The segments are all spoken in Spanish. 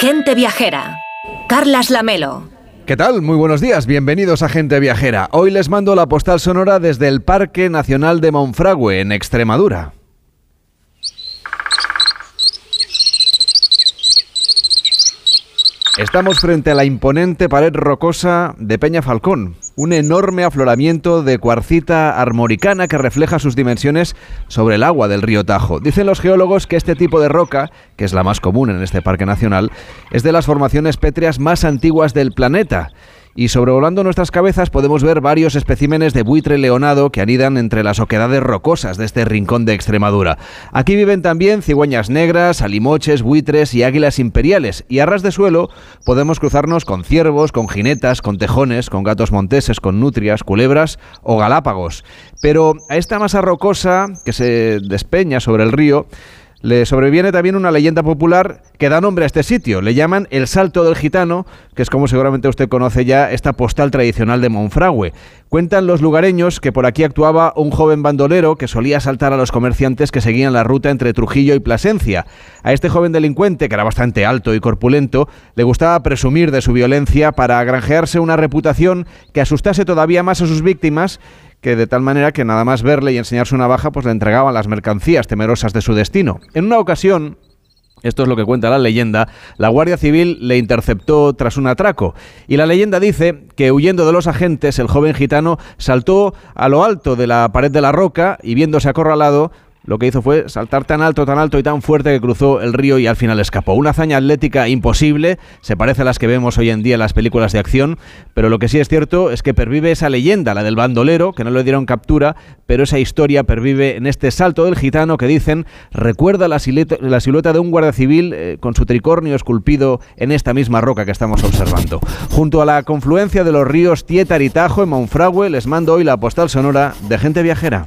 Gente viajera. Carlas Lamelo. ¿Qué tal? Muy buenos días, bienvenidos a Gente Viajera. Hoy les mando la postal sonora desde el Parque Nacional de Monfragüe, en Extremadura. Estamos frente a la imponente pared rocosa de Peña Falcón, un enorme afloramiento de cuarcita armoricana que refleja sus dimensiones sobre el agua del río Tajo. Dicen los geólogos que este tipo de roca, que es la más común en este parque nacional, es de las formaciones pétreas más antiguas del planeta y sobrevolando nuestras cabezas podemos ver varios especímenes de buitre leonado que anidan entre las oquedades rocosas de este rincón de Extremadura. Aquí viven también cigüeñas negras, alimoches, buitres y águilas imperiales, y a ras de suelo podemos cruzarnos con ciervos, con jinetas, con tejones, con gatos monteses, con nutrias, culebras o galápagos. Pero a esta masa rocosa que se despeña sobre el río, le sobreviene también una leyenda popular que da nombre a este sitio. Le llaman el Salto del Gitano, que es como seguramente usted conoce ya esta postal tradicional de Monfragüe. Cuentan los lugareños que por aquí actuaba un joven bandolero que solía saltar a los comerciantes que seguían la ruta entre Trujillo y Plasencia. A este joven delincuente, que era bastante alto y corpulento, le gustaba presumir de su violencia para granjearse una reputación que asustase todavía más a sus víctimas que de tal manera que nada más verle y enseñar su navaja, pues le entregaban las mercancías temerosas de su destino. En una ocasión, esto es lo que cuenta la leyenda. La Guardia Civil le interceptó tras un atraco. Y la leyenda dice que huyendo de los agentes, el joven gitano saltó a lo alto de la pared de la roca y viéndose acorralado, lo que hizo fue saltar tan alto, tan alto y tan fuerte que cruzó el río y al final escapó. Una hazaña atlética imposible, se parece a las que vemos hoy en día en las películas de acción, pero lo que sí es cierto es que pervive esa leyenda, la del bandolero, que no le dieron captura, pero esa historia pervive en este salto del gitano que dicen recuerda la silueta, de un guardia civil eh, con su tricornio esculpido en esta misma roca que estamos observando. Junto a la confluencia de los ríos Tietar y Tajo en Monfragüe les mando hoy la postal sonora de gente viajera.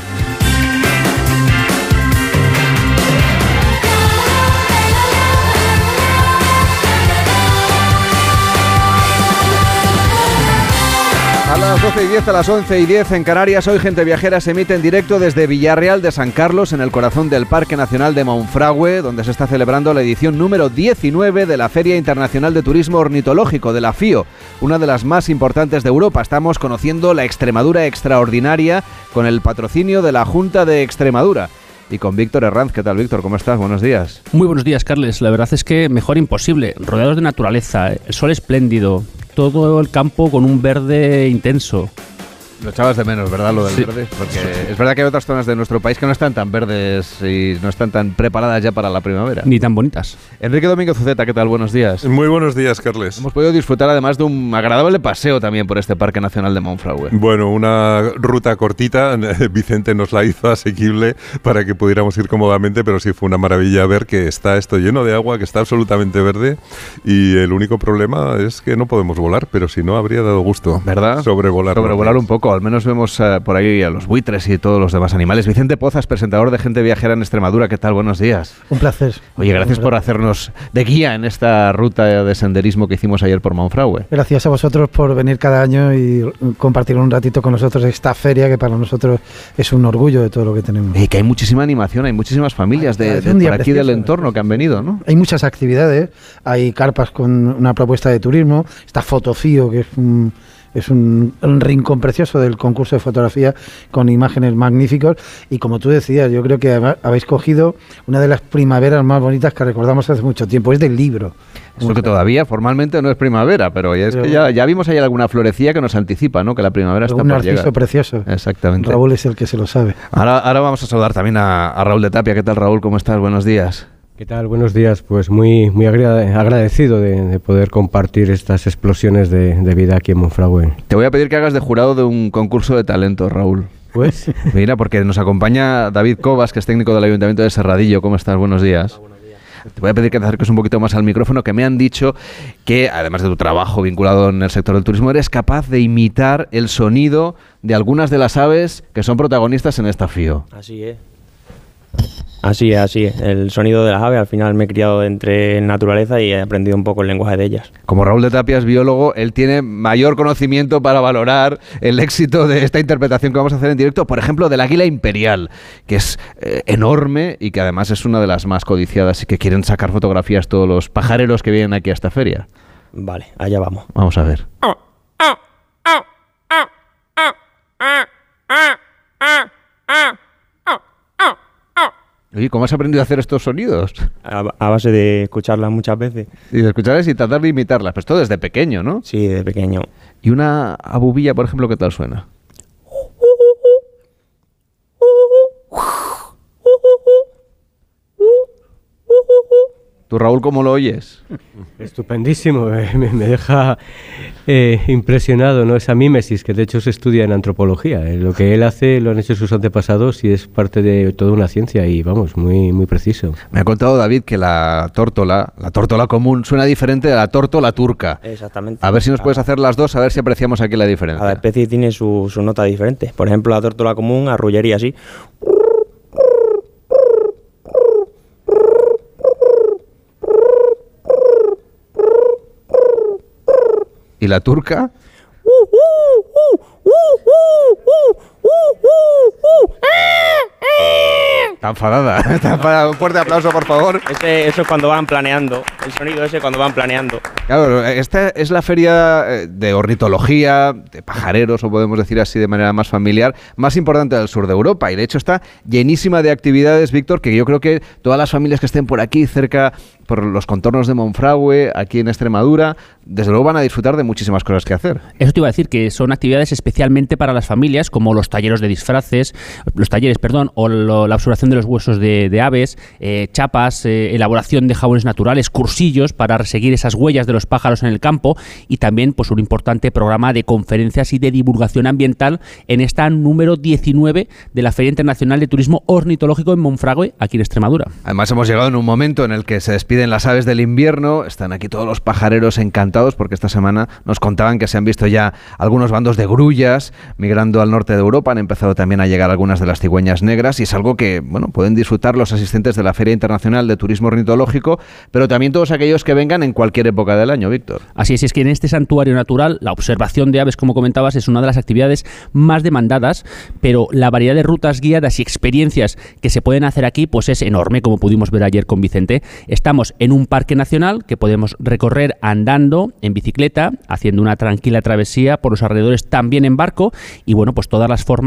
Las 12 y 10, a las 11 y 10 en Canarias, hoy Gente Viajera se emite en directo desde Villarreal de San Carlos, en el corazón del Parque Nacional de Monfragüe, donde se está celebrando la edición número 19 de la Feria Internacional de Turismo Ornitológico de la FIO, una de las más importantes de Europa. Estamos conociendo la Extremadura extraordinaria con el patrocinio de la Junta de Extremadura y con Víctor Herranz. ¿Qué tal, Víctor? ¿Cómo estás? Buenos días. Muy buenos días, Carles. La verdad es que mejor imposible. Rodeados de naturaleza, el sol espléndido, todo el campo con un verde intenso. Lo echabas de menos, ¿verdad? Lo del verde. Porque es verdad que hay otras zonas de nuestro país que no están tan verdes y no están tan preparadas ya para la primavera. Ni tan bonitas. Enrique Domingo Zuceta, ¿qué tal? Buenos días. Muy buenos días, Carles. Hemos podido disfrutar además de un agradable paseo también por este Parque Nacional de Monfragüe. Bueno, una ruta cortita. Vicente nos la hizo asequible para que pudiéramos ir cómodamente, pero sí fue una maravilla ver que está esto lleno de agua, que está absolutamente verde y el único problema es que no podemos volar, pero si no habría dado gusto. ¿Verdad? Sobrevolar. Sobrevolar un poco al menos vemos eh, por ahí a los buitres y todos los demás animales. Vicente Pozas, presentador de Gente Viajera en Extremadura, ¿qué tal? Buenos días. Un placer. Oye, gracias por hacernos de guía en esta ruta de senderismo que hicimos ayer por Monfragüe. Gracias a vosotros por venir cada año y compartir un ratito con nosotros esta feria que para nosotros es un orgullo de todo lo que tenemos. Y que hay muchísima animación, hay muchísimas familias de, por aquí del entorno que han venido, ¿no? Hay muchas actividades, hay carpas con una propuesta de turismo, está Fotofío, que es un es un, rincón precioso del concurso de fotografía con imágenes magníficos y como tú decías, yo creo que habéis cogido una de las primaveras más bonitas que recordamos hace mucho tiempo, es del libro. Eso que todavía formalmente no es primavera, pero ya, es que ya, vimos ahí alguna florecía que nos anticipa, ¿no? Que la primavera está por llegar. Un narciso precioso. Exactamente. Raúl es el que se lo sabe. Ahora, ahora vamos a saludar también a, a Raúl de Tapia. ¿Qué tal, Raúl? ¿Cómo estás? Buenos días. ¿Qué tal? Buenos días. Pues muy, muy agradecido de, poder compartir estas explosiones de, vida aquí en Monfragüe. Te voy a pedir que hagas de jurado de un concurso de talento, Raúl. Pues. Mira, porque nos acompaña David Cobas, que es técnico del Ayuntamiento de Serradillo. ¿Cómo estás? Buenos días. Te voy a pedir que te acerques un poquito más al micrófono, que me han dicho que, además de tu trabajo vinculado en el sector del turismo, eres capaz de imitar el sonido de algunas de las aves que son protagonistas en esta FIO. Así es. Así es, así es. El sonido de las aves, al final me he criado entre naturaleza y he aprendido un poco el lenguaje de ellas. Como Raúl de Tapia es biólogo, él tiene mayor conocimiento para valorar el éxito de esta interpretación que vamos a hacer en directo, por ejemplo, del águila imperial, que es eh, enorme y que además es una de las más codiciadas y que quieren sacar fotografías todos los pajareros que vienen aquí a esta feria. Vale, allá vamos. Vamos a ver. Oye, ¿cómo has aprendido a hacer estos sonidos? A, a base de escucharlas muchas veces. Y de escucharlas y tratar de imitarlas. Pues todo desde pequeño, ¿no? Sí, de pequeño. Y una abubilla, por ejemplo, ¿qué tal suena? ¿Tú, Raúl, cómo lo oyes? Estupendísimo, eh, me, me deja eh, impresionado ¿no? esa mímesis que de hecho se estudia en antropología. Eh, lo que él hace lo han hecho sus antepasados y es parte de toda una ciencia y vamos, muy, muy preciso. Me ha contado David que la tórtola, la tórtola común, suena diferente de la tórtola turca. Exactamente. A ver si nos puedes hacer las dos, a ver si apreciamos aquí la diferencia. Cada especie tiene su, su nota diferente. Por ejemplo, la tórtola común arrullaría así. ¿Y la turca? Está enfadada. Está enfadada. Un fuerte aplauso, por favor. Ese- eso es cuando van planeando. El sonido ese cuando van planeando. Claro, esta es la feria eh, de ornitología, de pajareros, o podemos decir así de manera más familiar, más importante del sur de Europa. Y de hecho está llenísima de actividades, Víctor, que yo creo que todas las familias que estén por aquí, cerca, por los contornos de Monfragüe, aquí en Extremadura, desde luego van a disfrutar de muchísimas cosas que hacer. Eso te iba a decir que son actividades especialmente para las familias, como los talleres de disfraces, los talleres, perdón, o lo- la observación de los huesos de, de aves, eh, chapas, eh, elaboración de jabones naturales, cursillos para seguir esas huellas de los pájaros en el campo y también pues un importante programa de conferencias y de divulgación ambiental en esta número 19 de la Feria Internacional de Turismo Ornitológico en Monfragüe, aquí en Extremadura. Además hemos llegado en un momento en el que se despiden las aves del invierno, están aquí todos los pajareros encantados porque esta semana nos contaban que se han visto ya algunos bandos de grullas migrando al norte de Europa, han empezado también a llegar algunas de las cigüeñas negras y es algo que bueno, pueden disfrutar los asistentes de la Feria Internacional de Turismo Ornitológico, pero también todos aquellos que vengan en cualquier época del año, Víctor. Así es, es que en este santuario natural la observación de aves, como comentabas, es una de las actividades más demandadas, pero la variedad de rutas guiadas y experiencias que se pueden hacer aquí pues es enorme, como pudimos ver ayer con Vicente. Estamos en un parque nacional que podemos recorrer andando, en bicicleta, haciendo una tranquila travesía por los alrededores, también en barco, y bueno, pues todas las formas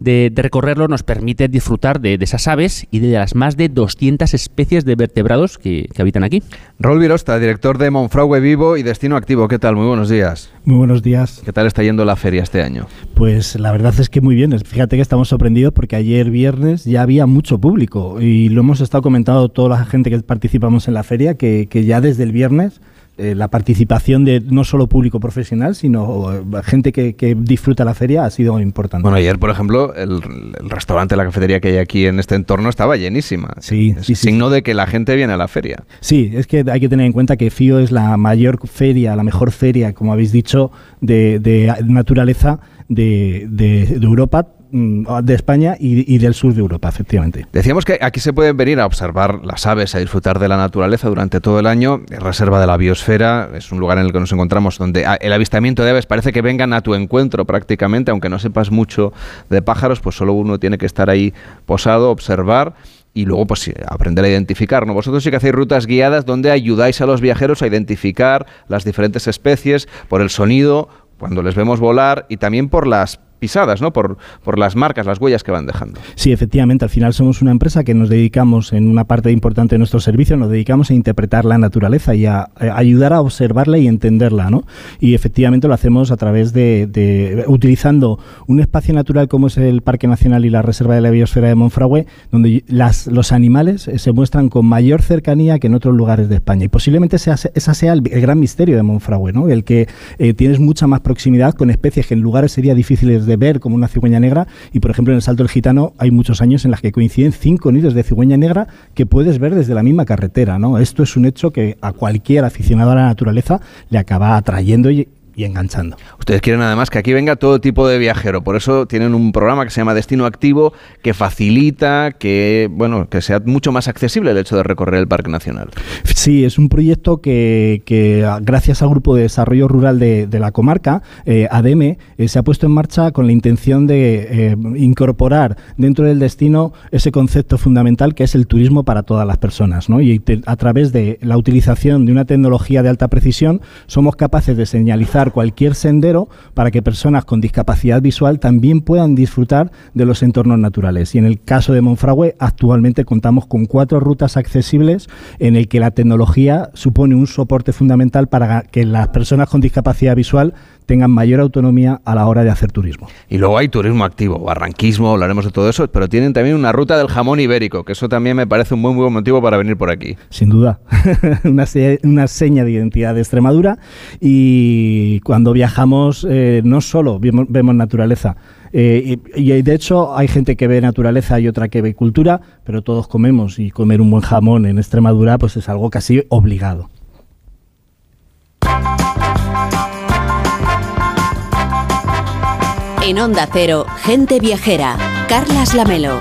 de, de recorrerlo nos permite disfrutar de, de esas aves y de las más de 200 especies de vertebrados que, que habitan aquí. Raúl Virosta, director de Monfragüe Vivo y Destino Activo, ¿qué tal? Muy buenos días. Muy buenos días. ¿Qué tal está yendo la feria este año? Pues la verdad es que muy bien. Fíjate que estamos sorprendidos porque ayer viernes ya había mucho público y lo hemos estado comentando toda la gente que participamos en la feria que, que ya desde el viernes eh, la participación de no solo público profesional, sino eh, gente que, que disfruta la feria ha sido importante. Bueno, ayer, por ejemplo, el, el restaurante, la cafetería que hay aquí en este entorno estaba llenísima. Sí, es sí, sí. signo de que la gente viene a la feria. Sí, es que hay que tener en cuenta que FIO es la mayor feria, la mejor feria, como habéis dicho, de, de naturaleza de, de- de Europa, de España y, del sur de Europa, efectivamente. Decíamos que aquí se pueden venir a observar las aves, a disfrutar de la naturaleza durante todo el año. Es Reserva de la Biosfera es un lugar en el que nos encontramos donde ah, el avistamiento de aves parece que vengan a tu encuentro prácticamente, aunque no sepas mucho de pájaros, pues solo uno tiene que estar ahí posado, observar y luego pues aprender a identificar. ¿no? Vosotros sí que hacéis rutas guiadas donde ayudáis a los viajeros a identificar las diferentes especies por el sonido, cuando les vemos volar y también por las pisadas, ¿no? Por, por las marcas, las huellas que van dejando. Sí, efectivamente, al final somos una empresa que nos dedicamos, en una parte importante de nuestro servicio, nos dedicamos a interpretar la naturaleza y a, a ayudar a observarla y entenderla, ¿no? Y efectivamente lo hacemos a través de, de- utilizando un espacio natural como es el Parque Nacional y la Reserva de la Biosfera de Monfragüe, donde las, los animales eh, se muestran con mayor cercanía que en otros lugares de España. Y posiblemente sea, esa sea el, el gran misterio de Monfragüe, ¿no? El que eh, tienes mucha más proximidad con especies que en lugares sería difíciles de ver, como una cigüeña negra. Y por ejemplo, en el Salto del Gitano hay muchos años en las que coinciden cinco nidos de cigüeña negra que puedes ver desde la misma carretera, ¿no? Esto es un hecho que a cualquier aficionado a la naturaleza le acaba atrayendo y y enganchando. Ustedes quieren además que aquí venga todo tipo de viajero, por eso tienen un programa que se llama Destino Activo que facilita que, bueno, que sea mucho más accesible el hecho de recorrer el Parque Nacional. Sí, es un proyecto que, que gracias al Grupo de Desarrollo Rural de, de la comarca, eh, ADM, eh, se ha puesto en marcha con la intención de eh, incorporar dentro del destino ese concepto fundamental que es el turismo para todas las personas. ¿no? Y te- a través de la utilización de una tecnología de alta precisión somos capaces de señalizar cualquier sendero para que personas con discapacidad visual también puedan disfrutar de los entornos naturales. Y en el caso de Monfragüe, actualmente contamos con cuatro rutas accesibles en el que la tecnología supone un soporte fundamental para que las personas con discapacidad visual tengan mayor autonomía a la hora de hacer turismo. Y luego hay turismo activo, barranquismo, hablaremos de todo eso, pero tienen también una ruta del jamón ibérico, que eso también me parece un muy buen motivo para venir por aquí. Sin duda, una, se- una seña de identidad de Extremadura y cuando viajamos eh, no solo vemos, vemos naturaleza, eh, y, y de hecho hay gente que ve naturaleza y otra que ve cultura, pero todos comemos y comer un buen jamón en Extremadura pues es algo casi obligado. En Onda Cero, gente viajera. Carlas Lamelo.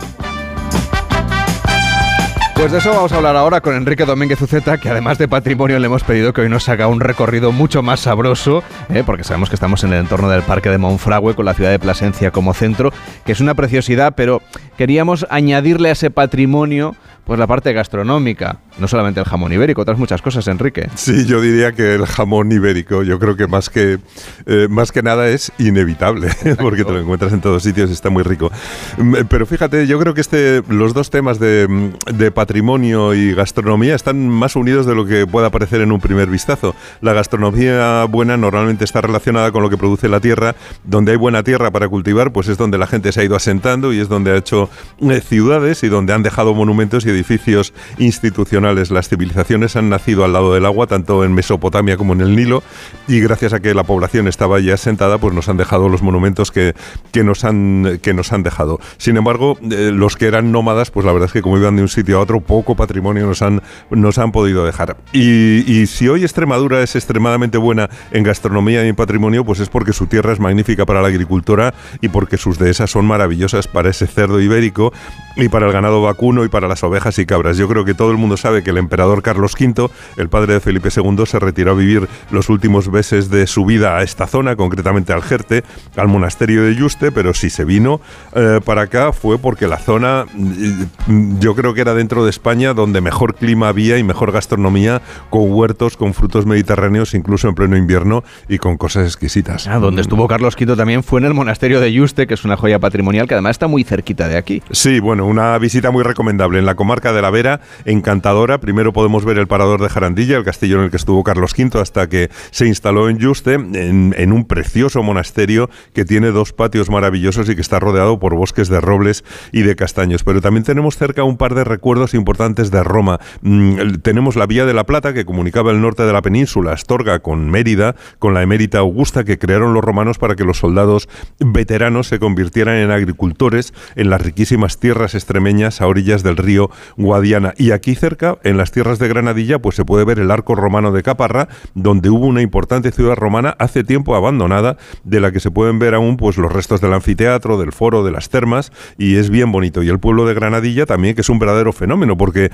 Pues de eso vamos a hablar ahora con Enrique Domínguez Uceta, que además de patrimonio le hemos pedido que hoy nos haga un recorrido mucho más sabroso, ¿eh? porque sabemos que estamos en el entorno del Parque de Monfragüe con la ciudad de Plasencia como centro, que es una preciosidad, pero queríamos añadirle a ese patrimonio pues la parte gastronómica, no solamente el jamón ibérico, otras muchas cosas, Enrique. Sí, yo diría que el jamón ibérico, yo creo que más que, eh, más que nada es inevitable, porque te lo encuentras en todos sitios y está muy rico. Mm, Pero fíjate, yo creo que este, los dos temas de, mm, de patrimonio y gastronomía están más unidos de lo que pueda parecer en un primer vistazo. La gastronomía buena normalmente está relacionada con lo que produce la tierra. Donde hay buena tierra para cultivar, pues es donde la gente se ha ido asentando y es donde ha hecho eh, ciudades y donde han dejado monumentos y edificios institucionales. Las civilizaciones han nacido al lado del agua, tanto en Mesopotamia como en el Nilo, y gracias a que la población estaba ya asentada, pues nos han dejado los monumentos que, que, nos, han, que nos han dejado. Sin embargo, eh, los que eran nómadas, pues la verdad es que como iban de un sitio a otro, poco patrimonio nos han, nos han podido dejar. Y, y si hoy Extremadura es extremadamente buena en gastronomía y en patrimonio, pues es porque su tierra es magnífica para la agricultura y porque sus dehesas son maravillosas para ese cerdo ibérico y para el ganado vacuno y para las ovejas y cabras. Yo creo que todo el mundo sabe que el emperador Carlos V, el padre de Felipe II, se retiró a vivir los últimos meses de su vida a esta zona, concretamente al Jerte, al monasterio de Yuste, pero si se vino eh, para acá fue porque la zona, mm, yo creo que era dentro de España donde mejor clima había y mejor gastronomía, con huertos, con frutos mediterráneos, incluso en pleno invierno y con cosas exquisitas. Ah, donde estuvo Carlos V también fue en el monasterio de Yuste, que es una joya patrimonial que además está muy cerquita de aquí. Sí, bueno, una visita muy recomendable en la comarca de la Vera, encantadora. Primero podemos ver el parador de Jarandilla, el castillo en el que estuvo Carlos V hasta que se instaló en Yuste, en, un precioso monasterio que tiene dos patios maravillosos y que está rodeado por bosques de robles y de castaños. Pero también tenemos cerca un par de recuerdos importantes de Roma. Mm, tenemos la Vía de la Plata que comunicaba el norte de la península, Astorga, con Mérida, con la emérita Augusta que crearon los romanos para que los soldados veteranos se convirtieran en agricultores en las riquísimas tierras extremeñas a orillas del río Guadiana. Y aquí cerca, en las tierras de Granadilla, pues se puede ver el arco romano de Caparra, donde hubo una importante ciudad romana hace tiempo abandonada, de la que se pueden ver aún pues los restos del anfiteatro, del foro, de las termas, y es bien bonito. Y el pueblo de Granadilla también, que es un verdadero fenómeno, porque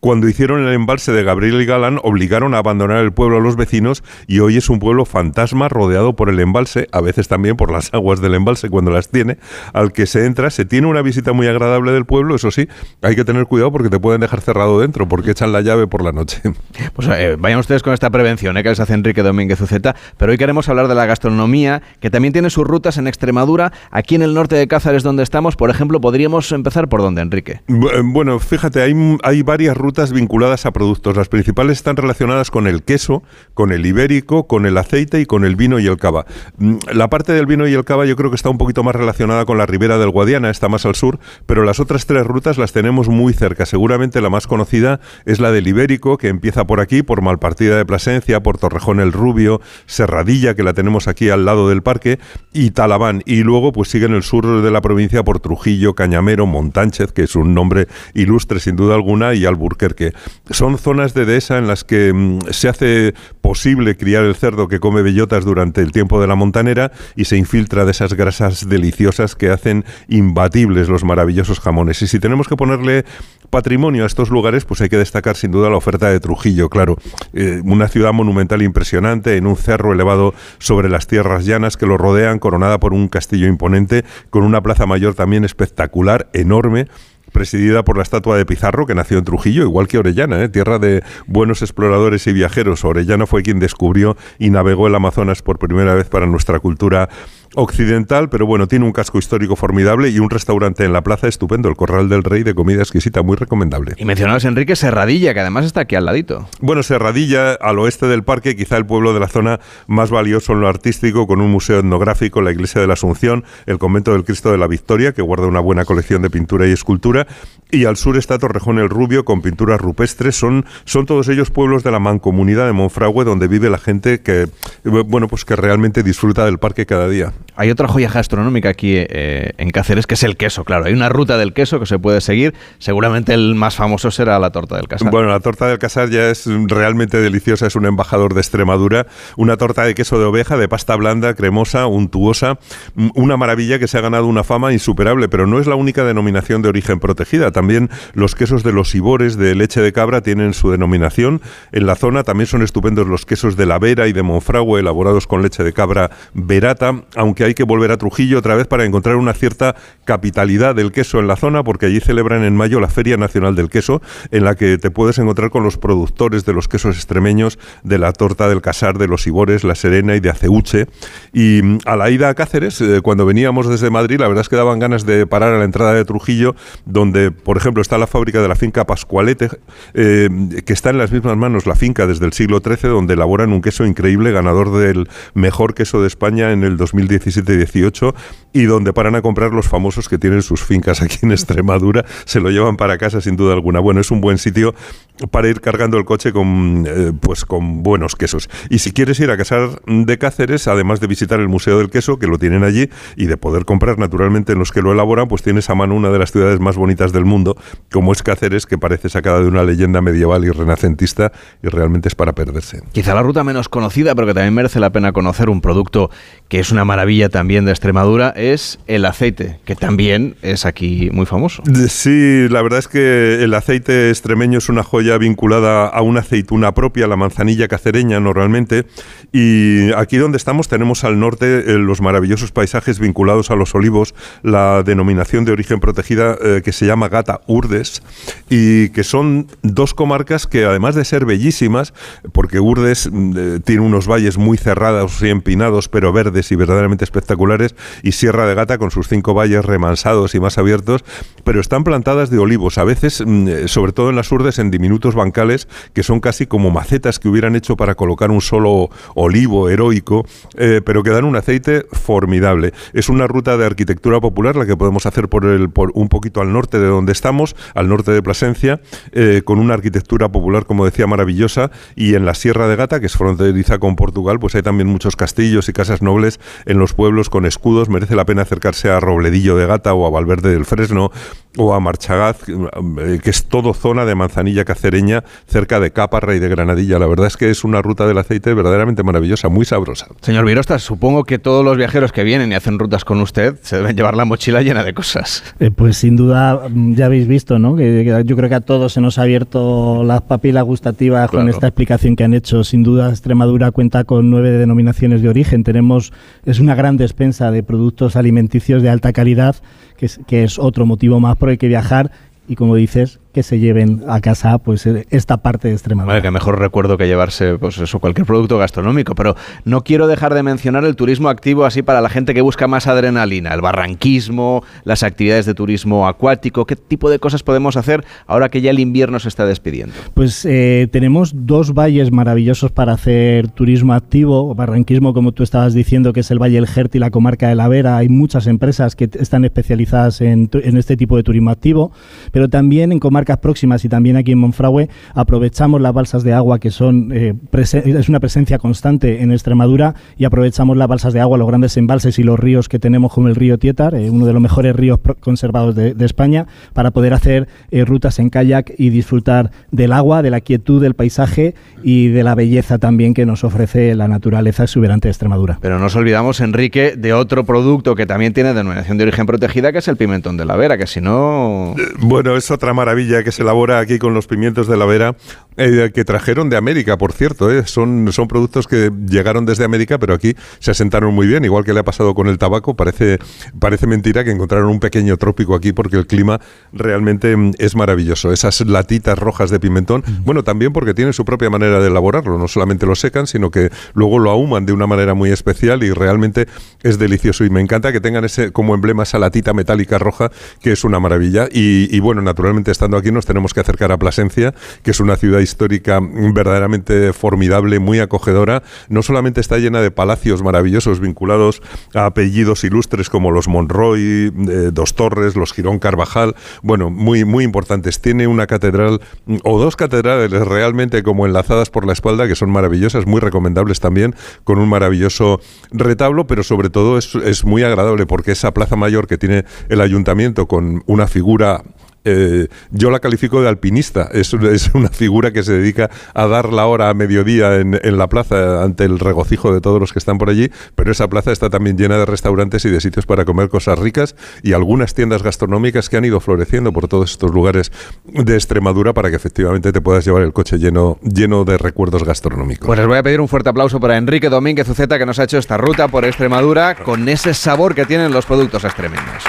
cuando hicieron el embalse de Gabriel y Galán, obligaron a abandonar el pueblo a los vecinos y hoy es un pueblo fantasma rodeado por el embalse, a veces también por las aguas del embalse cuando las tiene, al que se entra, se tiene una visita muy agradable del pueblo, eso sí, hay que tener cuidado porque te pueden dejar cerrado dentro, porque echan la llave por la noche. Pues eh, vayan ustedes con esta prevención eh, que les hace Enrique Domínguez Uceta, pero hoy queremos hablar de la gastronomía, que también tiene sus rutas en Extremadura, aquí en el norte de Cáceres donde estamos, por ejemplo, podríamos empezar por dónde, Enrique. Eh, Bueno, fíjate, hay, hay varias rutas vinculadas a productos. Las principales están relacionadas con el queso, con el ibérico, con el aceite y con el vino y el cava. Mm, La parte del vino y el cava yo creo que está un poquito más relacionada con la ribera del Guadiana, está más al sur, pero las otras tres rutas las tenemos muy cerca. Seguramente la más conocida es la del ibérico, que empieza por aquí, por Malpartida de Plasencia, por Torrejón el Rubio, Serradilla, que la tenemos aquí al lado del parque, y Talabán. Y luego pues sigue en el sur de la provincia por Trujillo, Cañamero, Montánchez, que es un nombre ilustre sin duda alguna, y Alburquerque. Son zonas de dehesa en las que mm, se hace posible criar el cerdo que come bellotas durante el tiempo de la montanera y se infiltra de esas grasas deliciosas que hacen imbatibles los maravillosos jamones. Y si tenemos que ponerle patrimonio a estos lugares, pues hay que destacar sin duda la oferta de Trujillo, claro. Eh, una ciudad monumental impresionante en un cerro elevado sobre las tierras llanas que lo rodean, coronada por un castillo imponente, con una plaza mayor también espectacular, enorme presidida por la estatua de Pizarro, que nació en Trujillo, igual que Orellana, ¿eh? tierra de buenos exploradores y viajeros. Orellana fue quien descubrió y navegó el Amazonas por primera vez para nuestra cultura occidental, pero bueno, tiene un casco histórico formidable y un restaurante en la plaza estupendo, el Corral del Rey de comida exquisita, muy recomendable. Y mencionabas, Enrique, Serradilla, que además está aquí al ladito. Bueno, Serradilla, al oeste del parque, quizá el pueblo de la zona más valioso en lo artístico, con un museo etnográfico, la iglesia de la Asunción, el convento del Cristo de la Victoria, que guarda una buena colección de pintura y escultura, y al sur está Torrejón el Rubio, con pinturas rupestres. Son, son todos ellos pueblos de la mancomunidad de Monfragüe, donde vive la gente que, bueno, pues que realmente disfruta del parque cada día. Hay otra joya gastronómica aquí eh, en Cáceres, que es el queso, claro. Hay una ruta del queso que se puede seguir. Seguramente el más famoso será la torta del casar. Bueno, la torta del casar ya es realmente deliciosa, es un embajador de Extremadura. Una torta de queso de oveja, de pasta blanda, cremosa, untuosa. Una maravilla que se ha ganado una fama insuperable, pero no es la única denominación de origen protegida. También los quesos de los ibores de leche de cabra tienen su denominación. En la zona también son estupendos los quesos de la Vera y de Monfragüe, elaborados con leche de cabra verata, hay que volver a Trujillo otra vez para encontrar una cierta capitalidad del queso en la zona, porque allí celebran en mayo la Feria Nacional del Queso, en la que te puedes encontrar con los productores de los quesos extremeños, de la torta del casar, de los ibores, la serena y de aceuche. Y mm, a la ida a Cáceres, eh, cuando veníamos desde Madrid, la verdad es que daban ganas de parar a la entrada de Trujillo, donde, por ejemplo, está la fábrica de la finca Pascualete, eh, que está en las mismas manos la finca desde el siglo XIII, donde elaboran un queso increíble, ganador del mejor queso de España en el 2017-18, y donde paran a comprar los famosos que tienen sus fincas aquí en Extremadura, se lo llevan para casa sin duda alguna. Bueno, es un buen sitio para ir cargando el coche con, eh, pues con buenos quesos. Y si quieres ir a Casar de Cáceres, además de visitar el Museo del Queso, que lo tienen allí, y de poder comprar naturalmente en los que lo elaboran, pues tienes a mano una de las ciudades más bonitas del mundo, como es Cáceres, que parece sacada de una leyenda medieval y renacentista, y realmente es para perderse. Quizá la ruta menos conocida, pero que también merece la pena conocer, un producto que es una maravilla también de Extremadura, es el aceite, que también es aquí muy famoso. Sí, la verdad es que el aceite extremeño es una joya vinculada a una aceituna propia, la manzanilla cacereña normalmente, y aquí donde estamos tenemos al norte eh, los maravillosos paisajes vinculados a los olivos, la denominación de origen protegida eh, que se llama Gata Urdes, y que son dos comarcas que además de ser bellísimas, porque Urdes mm, eh, tiene unos valles muy cerrados y empinados, pero verdes y verdaderamente espectaculares, y Sierra de Gata con sus cinco valles remansados y más abiertos, pero están plantadas de olivos, a veces, mm, sobre todo en las Urdes, en diminutos bancales, que son casi como macetas que hubieran hecho para colocar un solo olivo heroico, eh, pero que dan un aceite formidable. Es una ruta de arquitectura popular la que podemos hacer por, el, por un poquito al norte de donde estamos, al norte de Plasencia, eh, con una arquitectura popular, como decía, maravillosa, y en la Sierra de Gata, que es fronteriza con Portugal, pues hay también muchos castillos y casas nobles en los pueblos con escudos. Merece la pena acercarse a Robledillo de Gata o a Valverde del Fresno o a Marchagaz, eh, que es todo zona de manzanilla cacereña cerca de Caparra y de Granadilla. La verdad es que es una ruta del aceite verdaderamente maravillosa, muy sabrosa. Señor Virostas, supongo que todos los viajeros que vienen y hacen rutas con usted se deben llevar la mochila llena de cosas. Eh, pues sin duda, mm, ya habéis visto, ¿no? Que, que yo creo que a todos se nos ha abierto las papilas gustativas con esta explicación que han hecho. Sin duda, Extremadura cuenta con nueve denominaciones de origen. Tenemos, es una gran despensa de productos alimenticios de alta calidad, que es, que es otro motivo más por el que viajar. Y como dices, que se lleven a casa pues eh, esta parte de Extremadura. Vale, que mejor recuerdo que llevarse pues eso, cualquier producto gastronómico, pero no quiero dejar de mencionar el turismo activo así para la gente que busca más adrenalina, el barranquismo, las actividades de turismo acuático, qué tipo de cosas podemos hacer ahora que ya el invierno se está despidiendo. Pues eh, tenemos dos valles maravillosos para hacer turismo activo, barranquismo como tú estabas diciendo, que es el Valle del Jert y la comarca de la Vera, hay muchas empresas que están especializadas en, en este tipo de turismo activo, pero también en comarcas comarcas próximas y también aquí en Monfragüe aprovechamos las balsas de agua que son eh, es una presencia constante en Extremadura y aprovechamos las balsas de agua, los grandes embalses y los ríos que tenemos como el río Tietar, eh, uno de los mejores ríos conservados de, España, para poder hacer eh, rutas en kayak y disfrutar del agua, de la quietud del paisaje y de la belleza también que nos ofrece la naturaleza exuberante de Extremadura. Pero no nos olvidamos, Enrique, de otro producto que también tiene denominación de origen protegida, que es el pimentón de la Vera, que si no... Bueno, es otra maravilla que se elabora aquí con los pimientos de la Vera, eh, que trajeron de América, por cierto. Eh. Son, son productos que llegaron desde América, pero aquí se asentaron muy bien, igual que le ha pasado con el tabaco. Parece, parece mentira que encontraron un pequeño trópico aquí porque el clima realmente mm, es maravilloso. Esas latitas rojas de pimentón, bueno, también porque tienen su propia manera de elaborarlo. No solamente lo secan, sino que luego lo ahuman de una manera muy especial y realmente es delicioso. Y me encanta que tengan ese como emblema esa latita metálica roja, que es una maravilla. Y, y bueno, naturalmente estando aquí nos tenemos que acercar a Plasencia, que es una ciudad histórica verdaderamente formidable, muy acogedora. No solamente está llena de palacios maravillosos vinculados a apellidos ilustres como los Monroy, eh, Dos Torres, los Girón Carvajal, bueno, muy, muy importantes. Tiene una catedral o dos catedrales realmente como enlazadas por la espalda que son maravillosas, muy recomendables también, con un maravilloso retablo, pero sobre todo es, es muy agradable porque esa plaza mayor que tiene el ayuntamiento con una figura eh, yo la califico de alpinista. Es, una figura que se dedica a dar la hora a mediodía en, la plaza ante el regocijo de todos los que están por allí, pero esa plaza está también llena de restaurantes y de sitios para comer cosas ricas y algunas tiendas gastronómicas que han ido floreciendo por todos estos lugares de Extremadura para que efectivamente te puedas llevar el coche lleno, lleno de recuerdos gastronómicos. Pues les voy a pedir un fuerte aplauso para Enrique Domínguez Uceta que nos ha hecho esta ruta por Extremadura con ese sabor que tienen los productos extremeños.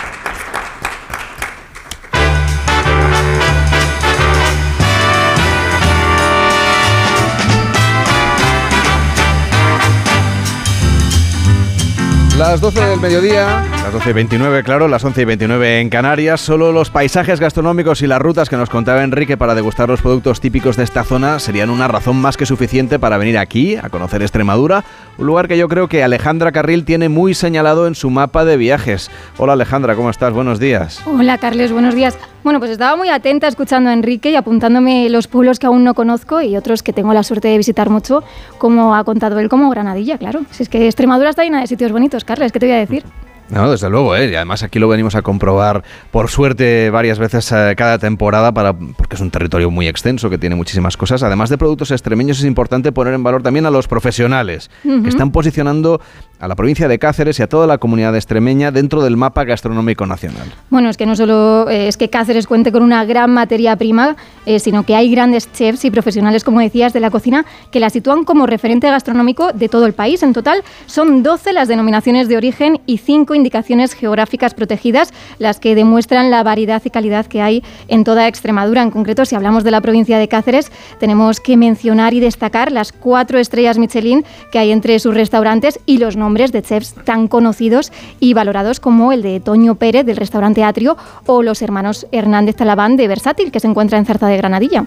Las 12 del mediodía, las 12 y 29, claro, las 11 y 29 en Canarias. Solo los paisajes gastronómicos y las rutas que nos contaba Enrique para degustar los productos típicos de esta zona serían una razón más que suficiente para venir aquí a conocer Extremadura, un lugar que yo creo que Alejandra Carril tiene muy señalado en su mapa de viajes. Hola Alejandra, ¿cómo estás? Buenos días. Hola Carles, buenos días. Bueno, pues estaba muy atenta escuchando a Enrique y apuntándome los pueblos que aún no conozco y otros que tengo la suerte de visitar mucho, como ha contado él, como Granadilla, claro. Si es que Extremadura está llena de sitios bonitos, Carles, ¿qué te voy a decir? No, desde luego, ¿eh? y además aquí lo venimos a comprobar por suerte varias veces eh, cada temporada para, porque es un territorio muy extenso que tiene muchísimas cosas. Además de productos extremeños es importante poner en valor también a los profesionales que están posicionando a la provincia de Cáceres y a toda la comunidad extremeña dentro del mapa gastronómico nacional. Bueno, es que no solo eh, es que Cáceres cuente con una gran materia prima, eh, sino que hay grandes chefs y profesionales, como decías, de la cocina que la sitúan como referente gastronómico de todo el país. En total son 12 las denominaciones de origen y 5 indicaciones geográficas protegidas, las que demuestran la variedad y calidad que hay en toda Extremadura. En concreto, si hablamos de la provincia de Cáceres, tenemos que mencionar y destacar las cuatro estrellas Michelin que hay entre sus restaurantes y los nombres de chefs tan conocidos y valorados como el de Toño Pérez del restaurante Atrio o los hermanos Hernández Talabán de Versátil, que se encuentra en Zarza de Granadilla.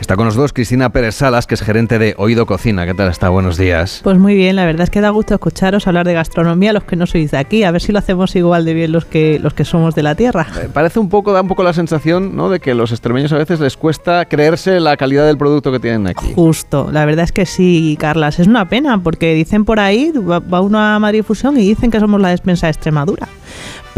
Está con los dos Cristina Pérez Salas, que es gerente de Oído Cocina. ¿Qué tal está? Buenos días. Pues muy bien, la verdad es que da gusto escucharos hablar de gastronomía los que no sois de aquí, a ver si lo hacemos igual de bien los que los que somos de la tierra. Eh, parece un poco, da un poco la sensación, ¿no? de que los extremeños a veces les cuesta creerse la calidad del producto que tienen aquí. Justo, la verdad es que sí, Carlas, es una pena porque dicen por ahí, va uno a Madrid Fusión y dicen que somos la despensa de Extremadura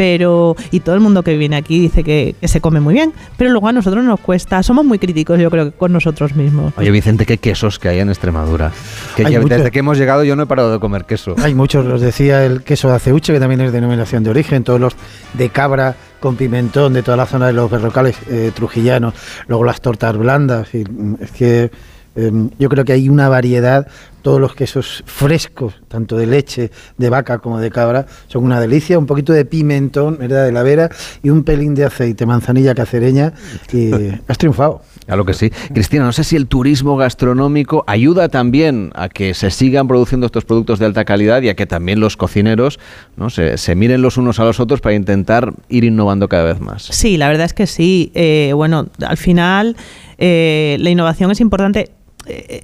pero y todo el mundo que viene aquí dice que, se come muy bien, pero luego a nosotros nos cuesta, somos muy críticos yo creo que con nosotros mismos. Oye Vicente, qué quesos que hay en Extremadura. Que desde que hemos llegado yo no he parado de comer queso. Hay muchos, los decía el queso de aceuche, que también es denominación de origen, todos los de cabra con pimentón de toda la zona de los berrocales eh, trujillanos, luego las tortas blandas, y, mm, es que yo creo que hay una variedad, todos los quesos frescos, tanto de leche, de vaca como de cabra, son una delicia, un poquito de pimentón, ¿verdad? De la vera y un pelín de aceite, manzanilla cacereña y has triunfado. Claro que sí. Cristina, no sé si el turismo gastronómico ayuda también a que se sigan produciendo estos productos de alta calidad y a que también los cocineros ¿no? se, miren los unos a los otros para intentar ir innovando cada vez más. Sí, la verdad es que sí. Eh, bueno, al final eh, la innovación es importante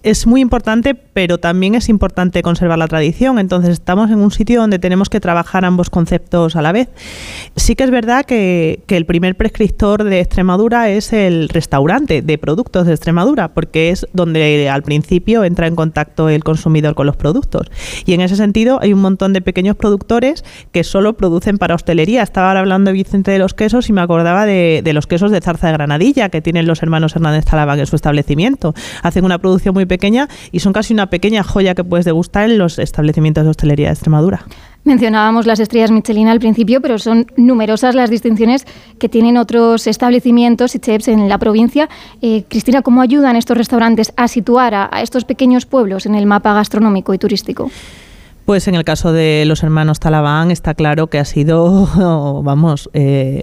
es muy importante, pero también es importante conservar la tradición. Entonces estamos en un sitio donde tenemos que trabajar ambos conceptos a la vez. Sí que es verdad que, que el primer prescriptor de Extremadura es el restaurante de productos de Extremadura, porque es donde al principio entra en contacto el consumidor con los productos. Y en ese sentido hay un montón de pequeños productores que solo producen para hostelería. Estaba hablando de Vicente de los Quesos y me acordaba de, de los quesos de zarza de Granadilla que tienen los hermanos Hernández Talabán en su establecimiento. Hacen una producción muy pequeña y son casi una pequeña joya que puedes degustar en los establecimientos de hostelería de Extremadura. Mencionábamos las estrellas Michelin al principio, pero son numerosas las distinciones que tienen otros establecimientos y chefs en la provincia. Eh, Cristina, ¿cómo ayudan estos restaurantes a situar a, a estos pequeños pueblos en el mapa gastronómico y turístico? Pues en el caso de los hermanos Talabán está claro que ha sido, vamos, eh,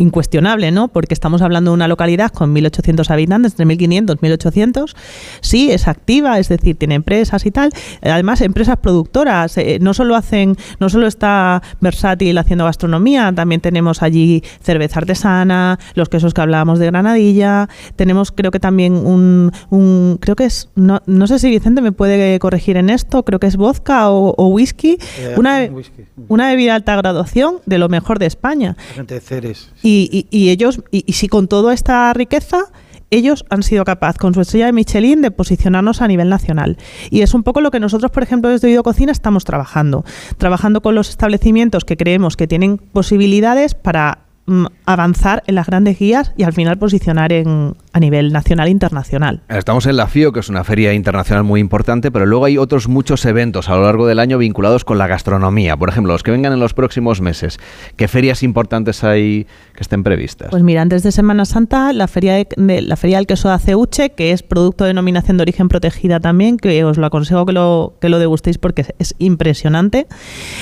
incuestionable, ¿no? Porque estamos hablando de una localidad con 1.800 habitantes, entre 1.500 y 1.800. Sí, es activa, es decir, tiene empresas y tal. Además, empresas productoras. Eh, no solo hacen, no solo está versátil haciendo gastronomía, también tenemos allí cerveza artesana, los quesos que hablábamos de Granadilla. Tenemos, creo que también un, un creo que es, no, no, sé si Vicente me puede corregir en esto, creo que es vodka o, o whisky, Eh, una, whisky. una bebida de alta graduación de lo mejor de España. Gente de Ceres. Y, y, ellos, y, y si con toda esta riqueza, ellos han sido capaces, con su estrella de Michelin, de posicionarnos a nivel nacional. Y es un poco lo que nosotros, por ejemplo, desde Oído Cocina estamos trabajando. Trabajando con los establecimientos que creemos que tienen posibilidades para mm, avanzar en las grandes guías y al final posicionar en, a nivel nacional e internacional. Estamos en la FIO, que es una feria internacional muy importante, pero luego hay otros muchos eventos a lo largo del año vinculados con la gastronomía. Por ejemplo, los que vengan en los próximos meses. ¿Qué ferias importantes hay que estén previstas? Pues mira, antes de Semana Santa, la feria, de, de- la feria del queso de Aceuche, que es producto de denominación de origen protegida también, que os lo aconsejo que lo, que lo degustéis porque es, es impresionante.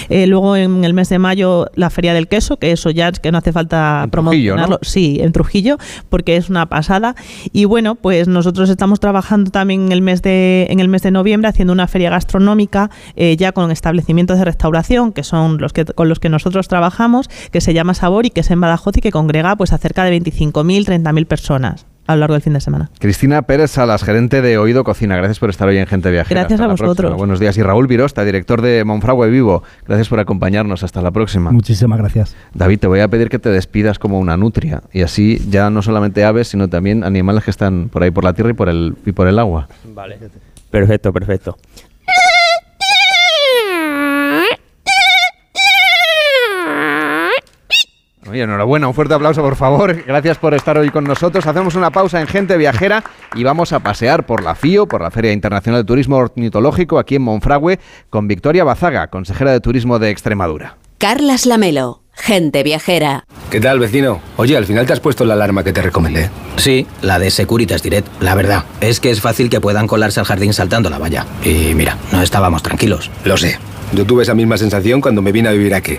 Eh, luego en el mes de mayo, la feria del queso, que eso ya es que no hace falta Trujillo, ¿no? promocionarlo. Sí, en Trujillo, porque es una pasada. Y bueno, pues nosotros estamos trabajando también en el mes de, en el mes de noviembre haciendo una feria gastronómica eh, ya con establecimientos de restauración, que son los que con los que nosotros trabajamos, que se llama Sabor y que es en Badajoz y que congrega pues a cerca de 25.000, 30.000 personas a lo largo del fin de semana. Cristina Pérez Salas, gerente de Oído Cocina. Gracias por estar hoy en Gente Viajera. Gracias Hasta a vosotros. próxima. Buenos días. Y Raúl Virosta, director de Monfragüe Vivo. Gracias por acompañarnos. Hasta la próxima. Muchísimas gracias. David, te voy a pedir que te despidas como una nutria. Y así ya no solamente aves, sino también animales que están por ahí por la tierra y por el, y por el agua. Vale. Perfecto, perfecto. Oye, enhorabuena, un fuerte aplauso por favor. Gracias por estar hoy con nosotros. Hacemos una pausa en Gente Viajera y vamos a pasear por la FIO, por la Feria Internacional de Turismo Ornitológico aquí en Monfragüe, con Victoria Bazaga, consejera de Turismo de Extremadura. Carlas Lamelo, gente viajera. ¿Qué tal, vecino? Oye, al final te has puesto la alarma que te recomendé. Sí, la de Securitas Direct. La verdad, es que es fácil que puedan colarse al jardín saltando la valla. Y mira, no estábamos tranquilos. Lo sé. Yo tuve esa misma sensación cuando me vine a vivir aquí.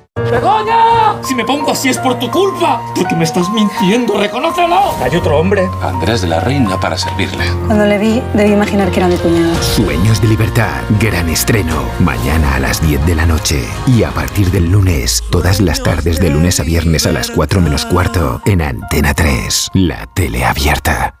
¡Begoña! Si me pongo así es por tu culpa. Porque me estás mintiendo, reconócelo. Hay otro hombre. Andrés de la Reina para servirle. Cuando le vi, debí imaginar que era mi cuñado. Sueños de libertad, gran estreno, mañana a las 10 de la noche y a partir del lunes, todas las tardes de lunes a viernes a las 4 menos cuarto en Antena 3, la tele abierta.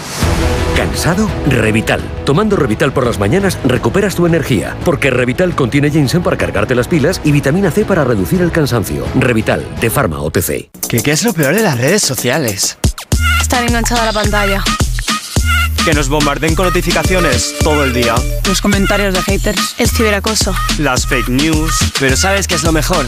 ¿Cansado? Revital. Tomando Revital por las mañanas recuperas tu energía, porque Revital contiene ginseng para cargarte las pilas y vitamina C para reducir el cansancio. Revital, de Pharma OTC. ¿Qué, ¿Qué es lo peor de las redes sociales? Estar enganchado a la pantalla. Que nos bombarden con notificaciones todo el día. Los comentarios de haters. El ciberacoso. Las fake news. Pero ¿sabes qué es lo mejor?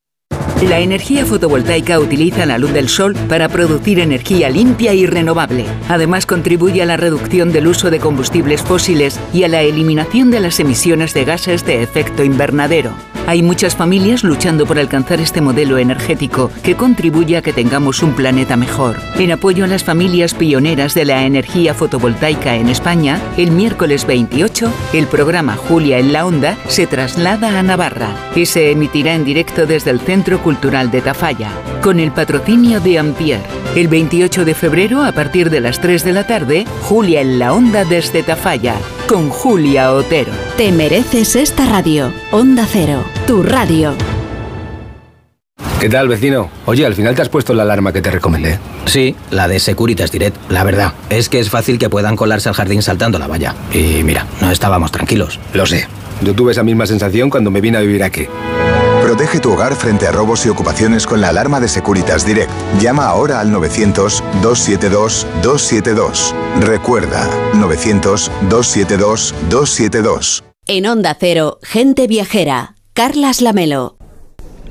La energía fotovoltaica utiliza la luz del sol para producir energía limpia y renovable. Además contribuye a la reducción del uso de combustibles fósiles y a la eliminación de las emisiones de gases de efecto invernadero. Hay muchas familias luchando por alcanzar este modelo energético que contribuye a que tengamos un planeta mejor. En apoyo a las familias pioneras de la energía fotovoltaica en España, el miércoles 28, el programa Julia en la Onda se traslada a Navarra y se emitirá en directo desde el Centro Cultural de Tafalla, con el patrocinio de Ampier. El 28 de febrero, a partir de las 3 de la tarde, Julia en la Onda desde Tafalla, con Julia Otero. Te mereces esta radio. Onda Cero, tu radio. ¿Qué tal, vecino? Oye, al final te has puesto la alarma que te recomendé. Sí, la de Securitas Direct. La verdad, es que es fácil que puedan colarse al jardín saltando la valla. Y mira, no estábamos tranquilos. Lo sé. Yo tuve esa misma sensación cuando me vine a vivir aquí. Protege tu hogar frente a robos y ocupaciones con la alarma de Securitas Direct. Llama ahora al 900-272-272. Recuerda, 900-272-272. En Onda Cero, gente viajera. Carlas Lamelo.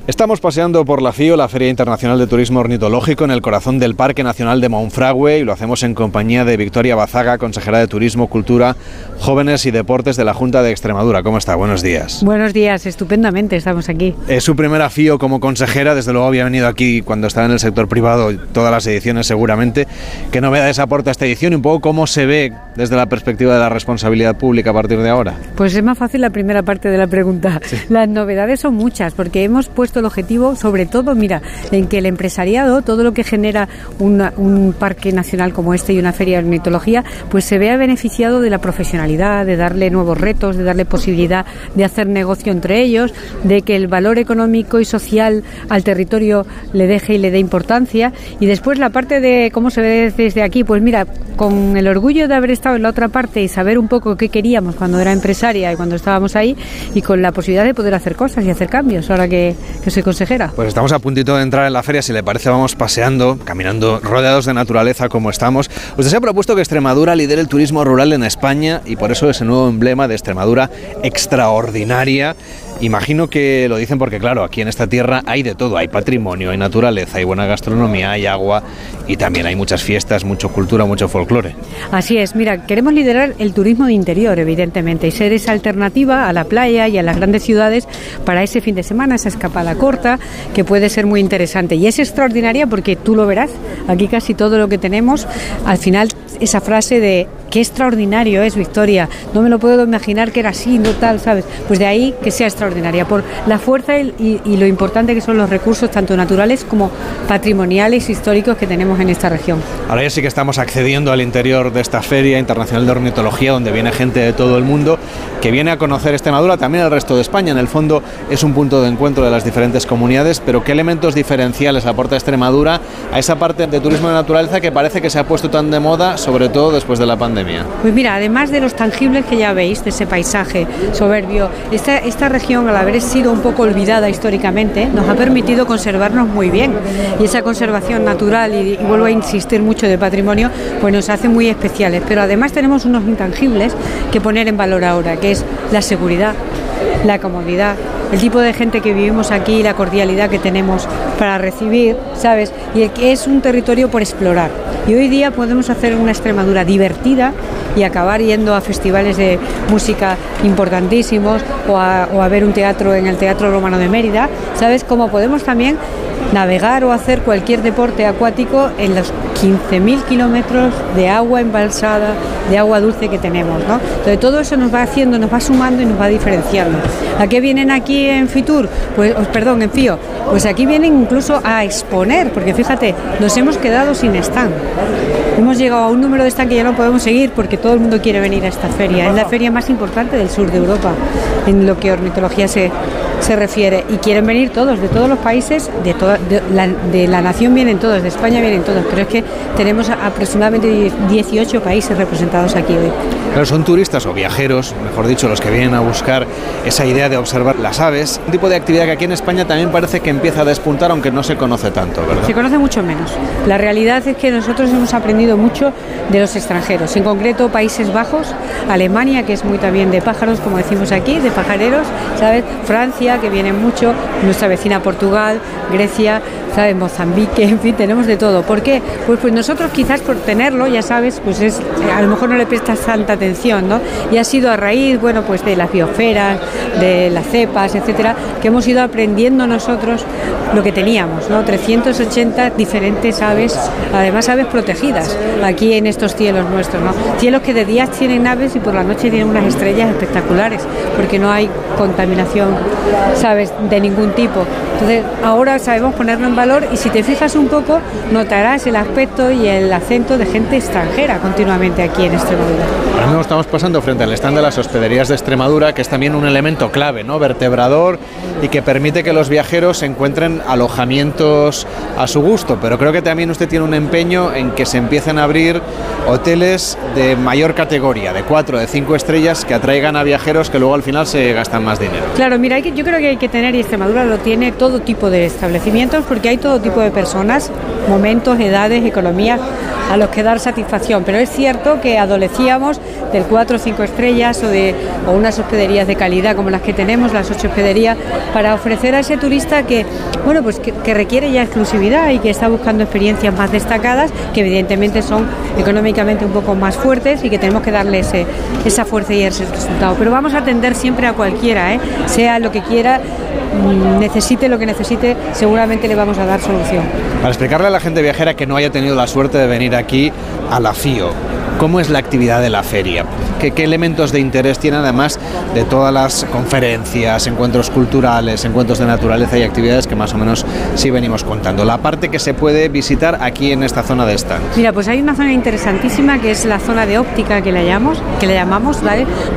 Estamos paseando por la FIO, la Feria Internacional de Turismo Ornitológico, en el corazón del Parque Nacional de Monfragüe y lo hacemos en compañía de Victoria Bazaga, consejera de Turismo, Cultura, Jóvenes y Deportes de la Junta de Extremadura. ¿Cómo está? Buenos días. Buenos días, estupendamente estamos aquí. Es su primera FIO como consejera, desde luego había venido aquí cuando estaba en el sector privado, todas las ediciones seguramente. ¿Qué novedades aporta esta edición y un poco cómo se ve desde la perspectiva de la responsabilidad pública a partir de ahora? Pues es más fácil la primera parte de la pregunta. Las novedades son muchas porque hemos puesto el objetivo, sobre todo, mira, en que el empresariado, todo lo que genera una- un parque nacional como este y una feria de ornitología, pues se vea beneficiado de la profesionalidad, de darle nuevos retos, de darle posibilidad de hacer negocio entre ellos, de que el valor económico y social al territorio le deje y le dé importancia. Y después la parte de cómo se ve desde aquí, pues mira, con el orgullo de haber estado en la otra parte y saber un poco qué queríamos cuando era empresaria y cuando estábamos ahí, y con la posibilidad de poder hacer cosas y hacer cambios ahora que, que soy consejera. Pues estamos a puntito de entrar en la feria, si le parece vamos paseando, caminando rodeados de naturaleza como estamos. Usted se ha propuesto que Extremadura lidere el turismo rural en España y por eso ese nuevo emblema de Extremadura extraordinaria. Imagino que lo dicen porque claro, aquí en esta tierra hay de todo, hay patrimonio, hay naturaleza, hay buena gastronomía, hay agua y también hay muchas fiestas, mucha cultura, mucho folclore. Así es, mira, queremos liderar el turismo de interior, evidentemente, y ser esa alternativa a la playa y a las grandes ciudades para ese fin de semana, esa escapada corta, que puede ser muy interesante. Y es extraordinaria porque tú lo verás, aquí casi todo lo que tenemos, al final esa frase de qué extraordinario es Victoria, no me lo puedo imaginar que era así, no tal, ¿sabes? Pues de ahí que sea extraordinaria, por la fuerza y, y- y lo importante que son los recursos, tanto naturales como patrimoniales, históricos que tenemos en esta región. Ahora ya sí que estamos accediendo al interior de esta Feria Internacional de Ornitología, donde viene gente de todo el mundo que viene a conocer Extremadura, también el resto de España. En el fondo es un punto de encuentro de las diferentes comunidades, pero ¿qué elementos diferenciales aporta Extremadura a esa parte de turismo de naturaleza que parece que se ha puesto tan de moda, sobre todo después de la pandemia? Pues mira, además de los tangibles que ya veis, de ese paisaje soberbio, esta, esta región, al haber sido un poco olvidada históricamente, nos ha permitido conservarnos muy bien. Y esa conservación natural, y, y vuelvo a insistir mucho de patrimonio, pues nos hace muy especiales. Pero además tenemos unos intangibles que poner en valor ahora, que es la seguridad, la comodidad, el tipo de gente que vivimos aquí, la cordialidad que tenemos para recibir, ¿sabes? Y es un territorio por explorar. Y hoy día podemos hacer una Extremadura divertida y acabar yendo a festivales de música importantísimos o a, o a ver un teatro en el Teatro Romano de Mérida, ¿sabes? Como podemos también navegar o hacer cualquier deporte acuático en los 15.000 kilómetros de agua embalsada, de agua dulce que tenemos, ¿no? Entonces todo eso nos va haciendo, nos va sumando y nos va diferenciando. ¿A qué vienen aquí en Fitur? Pues, perdón, en FIO. Pues aquí vienen incluso a exponer, porque fíjate, nos hemos quedado sin stand. Hemos llegado a un número de stand que ya no podemos seguir porque todo el mundo quiere venir a esta feria. Es la feria más importante del sur de Europa en lo que ornitología se, se refiere. Y quieren venir todos, de todos los países, de toda, de, la, de la nación vienen todos, de España vienen todos, pero es que tenemos aproximadamente 18 países representados aquí hoy. Claro, son turistas o viajeros, mejor dicho, los que vienen a buscar esa idea de observar las aves, un tipo de actividad que aquí en España también parece que empieza a despuntar, aunque no se conoce tanto, ¿verdad? Se conoce mucho menos. La realidad es que nosotros hemos aprendido mucho de los extranjeros, en concreto Países Bajos, Alemania, que es muy también de pájaros, como decimos aquí, de pajareros, ¿sabes? Francia, que viene mucho, nuestra vecina Portugal, Grecia, ¿sabes? Mozambique, en fin, tenemos de todo. ¿Por qué? Pues, pues nosotros quizás por tenerlo, ya sabes, pues es, a lo mejor no le prestas tanta atención, ¿no? Y ha sido a raíz, bueno, pues de las biosferas, de las cepas, etcétera, que hemos ido aprendiendo nosotros lo que teníamos, ¿no? 380 diferentes aves, además aves protegidas aquí en estos cielos nuestros, ¿no? Cielos que de día tienen aves y por la noche tienen unas estrellas espectaculares, porque no hay contaminación, ¿sabes?, de ningún tipo. Entonces, ahora sabemos ponerlo en valor y si te fijas un poco, notarás el aspecto y el acento de gente extranjera continuamente aquí en Extremadura. Ahora mismo estamos pasando frente al stand de las hospederías de Extremadura, que es también un elemento clave, ¿no? Vertebrador y que permite que los viajeros encuentren alojamientos a su gusto. Pero creo que también usted tiene un empeño en que se empiecen a abrir hoteles de mayor categoría, de cuatro, de cinco estrellas, que atraigan a viajeros que luego al final se gastan más dinero. Claro, mira, yo creo que hay que tener, y Extremadura lo tiene, todo tipo de establecimientos, porque hay todo tipo de personas, momentos, edades, economías a los que dar satisfacción. Pero es cierto que adolecíamos del 4 o 5 estrellas o de o unas hospederías de calidad como las que tenemos, las ocho hospederías, para ofrecer a ese turista que, bueno, pues que, que requiere ya exclusividad y que está buscando experiencias más destacadas, que evidentemente son económicamente un poco más fuertes y que tenemos que darle ese, esa fuerza y ese resultado. Pero vamos a atender siempre a cualquiera, ¿eh? sea lo que quiera, necesite lo que necesite, seguramente le vamos a dar solución. Para explicarle a la gente viajera que no haya tenido la suerte de venir aquí a la FIO, ¿cómo es la actividad de la feria? ¿Qué, elementos de interés tiene además de todas las conferencias, encuentros culturales, encuentros de naturaleza y actividades que más o menos sí venimos contando? La parte que se puede visitar aquí en esta zona de stand. Mira, pues hay una zona interesantísima que es la zona de óptica que le llamamos, que le llamamos.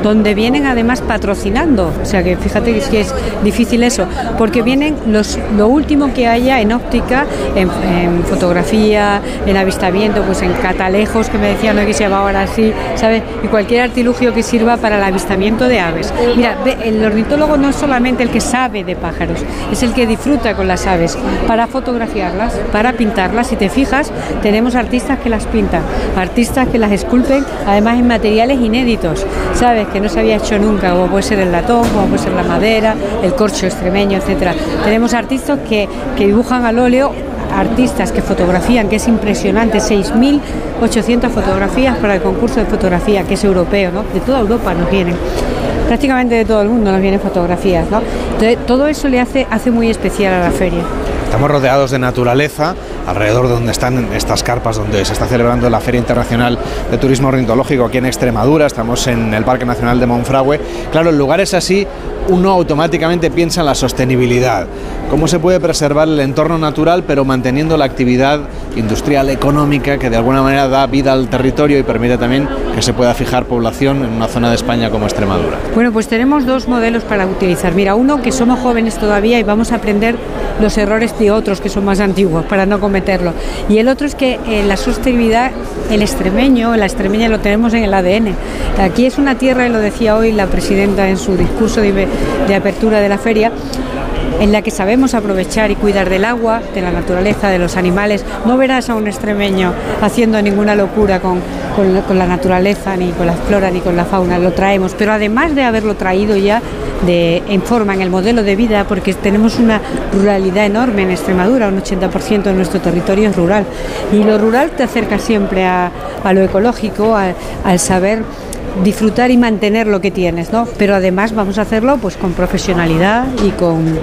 Donde vienen además patrocinando. O sea que fíjate que es, difícil eso, porque vienen los, lo último que haya en óptica, en, en fotografía, en avistamiento, pues en catalejos que me decían ¿no? que se ahora así, ¿sabes? Y cualquier artilugio que sirva para el avistamiento de aves. Mira, el ornitólogo no es solamente el que sabe de pájaros, es el que disfruta con las aves para fotografiarlas, para pintarlas. Si te fijas, tenemos artistas que las pintan, artistas que las esculpen, además en materiales inéditos, ¿sabes? Que no se había hecho nunca, como puede ser el latón, como puede ser la madera, el corcho extremeño, etcétera. Tenemos artistas que, que dibujan al óleo artistas que fotografían, que es impresionante, 6.800 fotografías para el concurso de fotografía, que es europeo, ¿no? De toda Europa nos vienen. Prácticamente de todo el mundo nos vienen fotografías, ¿no? Entonces, todo eso le hace, hace muy especial a la feria. Estamos rodeados de naturaleza, alrededor de donde están estas carpas donde se está celebrando la Feria Internacional de Turismo Ornitológico aquí en Extremadura, estamos en el Parque Nacional de Monfragüe. Claro, en lugares así uno automáticamente piensa en la sostenibilidad, cómo se puede preservar el entorno natural pero manteniendo la actividad industrial económica que de alguna manera da vida al territorio y permite también que se pueda fijar población en una zona de España como Extremadura. Bueno, pues tenemos dos modelos para utilizar. Mira, uno que somos jóvenes todavía y vamos a aprender los errores de otros que son más antiguos para no Y el otro es que eh, la sostenibilidad, el extremeño, la extremeña lo tenemos en el ADN. Aquí es una tierra, y lo decía hoy la presidenta en su discurso de, de apertura de la feria, en la que sabemos aprovechar y cuidar del agua, de la naturaleza, de los animales. No verás a un extremeño haciendo ninguna locura con, con, la naturaleza, ni con la flora, ni con la fauna. Lo traemos, pero además de haberlo traído ya de, en forma en el modelo de vida, porque tenemos una ruralidad enorme en Extremadura, un 80% de nuestro territorio es rural. Y lo rural te acerca siempre a, a lo ecológico, al saber disfrutar y mantener lo que tienes, ¿no? Pero además vamos a hacerlo pues con profesionalidad y con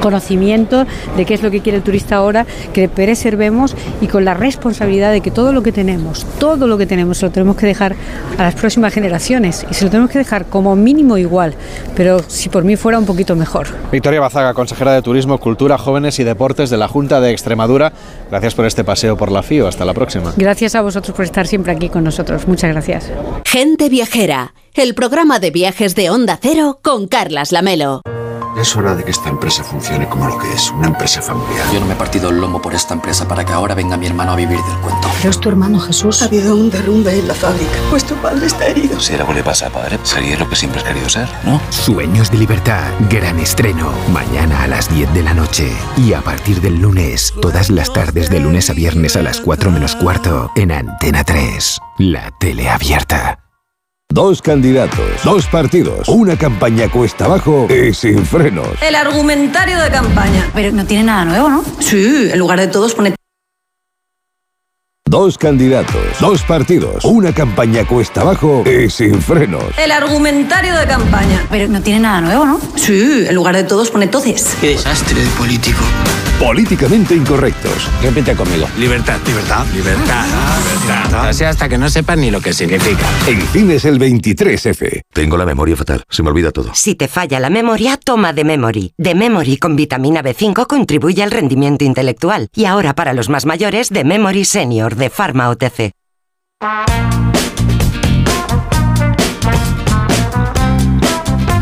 conocimiento de qué es lo que quiere el turista ahora, que preservemos y con la responsabilidad de que todo lo que tenemos, todo lo que tenemos, se lo tenemos que dejar a las próximas generaciones y se lo tenemos que dejar como mínimo igual, pero si por mí fuera un poquito mejor. Victoria Bazaga, consejera de Turismo, Cultura, Jóvenes y Deportes de la Junta de Extremadura, gracias por este paseo por la FIO. Hasta la próxima. Gracias a vosotros por estar siempre aquí con nosotros. Muchas gracias. Gente Viajera, el programa de viajes de Onda Cero con Carlas Lamelo. Es hora de que esta empresa funcione como lo que es, una empresa familiar. Yo no me he partido el lomo por esta empresa para que ahora venga mi hermano a vivir del cuento. Pero es tu hermano Jesús. Ha habido un derrumbe en la fábrica, pues tu padre está herido. Si algo le pasa a padre, sería lo que siempre has querido ser, ¿no? Sueños de libertad, gran estreno, mañana a las 10 de la noche. Y a partir del lunes, todas las tardes de lunes a viernes a las 4 menos cuarto, en Antena 3, la tele abierta. Dos candidatos, dos partidos, una campaña cuesta abajo y sin frenos. El argumentario de campaña. Pero no tiene nada nuevo, ¿no? Sí, en lugar de todos pone Dos candidatos, dos partidos, una campaña cuesta abajo y sin frenos. el argumentario de campaña. Pero no tiene nada nuevo, ¿no? Sí, en lugar de todos pone todes. Qué desastre de político. Políticamente incorrectos. Repite conmigo. Libertad. Libertad. Libertad. Libertad. Así hasta que no sepan ni lo que significa. En cines el 23F. Tengo la memoria fatal, se me olvida todo. Si te falla la memoria, toma de Memory. De Memory con vitamina B5 contribuye al rendimiento intelectual. Y ahora para los más mayores, de Memory Senior de Pharma OTC.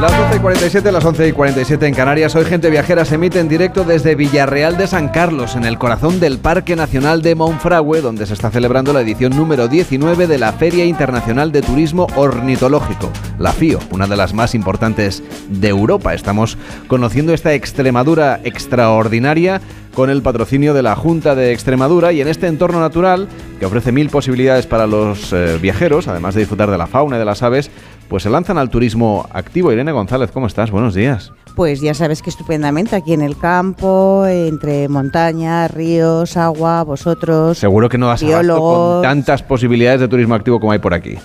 Las 12 y 47, las 11 y 47 en Canarias. Hoy Gente Viajera se emite en directo desde Villarreal de San Carlos, en el corazón del Parque Nacional de Monfragüe, donde se está celebrando la edición número 19 de la Feria Internacional de Turismo Ornitológico, la FIO, una de las más importantes de Europa. Estamos conociendo esta Extremadura extraordinaria con el patrocinio de la Junta de Extremadura y en este entorno natural que ofrece mil posibilidades para los eh, viajeros, además de disfrutar de la fauna y de las aves, pues se lanzan al turismo activo. Irene González, ¿cómo estás? Buenos días. Pues ya sabes que estupendamente aquí en el campo, entre montañas, ríos, agua, vosotros. Seguro que no abasto biólogos. con tantas posibilidades de turismo activo como hay por aquí.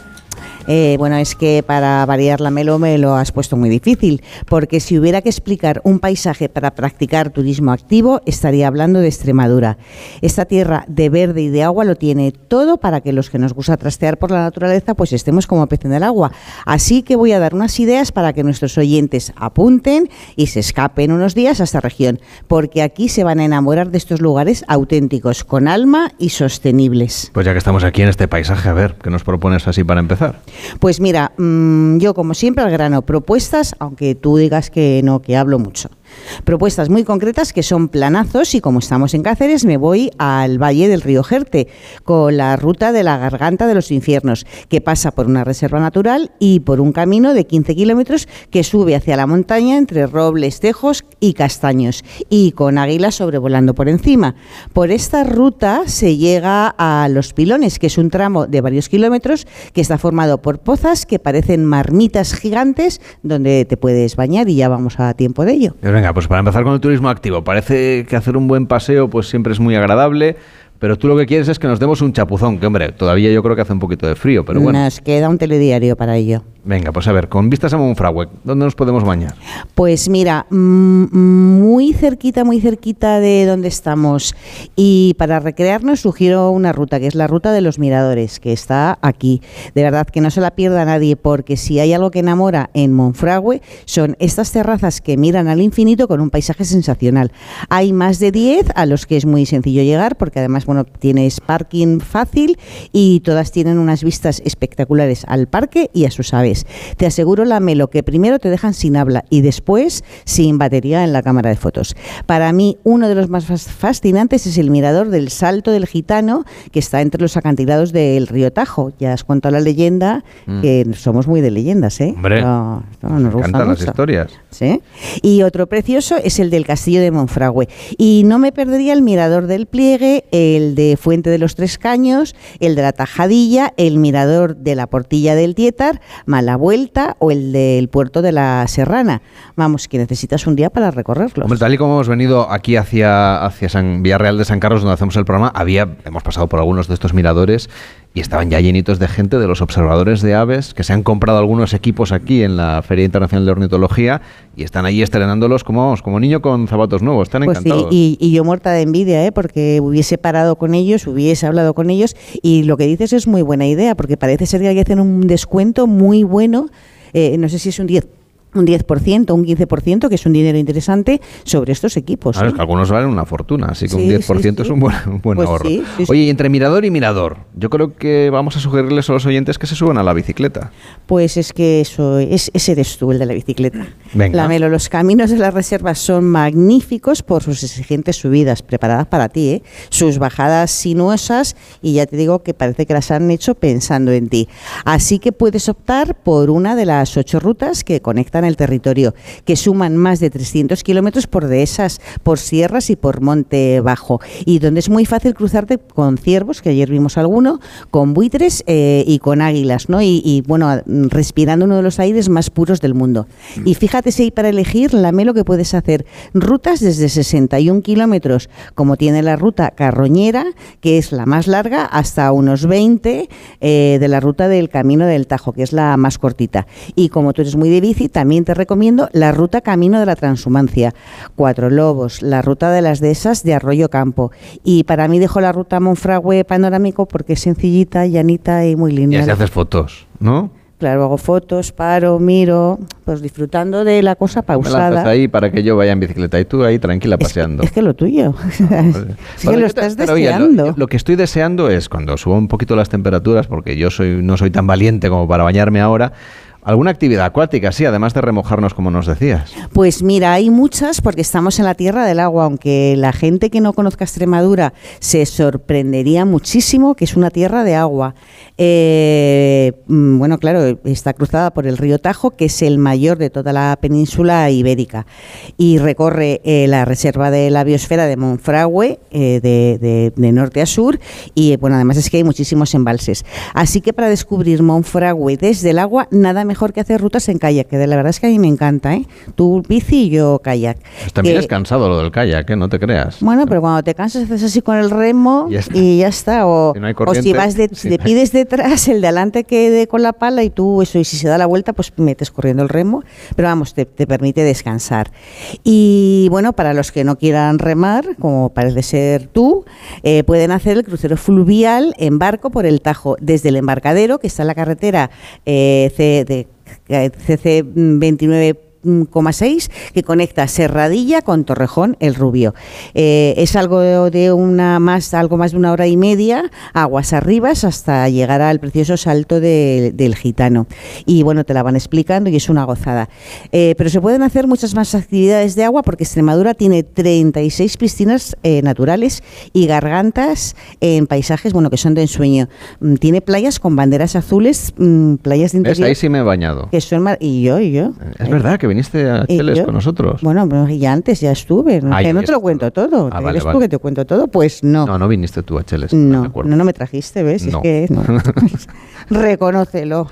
Eh, bueno, es que para variar la melo me lo has puesto muy difícil, porque si hubiera que explicar un paisaje para practicar turismo activo, estaría hablando de Extremadura. Esta tierra de verde y de agua lo tiene todo para que los que nos gusta trastear por la naturaleza, pues estemos como pez en el agua. Así que voy a dar unas ideas para que nuestros oyentes apunten y se escapen unos días a esta región, porque aquí se van a enamorar de estos lugares auténticos, con alma y sostenibles. Pues ya que estamos aquí en este paisaje, a ver, ¿qué nos propones así para empezar? Pues mira, mm, yo como siempre al grano, propuestas, aunque tú digas que no, que hablo mucho. Propuestas muy concretas que son planazos y como estamos en Cáceres me voy al Valle del Río Jerte con la ruta de la Garganta de los Infiernos que pasa por una reserva natural y por un camino de 15 kilómetros que sube hacia la montaña entre robles, tejos y castaños y con águilas sobrevolando por encima. Por esta ruta se llega a Los Pilones que es un tramo de varios kilómetros que está formado por pozas que parecen marmitas gigantes donde te puedes bañar y ya vamos a tiempo de ello. Venga, pues para empezar con el turismo activo, parece que hacer un buen paseo pues siempre es muy agradable, pero tú lo que quieres es que nos demos un chapuzón, que hombre, todavía yo creo que hace un poquito de frío, pero bueno. Nos queda un telediario para ello. Venga, pues a ver, con vistas a Monfragüe, ¿dónde nos podemos bañar? Pues mira, mm, muy cerquita, muy cerquita de donde estamos. Y para recrearnos sugiero una ruta, que es la ruta de los miradores, que está aquí. De verdad que no se la pierda nadie, porque si hay algo que enamora en Monfragüe, son estas terrazas que miran al infinito con un paisaje sensacional. Hay más de 10 a los que es muy sencillo llegar, porque además, bueno, tienes parking fácil y todas tienen unas vistas espectaculares al parque y a sus aves. Te aseguro, Lamelo, que primero te dejan sin habla y después sin batería en la cámara de fotos. Para mí, uno de los más fas- fascinantes es el mirador del Salto del Gitano, que está entre los acantilados del río Tajo. Ya has contado la leyenda, Mm. que somos muy de leyendas, ¿eh? Hombre, No, nos encantan las historias. ¿sí? Y otro precioso es el del Castillo de Monfragüe. Y no me perdería el mirador del Pliegue, el de Fuente de los Tres Caños, el de la Tajadilla, el mirador de la Portilla del Tietar, Mala Vuelta o el del Puerto de la Serrana. Vamos, que necesitas un día para recorrerlos. Hombre, tal y como hemos venido aquí hacia, hacia San Villarreal de San Carlos, donde hacemos el programa, había, hemos pasado por algunos de estos miradores y estaban ya llenitos de gente, de los observadores de aves, que se han comprado algunos equipos aquí en la Feria Internacional de Ornitología y están allí estrenándolos como, como niño con zapatos nuevos. Están Pues sí, encantados. y, y yo muerta de envidia, ¿eh? porque hubiese parado con ellos, hubiese hablado con ellos, y lo que dices es muy buena idea, porque parece ser que hay que hacer un descuento muy bueno, eh, no sé si es un 10 un 10%, un 15%, que es un dinero interesante sobre estos equipos. Claro, ¿eh? es que algunos valen una fortuna, así que un Sí, 10% sí, es sí. un buen, un buen Pues ahorro. sí, sí, sí. Oye, y entre mirador y mirador, yo creo que vamos a sugerirles a los oyentes que se suban a la bicicleta. Pues es que eso es, ese eres tú, el de la bicicleta. Venga. La Melo, los caminos de las reservas son magníficos por sus exigentes subidas, preparadas para ti, ¿eh? sus bajadas sinuosas y ya te digo que parece que las han hecho pensando en ti. Así que puedes optar por una de las ocho rutas que conectan el territorio, que suman más de 300 kilómetros por dehesas, por sierras y por monte bajo, y donde es muy fácil cruzarte con ciervos, que ayer vimos alguno, con buitres eh, y con águilas, ¿no? Y, y, bueno, respirando uno de los aires más puros del mundo. Y fíjate si hay para elegir la Melo que puedes hacer rutas desde 61 kilómetros, como tiene la ruta Carroñera, que es la más larga, hasta unos 20 eh, de la ruta del Camino del Tajo, que es la más cortita. Y como tú eres muy de bici, también te recomiendo la ruta Camino de la Transhumancia, Cuatro Lobos, la ruta de las dehesas de Arroyo Campo. Y para mí dejo la ruta Monfragüe panorámico porque es sencillita, llanita y muy Y lineal. así haces fotos, ¿no? Claro, hago fotos, paro, miro, pues disfrutando de la cosa Me pausada. ahí para que yo vaya en bicicleta y tú ahí tranquila paseando. Es que lo tuyo. es que Bueno, lo te- estás pero oye, lo- deseando. lo, que estoy deseando es cuando suba un poquito las temperaturas, porque yo soy no soy tan valiente como para bañarme ahora, alguna actividad acuática, sí, además de remojarnos como nos decías. Pues mira, hay muchas porque estamos en la tierra del agua, aunque la gente que no conozca Extremadura se sorprendería muchísimo que es una tierra de agua. Eh, mm, bueno, claro, está cruzada por el río Tajo, que es el mayor de toda la península ibérica, y recorre eh, la reserva de la biosfera de Monfragüe eh, de, norte a sur, y bueno, además es que hay muchísimos embalses. Así que para descubrir Monfragüe desde el agua, nada mejor que hacer rutas en kayak, que de la verdad es que a mí me encanta, ¿eh? Tú bici y yo kayak. Pues también Que- es cansado lo del kayak, ¿eh? no te creas. bueno, pero cuando te cansas haces así con el remo Ya y ya está. O Si no o si vas de, si le no hay- pides detrás, el de adelante quede con la pala y tú eso, y si se da la vuelta, pues metes corriendo el remo. Pero vamos, te, te permite descansar. Y bueno, para los que no quieran remar, como parece ser tú, eh, pueden hacer el crucero fluvial en barco por el Tajo, desde el embarcadero, que está en la carretera eh, de CC29 1,6 que conecta Serradilla con Torrejón el Rubio. Eh, es algo de una más, algo más de una hora y media, aguas arribas, hasta llegar al precioso salto del gitano. Y bueno, te la van explicando y es una gozada. Eh, pero se pueden hacer muchas más actividades de agua porque Extremadura tiene 36 piscinas eh, naturales y gargantas en paisajes, bueno, que son de ensueño. Mm, tiene playas con banderas azules, mm, playas de interior. Es, ahí sí me he bañado. Y yo, y yo. Es verdad que viniste a ¿Y Cheles yo? con nosotros. Bueno, pero ya antes ya estuve. No, Ah, que no te lo cuento todo. Ah, ¿Te vale, crees tú vale. que te cuento todo? Pues no. No, no viniste tú a Cheles. No, me no, no me trajiste, ¿ves? No. Es que no. Reconócelo.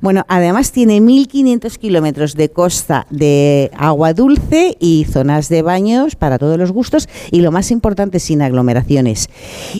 Bueno, además tiene 1.500 kilómetros de costa de agua dulce y zonas de baños para todos los gustos y lo más importante, sin aglomeraciones.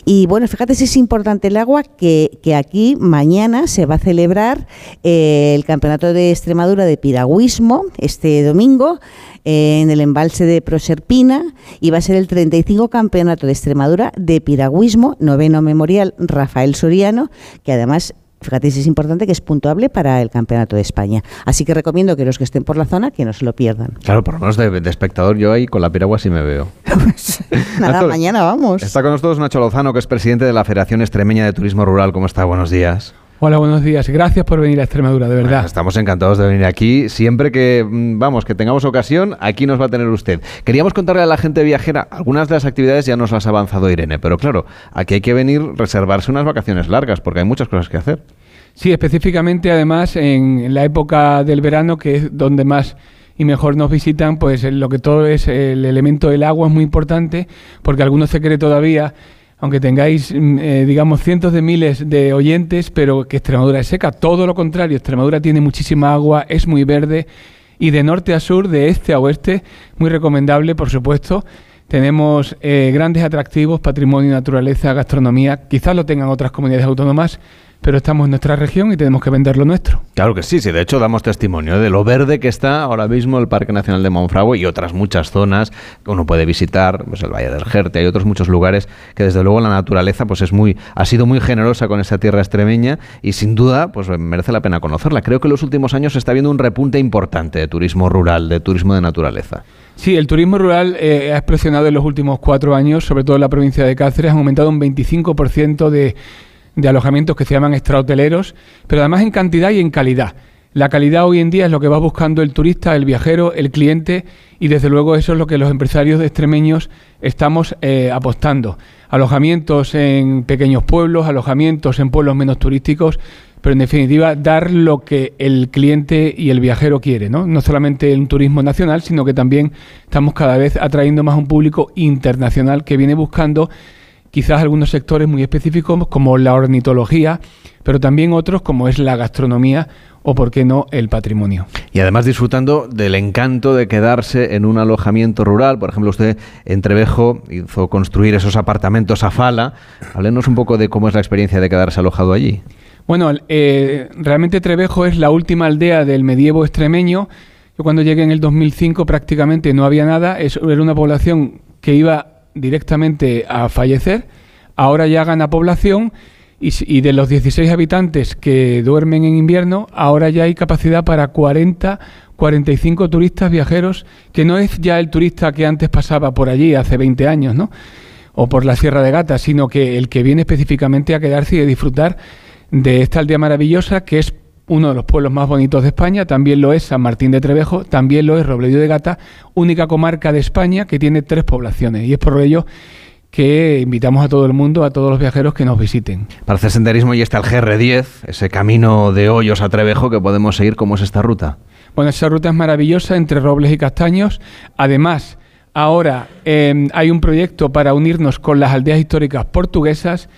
Y bueno, fíjate si es importante el agua, que, aquí mañana se va a celebrar eh, el Campeonato de Extremadura de Piragüismo este domingo en el embalse de Proserpina y va a ser el 35 Campeonato de Extremadura de Piragüismo, noveno memorial Rafael Soriano, que además Fíjate si es importante que es puntuable para el Campeonato de España. Así que recomiendo que los que estén por la zona que no se lo pierdan. Claro, por lo menos de, de espectador yo ahí con la piragua sí me veo. Nada, Nacho, mañana vamos. Está con nosotros Nacho Lozano, que es presidente de la Federación Extremeña de Turismo Rural. ¿Cómo está? Buenos días. Hola, buenos días. Gracias por venir a Extremadura, de verdad. Estamos encantados de venir aquí. Siempre que, mm, vamos, que tengamos ocasión, aquí nos va a tener usted. Queríamos contarle a la gente viajera, algunas de las actividades ya nos las ha avanzado Irene, pero claro, aquí hay que venir, reservarse unas vacaciones largas, porque hay muchas cosas que hacer. Sí, específicamente además en, la época del verano, que es donde más y mejor nos visitan, pues eh, lo que todo es el elemento del agua es muy importante, porque alguno se cree todavía, aunque tengáis, mm, eh, digamos, cientos de miles de oyentes, pero que Extremadura es seca. Todo lo contrario, Extremadura tiene muchísima agua, es muy verde y de norte a sur, de este a oeste, muy recomendable, por supuesto. Tenemos eh, grandes atractivos, patrimonio, naturaleza, gastronomía. Quizás lo tengan otras comunidades autónomas, pero estamos en nuestra región y tenemos que vender lo nuestro. Claro que sí, sí, de hecho damos testimonio de lo verde que está ahora mismo el Parque Nacional de Monfragüe y otras muchas zonas que uno puede visitar, pues el Valle del Jerte, hay otros muchos lugares que desde luego la naturaleza pues es muy ha sido muy generosa con esta tierra extremeña y sin duda pues merece la pena conocerla. Creo que en los últimos años se está viendo un repunte importante de turismo rural, de turismo de naturaleza. Sí, el turismo rural eh, ha explosionado en los últimos cuatro años, sobre todo en la provincia de Cáceres, ha aumentado un 25% de de alojamientos que se llaman extrahoteleros, pero además en cantidad y en calidad. La calidad hoy en día es lo que va buscando el turista, el viajero, el cliente y desde luego eso es lo que los empresarios de extremeños estamos eh, apostando. Alojamientos en pequeños pueblos, alojamientos en pueblos menos turísticos, pero en definitiva dar lo que el cliente y el viajero quiere, ¿no? No solamente un turismo nacional, sino que también estamos cada vez atrayendo más un público internacional que viene buscando quizás algunos sectores muy específicos como la ornitología, pero también otros como es la gastronomía o, por qué no, el patrimonio. Y además disfrutando del encanto de quedarse en un alojamiento rural. Por ejemplo, usted en Trevejo hizo construir esos apartamentos a Fala. Háblenos un poco de cómo es la experiencia de quedarse alojado allí. Bueno, eh, realmente Trevejo es la última aldea del medievo extremeño. Yo cuando llegué en el 2005 prácticamente no había nada. era una población que iba directamente a fallecer, ahora ya gana población y, de los 16 habitantes que duermen en invierno, ahora ya hay capacidad para 40, 45 turistas viajeros, que no es ya el turista que antes pasaba por allí hace 20 años, ¿no? O por la Sierra de Gata, sino que el que viene específicamente a quedarse y a disfrutar de esta aldea maravillosa que es uno de los pueblos más bonitos de España, también lo es San Martín de Trevejo, también lo es Robledo de Gata, única comarca de España que tiene tres poblaciones. Y es por ello que invitamos a todo el mundo, a todos los viajeros que nos visiten. Para hacer senderismo y está el GR10, ese camino de hoyos a Trevejo que podemos seguir. ¿Cómo es esta ruta? Bueno, esa ruta es maravillosa entre robles y castaños. Además, ahora em, hay un proyecto para unirnos con las aldeas históricas portuguesas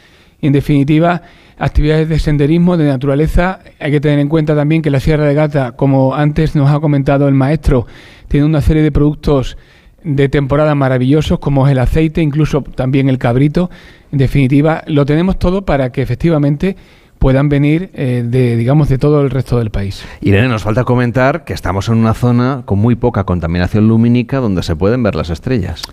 en definitiva, actividades de senderismo, de naturaleza. Hay que tener en cuenta también que la Sierra de Gata, como antes nos ha comentado el maestro, tiene una serie de productos de temporada maravillosos como es el aceite, incluso también el cabrito. En definitiva, lo tenemos todo para que efectivamente puedan venir eh, de, digamos, de todo el resto del país. Irene, nos falta comentar que estamos en una zona con muy poca contaminación lumínica donde se pueden ver las estrellas.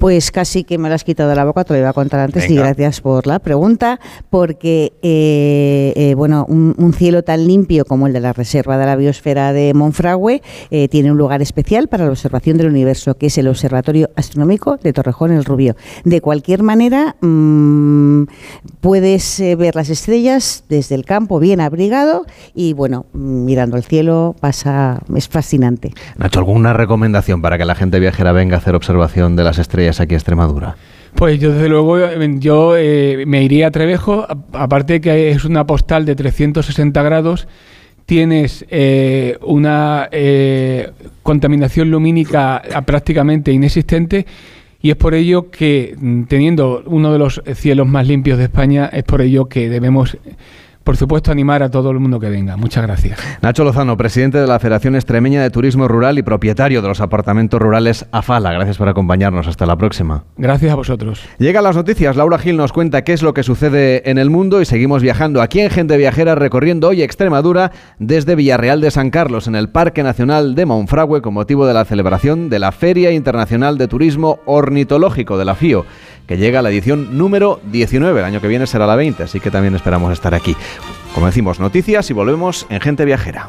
Pues casi que me lo has quitado de la boca, te lo iba a contar antes y gracias por la pregunta, porque, eh, eh, bueno, un, cielo tan limpio como el de la Reserva de la Biosfera de Monfragüe tiene un lugar especial para la observación del universo, que es el Observatorio Astronómico de Torrejón el Rubio. De cualquier manera, mm, puedes ver las estrellas desde el campo bien abrigado y bueno, mirando el cielo pasa, es fascinante. Nacho, ¿alguna recomendación para que la gente viajera venga a hacer observación de las estrellas aquí a Extremadura? Pues yo desde luego yo eh, me iría a Trevejo, aparte de que es una postal de 360 grados, tienes eh, una eh, contaminación lumínica prácticamente inexistente y es por ello que, mm, teniendo uno de los cielos más limpios de España, es por ello que debemos por supuesto, animar a todo el mundo que venga. Muchas gracias. Nacho Lozano, presidente de la Federación Extremeña de Turismo Rural y propietario de los apartamentos rurales AFALA. Gracias por acompañarnos. Hasta la próxima. Gracias a vosotros. Llegan las noticias. Laura Gil nos cuenta qué es lo que sucede en el mundo y seguimos viajando aquí en Gente Viajera, recorriendo hoy Extremadura desde Villarreal de San Carlos, en el Parque Nacional de Monfragüe, con motivo de la celebración de la Feria Internacional de Turismo Ornitológico de la FIO que llega a la edición número 19. El año que viene será la 20, así que también esperamos estar aquí. Como decimos, noticias y volvemos en Gente Viajera.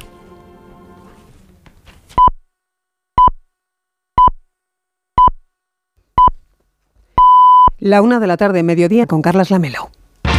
La una de la tarde, mediodía, con Carlas Lamelo.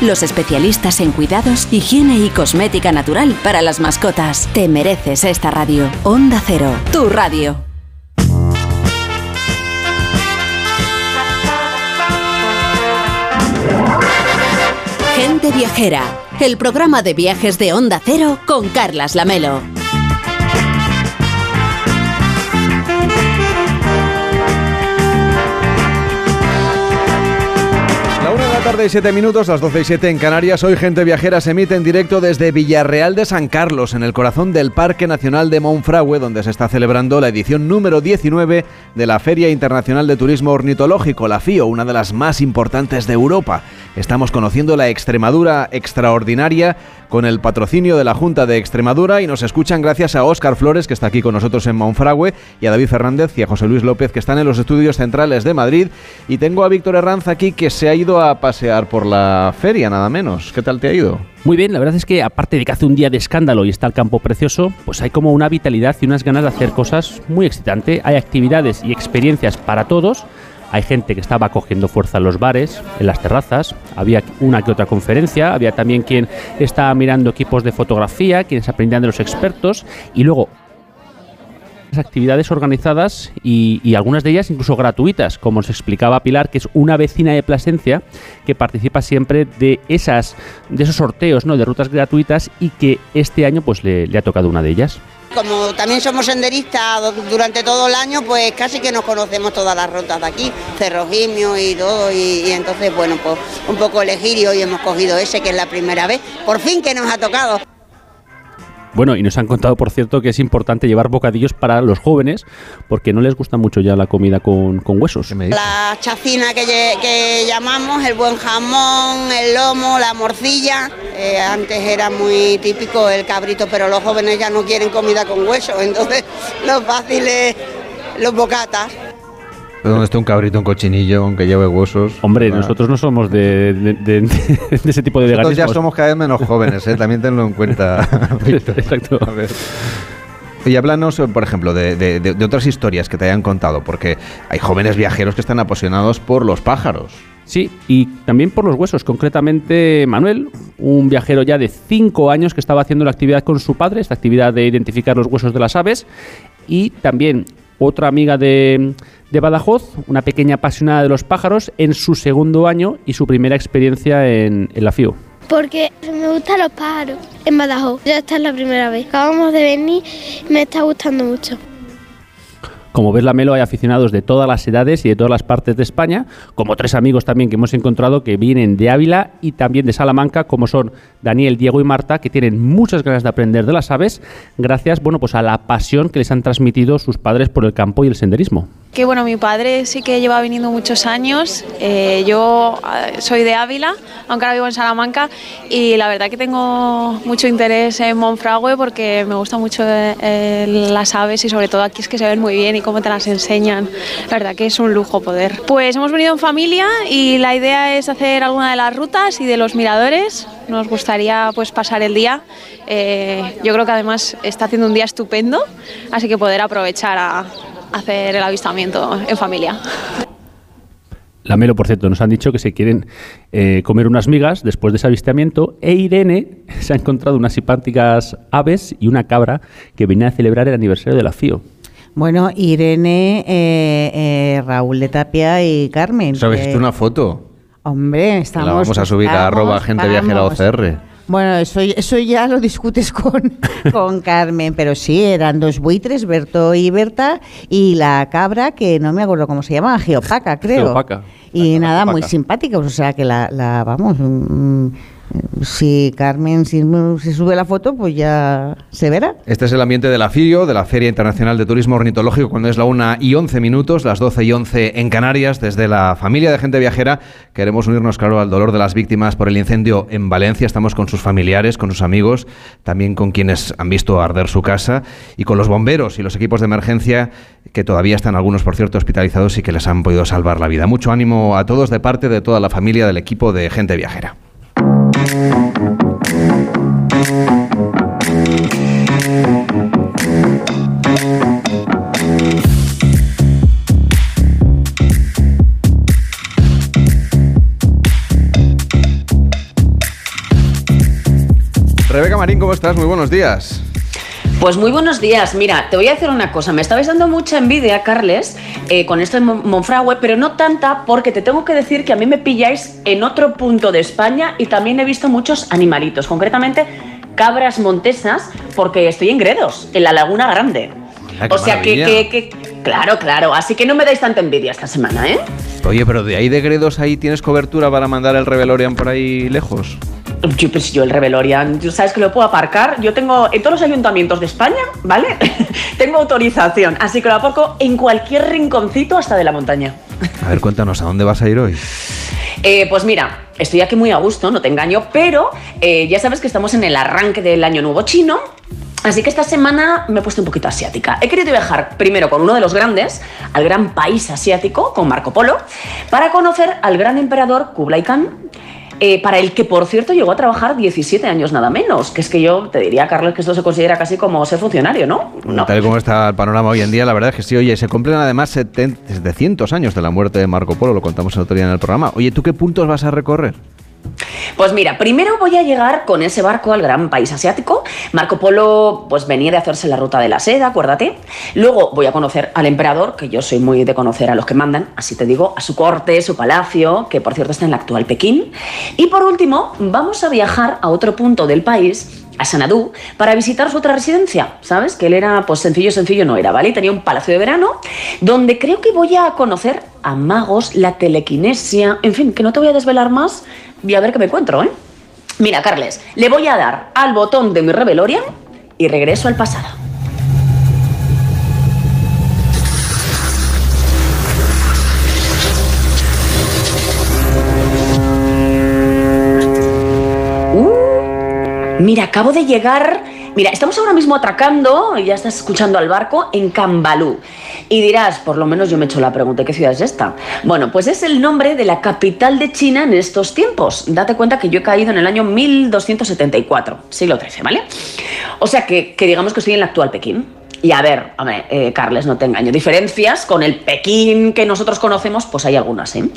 los especialistas en cuidados, higiene y cosmética natural para las mascotas. Te mereces esta radio. Onda Cero, tu radio. Gente Viajera, el programa de viajes de Onda Cero con Carlas Lamelo. Tarde y siete minutos, las 12 y 7 en Canarias. Hoy Gente Viajera se emite en directo desde Villarreal de San Carlos, en el corazón del Parque Nacional de Monfragüe, donde se está celebrando la edición número 19 de la Feria Internacional de Turismo Ornitológico, la FIO, una de las más importantes de Europa. Estamos conociendo la Extremadura extraordinaria con el patrocinio de la Junta de Extremadura y nos escuchan gracias a Óscar Flores, que está aquí con nosotros en Monfragüe, y a David Fernández y a José Luis López, que están en los estudios centrales de Madrid. Y tengo a Víctor Herranz aquí, que se ha ido a pasear por la feria, nada menos. ¿Qué tal te ha ido? Muy bien, la verdad es que aparte de que hace un día de escándalo y está el campo precioso, pues hay como una vitalidad y unas ganas de hacer cosas muy excitante. Hay actividades y experiencias para todos. Hay gente que estaba cogiendo fuerza en los bares, en las terrazas, había una que otra conferencia, había también quien estaba mirando equipos de fotografía, quienes aprendían de los expertos. Y luego actividades organizadas y, algunas de ellas incluso gratuitas, como os explicaba Pilar, que es una vecina de Plasencia que participa siempre de esas de esos sorteos, ¿no? de rutas gratuitas y que este año pues le, ha tocado una de ellas. Como también somos senderistas durante todo el año, pues casi que nos conocemos todas las rutas de aquí, Cerro Gimio y todo, y, y, entonces, bueno, pues un poco elegir y hoy hemos cogido ese que es la primera vez, por fin que nos ha tocado. Bueno, y nos han contado, por cierto, que es importante llevar bocadillos para los jóvenes, porque no les gusta mucho ya la comida con, con huesos. La chacina que, que, llamamos, el buen jamón, el lomo, la morcilla. Eh, antes era muy típico el cabrito, pero los jóvenes ya no quieren comida con huesos, entonces lo fácil es los bocatas. Donde esté un cabrito, un cochinillo, aunque lleve huesos. Hombre, ah. nosotros no somos de, de, de, de ese tipo de Nosotros ya somos cada vez menos jóvenes, ¿eh? también tenlo en cuenta. Exacto. A ver. Y háblanos, por ejemplo, de, de, de, otras historias que te hayan contado, porque hay jóvenes viajeros que están apasionados por los pájaros. Sí, y también por los huesos. Concretamente, Manuel, un viajero ya de 5 años que estaba haciendo la actividad con su padre, esta actividad de identificar los huesos de las aves, y también otra amiga de, de, Badajoz, una pequeña apasionada de los pájaros, en su segundo año y su primera experiencia en, en la FIO. Porque me gustan los pájaros en Badajoz. Ya esta es la primera vez. Acabamos de venir y me está gustando mucho. Como ves, la Melo hay aficionados de todas las edades y de todas las partes de España, como tres amigos también que hemos encontrado que vienen de Ávila y también de Salamanca, como son Daniel, Diego y Marta, que tienen muchas ganas de aprender de las aves, gracias bueno, pues a la pasión que les han transmitido sus padres por el campo y el senderismo. Que bueno, mi padre sí que lleva viniendo muchos años. Eh, yo soy de Ávila, aunque ahora vivo en Salamanca, y la verdad que tengo mucho interés en Monfragüe porque me gustan mucho eh, las aves y sobre todo aquí es que se ven muy bien y cómo te las enseñan. La verdad que es un lujo poder. Pues hemos venido en familia y la idea es hacer alguna de las rutas y de los miradores. Nos gustaría pues pasar el día. Eh, yo creo que además está haciendo un día estupendo, así que poder aprovechar a hacer el avistamiento en familia. La Melo, por cierto, nos han dicho que se quieren eh, comer unas migas después de ese avistamiento e Irene se ha encontrado unas simpáticas aves y una cabra que venía a celebrar el aniversario de la FIO. Bueno, Irene, eh, eh, Raúl de Tapia y Carmen. ¿Sabes visto una foto? Hombre, estamos... La vamos a subir a arroba gente viajera OCR. Bueno, eso, eso ya lo discutes con, con Carmen, pero sí, eran dos buitres, Berto y Berta, y la cabra, que no me acuerdo cómo se llama, Geopaca, creo. Geopaca. Y nada, muy simpática, o sea que la, la vamos, mm, si Carmen si se sube la foto, pues ya se verá. Este es el ambiente de la FIO, de la Feria Internacional de Turismo Ornitológico, cuando es la 1 y 11 minutos, las 12 y 11 en Canarias. Desde la familia de gente viajera queremos unirnos, claro, al dolor de las víctimas por el incendio en Valencia. Estamos con sus familiares, con sus amigos, también con quienes han visto arder su casa y con los bomberos y los equipos de emergencia que todavía están algunos, por cierto, hospitalizados y que les han podido salvar la vida. Mucho ánimo a todos de parte de toda la familia del equipo de gente viajera. Rebeca Marín, ¿cómo estás? Muy buenos días. Pues muy buenos días. Mira, te voy a decir una cosa. Me estabais dando mucha envidia, Carles, eh, con esto Mon- Monfragüe, pero no tanta porque te tengo que decir que a mí me pilláis en otro punto de España y también he visto muchos animalitos, concretamente cabras montesas, porque estoy en Gredos, en la Laguna Grande. O sea que, maravilla. que- que- Claro, claro. Así que no me dais tanta envidia esta semana, ¿eh? Oye, pero de ahí de Gredos ahí tienes cobertura para mandar el Revelorian por ahí lejos. Yo, pues yo el Revelorian, tú sabes que lo puedo aparcar. Yo tengo en todos los ayuntamientos de España, ¿vale? tengo autorización, así que lo aparco en cualquier rinconcito hasta de la montaña. A ver, cuéntanos, ¿a dónde vas a ir hoy? Eh, pues mira, estoy aquí muy a gusto, no te engaño, pero eh, ya sabes que estamos en el arranque del año nuevo chino. Así que esta semana me he puesto un poquito asiática. He querido viajar primero con uno de los grandes, al gran país asiático, con Marco Polo, para conocer al gran emperador Kublai Khan, eh, para el que, por cierto, llegó a trabajar 17 años nada menos. Que es que yo te diría, Carlos, que esto se considera casi como ser funcionario, ¿no? No. Tal y como está el panorama hoy en día, la verdad es que sí, oye, se cumplen además 70 700 años de la muerte de Marco Polo, lo contamos el otro día en el programa. Oye, ¿tú qué puntos vas a recorrer? Pues mira, primero voy a llegar con ese barco al gran país asiático. Marco Polo pues venía de hacerse la ruta de la seda, acuérdate. Luego voy a conocer al emperador, que yo soy muy de conocer a los que mandan, así te digo, a su corte, su palacio, que por cierto está en la actual Pekín. Y por último, vamos a viajar a otro punto del país a Sanadú para visitar su otra residencia, ¿sabes? Que él era, pues sencillo, sencillo no era, ¿vale? Tenía un palacio de verano donde creo que voy a conocer a magos, la telequinesia, en fin, que no te voy a desvelar más y a ver qué me encuentro, ¿eh? Mira, Carles, le voy a dar al botón de mi Revelorian y regreso al pasado. Mira, acabo de llegar. Mira, estamos ahora mismo atracando, y ya estás escuchando al barco, en Cambalú. Y dirás, por lo menos yo me he hecho la pregunta, ¿qué ciudad es esta? Bueno, pues es el nombre de la capital de China en estos tiempos. Date cuenta que yo he caído en el año 1274, siglo XIII, ¿vale? O sea que, que digamos que estoy en la actual Pekín. Y a ver, hombre, eh, Carles, no te engaño. Diferencias con el Pekín que nosotros conocemos, pues hay algunas, ¿eh? Me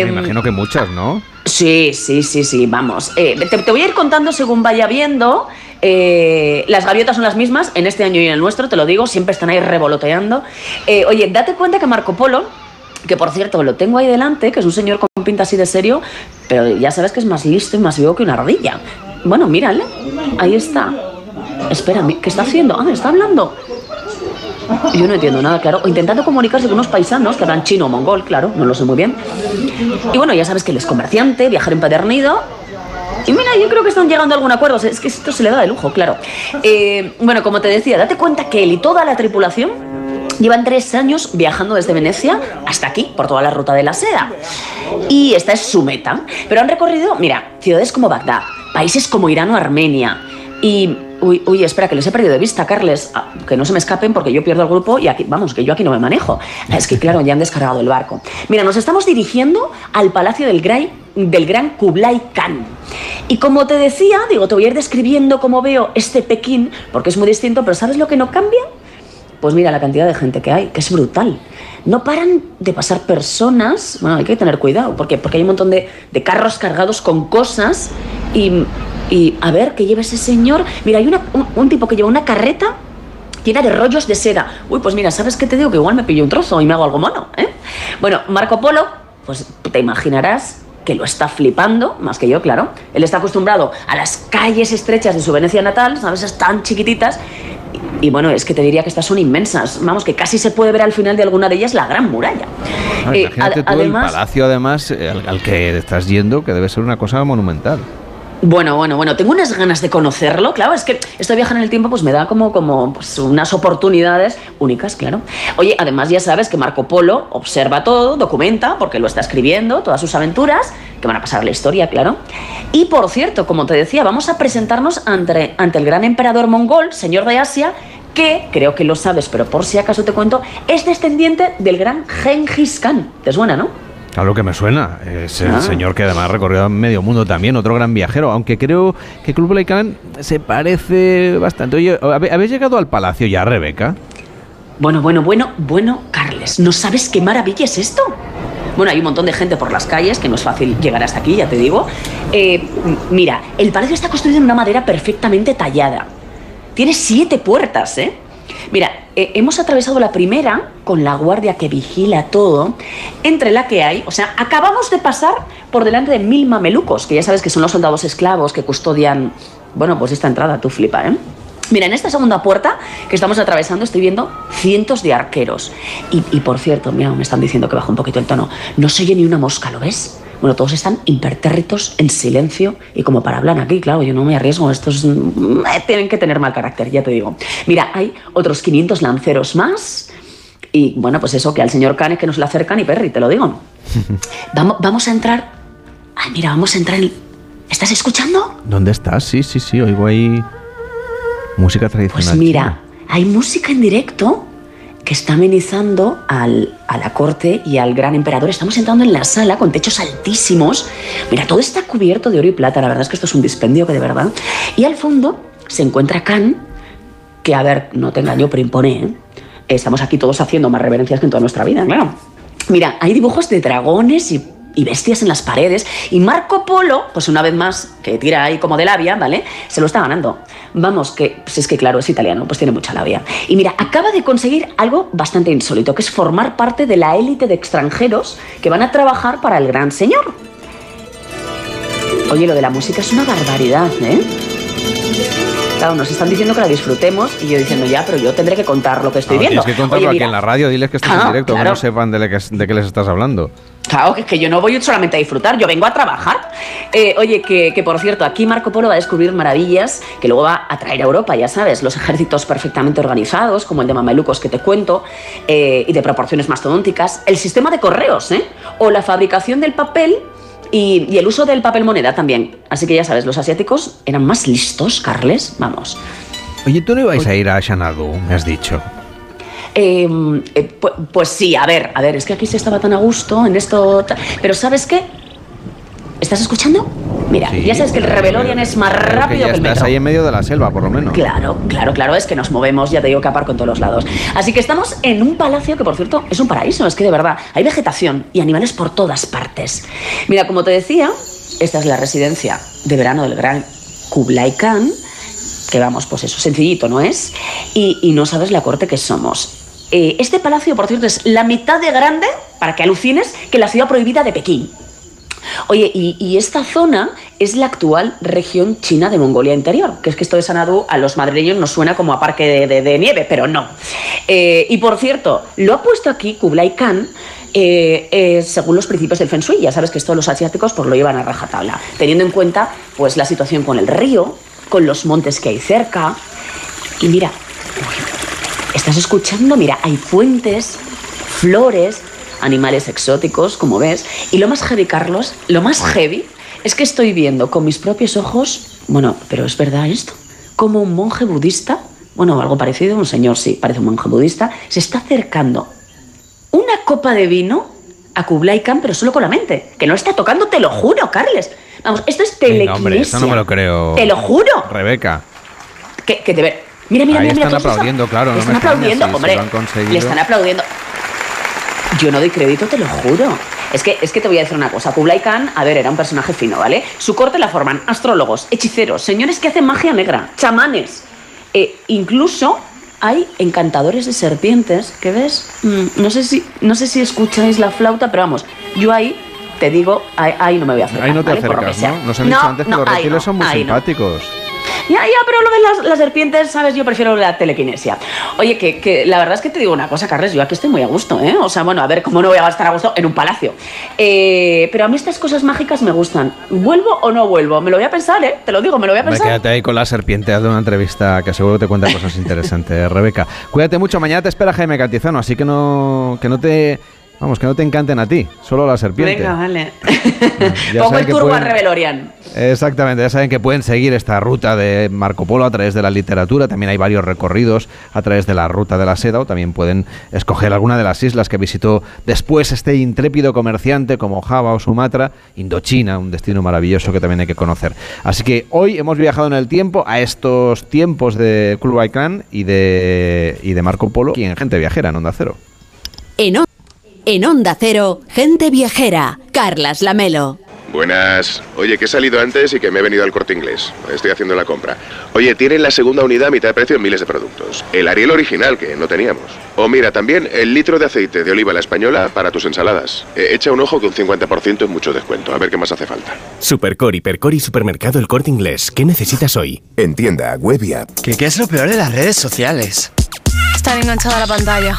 Em, imagino que muchas, ¿no? Sí, sí, sí, sí, vamos. Eh, te, te voy a ir contando según vaya viendo. Eh, las gaviotas son las mismas en este año y en el nuestro, te lo digo, siempre están ahí revoloteando. Eh, oye, date cuenta que Marco Polo, que por cierto lo tengo ahí delante, que es un señor con pinta así de serio, pero ya sabes que es más listo y más vivo que una ardilla. Bueno, mírale, ahí está. Espera, ¿qué está haciendo? Ah, está hablando. Yo no entiendo nada, claro. O intentando comunicarse con unos paisanos que hablan chino o mongol, claro, no lo sé muy bien. Y bueno, ya sabes que él es comerciante, viajero empedernido. Y mira, yo creo que están llegando a algún acuerdo. Es que esto se le da de lujo, claro. Eh, bueno, como te decía, date cuenta que él y toda la tripulación llevan tres años viajando desde Venecia hasta aquí, por toda la ruta de la seda. Y esta es su meta. Pero han recorrido, mira, ciudades como Bagdad, países como Irán o Armenia. Y, uy, uy, espera, que les he perdido de vista, Carles. Ah, que no se me escapen porque yo pierdo el grupo y aquí, vamos, que yo aquí no me manejo. Es que, claro, ya han descargado el barco. Mira, nos estamos dirigiendo al palacio del, Grai- del gran Kublai Khan. Y como te decía, digo, te voy a ir describiendo cómo veo este Pekín, porque es muy distinto, pero ¿sabes lo que no cambia? Pues mira la cantidad de gente que hay, que es brutal. No paran de pasar personas, bueno, hay que tener cuidado, porque, porque hay un montón de, de carros cargados con cosas y, y a ver, ¿qué lleva ese señor? Mira, hay una- un, un tipo que lleva una carreta llena de rollos de seda. Uy, pues mira, ¿sabes qué te digo? Que igual me pillo un trozo y me hago algo mono, ¿eh? Bueno, Marco Polo, pues te imaginarás que lo está flipando, más que yo, claro. Él está acostumbrado a las calles estrechas de su Venecia natal, ¿sabes? Esas tan chiquititas. Y, y bueno, es que te diría que estas son inmensas. Vamos, que casi se puede ver al final de alguna de ellas la gran muralla. No, Eh, imagínate ad- tú además- el palacio, además, eh, al, al que estás yendo, que debe ser una cosa monumental. Bueno, bueno, bueno, tengo unas ganas de conocerlo, claro, es que esto de viajar en el tiempo pues me da como, como pues, unas oportunidades únicas, claro. Oye, además ya sabes que Marco Polo observa todo, documenta, porque lo está escribiendo, todas sus aventuras, que van a pasar la historia, claro. Y por cierto, como te decía, vamos a presentarnos ante, ante el gran emperador mongol, señor de Asia, que, creo que lo sabes, pero por si acaso te cuento, es descendiente del gran Genghis Khan. ¿Te suena, no? Claro que me suena. Es el Ah. señor que además ha recorrido medio mundo también, otro gran viajero. Aunque creo que Kublai Khan se parece bastante. Oye, ¿habe- ¿habéis llegado al palacio ya, Rebeca? Bueno, bueno, bueno, bueno, Carles, ¿no sabes qué maravilla es esto? Bueno, hay un montón de gente por las calles, que no es fácil llegar hasta aquí, ya te digo. Eh, mira, el palacio está construido en una madera perfectamente tallada. Tiene siete puertas, ¿eh? Mira, eh, hemos atravesado la primera con la guardia que vigila todo, entre la que hay, o sea, acabamos de pasar por delante de mil mamelucos, que ya sabes que son los soldados esclavos que custodian, bueno, pues esta entrada, tú flipa, ¿eh? Mira, en esta segunda puerta que estamos atravesando estoy viendo cientos de arqueros. Y, y por cierto, mira, me están diciendo que bajo un poquito el tono. No se oye ni una mosca, ¿lo ves? Bueno, todos están impertérritos, en silencio, y como para hablar aquí, claro, yo no me arriesgo, estos mm, eh, tienen que tener mal carácter, ya te digo. Mira, hay otros 500 lanceros más, y bueno, pues eso, que al señor Cane que nos le acercan y Perry, te lo digo. Vamos, vamos a entrar... Ay, mira, vamos a entrar en... ¿Estás escuchando? ¿Dónde estás? Sí, sí, sí, oigo ahí música tradicional. Pues mira, hay música en directo que está amenizando al, a la corte y al gran emperador. Estamos entrando en la sala con techos altísimos. Mira, todo está cubierto de oro y plata. La verdad es que esto es un dispendio que de verdad. Y al fondo se encuentra Khan, que a ver, no te engaño, pero impone. ¿eh? Estamos aquí todos haciendo más reverencias que en toda nuestra vida, claro. Mira, hay dibujos de dragones y y bestias en las paredes. Y Marco Polo, pues una vez más, que tira ahí como de labia, ¿vale? Se lo está ganando. Vamos, que pues es que claro, es italiano, pues tiene mucha labia. Y mira, acaba de conseguir algo bastante insólito, que es formar parte de la élite de extranjeros que van a trabajar para el gran señor. Oye, lo de la música es una barbaridad, ¿eh? Claro, nos están diciendo que la disfrutemos y yo diciendo ya, pero yo tendré que contar lo que estoy No, viendo. Tienes que contarlo Oye, aquí en la radio, diles que estás Ah, en directo, que no sepan de, le- de qué les estás hablando. Claro, que es que yo no voy solamente a disfrutar, yo vengo a trabajar. Eh, oye, que, que por cierto, aquí Marco Polo va a descubrir maravillas que luego va a traer a Europa, ya sabes, los ejércitos perfectamente organizados, como el de Mamelucos que te cuento, eh, y de proporciones mastodónticas, el sistema de correos, ¿eh? o la fabricación del papel y, y el uso del papel moneda también. Así que ya sabes, los asiáticos eran más listos, Carles, vamos. Oye, ¿tú no ibais a ir a Xanadu, me has dicho? Eh, eh, pu- pues sí, a ver, a ver, es que aquí se estaba tan a gusto en esto. Pero ¿sabes qué? ¿Estás escuchando? Mira, Sí, ya sabes que el Rebelorian es más rápido que que, el estás metro. ahí en medio de la selva, por lo menos. Claro, claro, claro, es que nos movemos, ya te digo que aparco en todos los lados. Así que estamos en un palacio que, por cierto, es un paraíso, es que de verdad, hay vegetación y animales por todas partes. Mira, como te decía, esta es la residencia de verano del gran Kublai Khan, que vamos, pues eso, sencillito, ¿no es? Y, y no sabes la corte que somos. Eh, este palacio, por cierto, es la mitad de grande, para que alucines, que la ciudad prohibida de Pekín. Oye, y, esta zona es la actual región china de Mongolia Interior, que es que esto de Sanadú a los madrileños nos suena como a parque de, nieve, pero no. Eh, y por cierto, lo ha puesto aquí Kublai Khan eh, según los principios del Feng Shui. Ya sabes que esto los asiáticos pues, lo llevan a rajatabla, teniendo en cuenta pues, la situación con el río, con los montes que hay cerca. Y mira, ¿Estás escuchando? Mira, hay fuentes, flores, animales exóticos, como ves. Y lo más heavy, Carlos, lo más heavy es que estoy viendo con mis propios ojos, bueno, pero es verdad esto, como un monje budista, bueno, algo parecido, un señor sí, parece un monje budista, se está acercando una copa de vino a Kublai Khan, pero solo con la mente, que no está tocando, te lo juro, Carles. Vamos, esto es Sí, telequinesia. no, hombre, eso no me lo creo. Te lo juro. Rebeca. Que, que de ver. Mira, mira, Ahí mira, están aplaudiendo, claro, no Le me están extraña aplaudiendo, si- hombre. Le están aplaudiendo. Yo no doy crédito, te lo juro. Es que, es que te voy a decir una cosa. Kublai Khan, a ver, era un personaje fino, ¿vale? Su corte la forman astrólogos, hechiceros, señores que hacen magia negra, chamanes. Eh, incluso hay encantadores de serpientes, ¿qué ves? Mm, no, sé si, no sé si escucháis la flauta, pero vamos, yo ahí te digo, ahí, ahí no me voy a acercar. Ahí no te acercas. ¿no? Nos han dicho No, antes que no, los reptiles son muy simpáticos. Ya, ya, pero lo de las, las serpientes, ¿sabes? Yo prefiero la telequinesia. Oye, que, que la verdad es que te digo una cosa, Carles, yo aquí estoy muy a gusto, ¿eh? O sea, bueno, a ver, ¿cómo no voy a estar a gusto en un palacio? Eh, pero a mí estas cosas mágicas me gustan. ¿Vuelvo o no vuelvo? Me lo voy a pensar, ¿eh? Te lo digo, me lo voy a Me pensar. quédate ahí con la serpiente, hazle una entrevista que seguro te cuenta cosas interesantes, Rebeca. Cuídate mucho, mañana te espera Jaime Cantizano, así que no, que no te... Vamos, que no te encanten a ti, solo a la serpiente. Venga, vale. Ya Pongo el turbo pueden- a Rebelorian. Exactamente, ya saben que pueden seguir esta ruta de Marco Polo a través de la literatura, también hay varios recorridos a través de la ruta de la seda o también pueden escoger alguna de las islas que visitó después este intrépido comerciante como Java o Sumatra, Indochina, un destino maravilloso que también hay que conocer. Así que hoy hemos viajado en el tiempo a estos tiempos de Kublai Khan y de, y de Marco Polo y en Gente Viajera en Onda Cero. En, O- en Onda Cero, gente viajera. Carlas Lamelo. Buenas. Oye, que he salido antes y que me he venido al corte inglés. Estoy haciendo la compra. Oye, tienen la segunda unidad a mitad de precio en miles de productos. El Ariel original, que no teníamos. O mira, también el litro de aceite de oliva la española para tus ensaladas. Eh, echa un ojo que un 50% es mucho descuento. A ver qué más hace falta. Supercore, Hipercore y Supermercado El Corte Inglés. ¿Qué necesitas hoy? En tienda, web y app. ¿Qué, ¿Qué es lo peor de las redes sociales? Estar enganchada a la pantalla.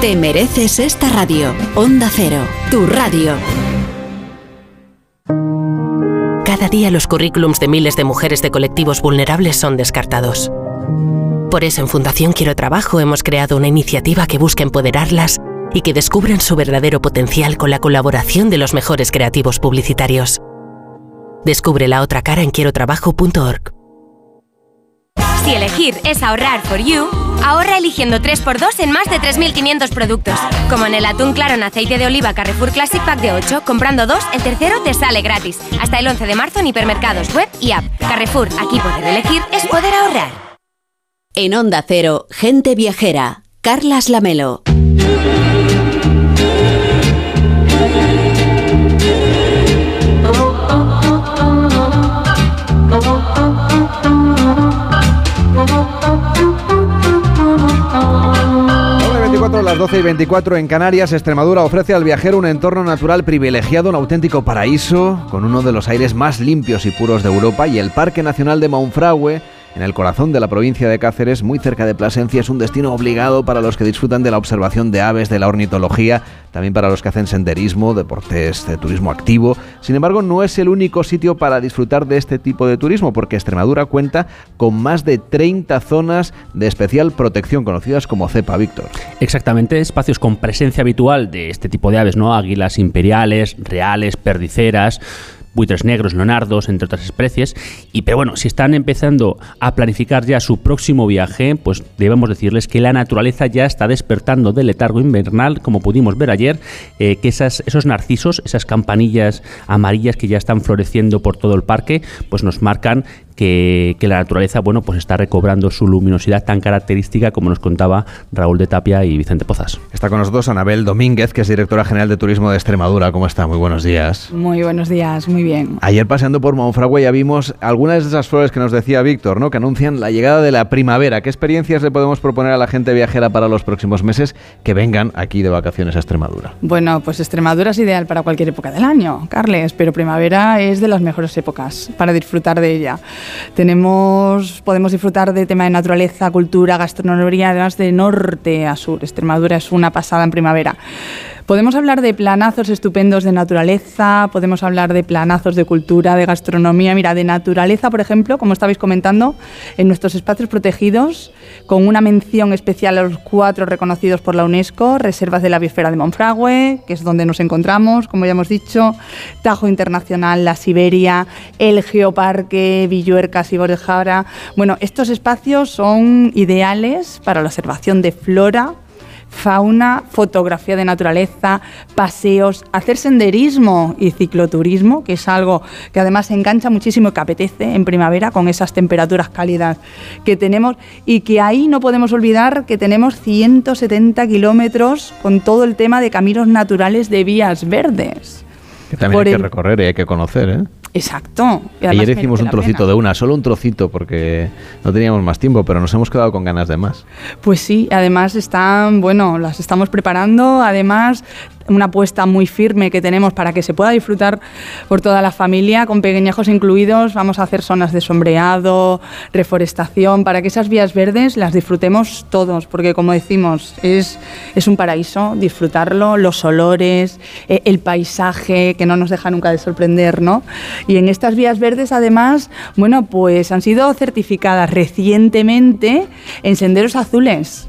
Te mereces esta radio. Onda Cero, tu radio. Cada día los currículums de miles de mujeres de colectivos vulnerables son descartados. Por eso en Fundación Quiero Trabajo hemos creado una iniciativa que busca empoderarlas y que descubran su verdadero potencial con la colaboración de los mejores creativos publicitarios. Descubre la otra cara en quierotrabajo.org. Si elegir es ahorrar for you, ahorra eligiendo 3x2 en más de 3.500 productos. Como en el atún claro en aceite de oliva Carrefour Classic Pack de 8, comprando 2, el tercero te sale gratis. Hasta el 11 de marzo en hipermercados, web y app. Carrefour, aquí poder elegir es poder ahorrar. En Onda Cero, gente viajera. Carlas Lamelo. Las 12 y 24 en Canarias, Extremadura ofrece al viajero un entorno natural privilegiado, un auténtico paraíso, con uno de los aires más limpios y puros de Europa y el Parque Nacional de Monfragüe, en el corazón de la provincia de Cáceres, muy cerca de Plasencia, es un destino obligado para los que disfrutan de la observación de aves, de la ornitología, también para los que hacen senderismo, deportes de turismo activo. Sin embargo, no es el único sitio para disfrutar de este tipo de turismo, porque Extremadura cuenta con más de 30 zonas de especial protección, conocidas como cepa, Víctor. Exactamente, espacios con presencia habitual de este tipo de aves, ¿no? Águilas imperiales, reales, perdiceras buitres negros, leonardos, entre otras especies. Y pero bueno, si están empezando a planificar ya su próximo viaje, pues debemos decirles que la naturaleza ya está despertando del letargo invernal, como pudimos ver ayer, eh, que esas, esos narcisos, esas campanillas amarillas que ya están floreciendo por todo el parque, pues nos marcan que, la naturaleza, bueno, pues está recobrando su luminosidad tan característica como nos contaba Raúl de Tapia y Vicente Pozas. Está con nosotros Anabel Domínguez, que es directora general de Turismo de Extremadura. ¿Cómo está? Muy buenos días. Muy buenos días, muy bien. Ayer paseando por Monfragüe ya vimos algunas de esas flores que nos decía Víctor, ¿no? Que anuncian la llegada de la primavera. ¿Qué experiencias le podemos proponer a la gente viajera para los próximos meses que vengan aquí de vacaciones a Extremadura? Bueno, pues Extremadura es ideal para cualquier época del año, Carles, pero primavera es de las mejores épocas para disfrutar de ella. Tenemos, podemos disfrutar de tema de naturaleza, cultura, gastronomía, además de norte a sur. Extremadura es una pasada en primavera. Podemos hablar de planazos estupendos de naturaleza, podemos hablar de planazos de cultura, de gastronomía. Mira, de naturaleza, por ejemplo, como estabais comentando, en nuestros espacios protegidos, con una mención especial a los cuatro reconocidos por la UNESCO, reservas de la biosfera de Monfragüe, que es donde nos encontramos, como ya hemos dicho, Tajo Internacional, la Siberia, el Geoparque, Villuercas y Borjara. Bueno, estos espacios son ideales para la observación de flora, fauna, fotografía de naturaleza, paseos, hacer senderismo y cicloturismo, que es algo que además engancha muchísimo y que apetece en primavera con esas temperaturas cálidas que tenemos y que ahí no podemos olvidar que tenemos 170 kilómetros con todo el tema de caminos naturales de vías verdes. Que también hay que recorrer y hay que conocer, ¿eh? Exacto. Ayer hicimos un trocito de una, solo un trocito, porque no teníamos más tiempo, pero nos hemos quedado con ganas de más. Pues sí, además están, bueno, las estamos preparando, además una apuesta muy firme que tenemos para que se pueda disfrutar por toda la familia, con pequeñajos incluidos. Vamos a hacer zonas de sombreado, reforestación, para que esas vías verdes las disfrutemos todos, porque como decimos, es, es un paraíso disfrutarlo, los olores, eh, el paisaje, que no nos deja nunca de sorprender, ¿no? Y en estas vías verdes, además, bueno, pues han sido certificadas recientemente en senderos azules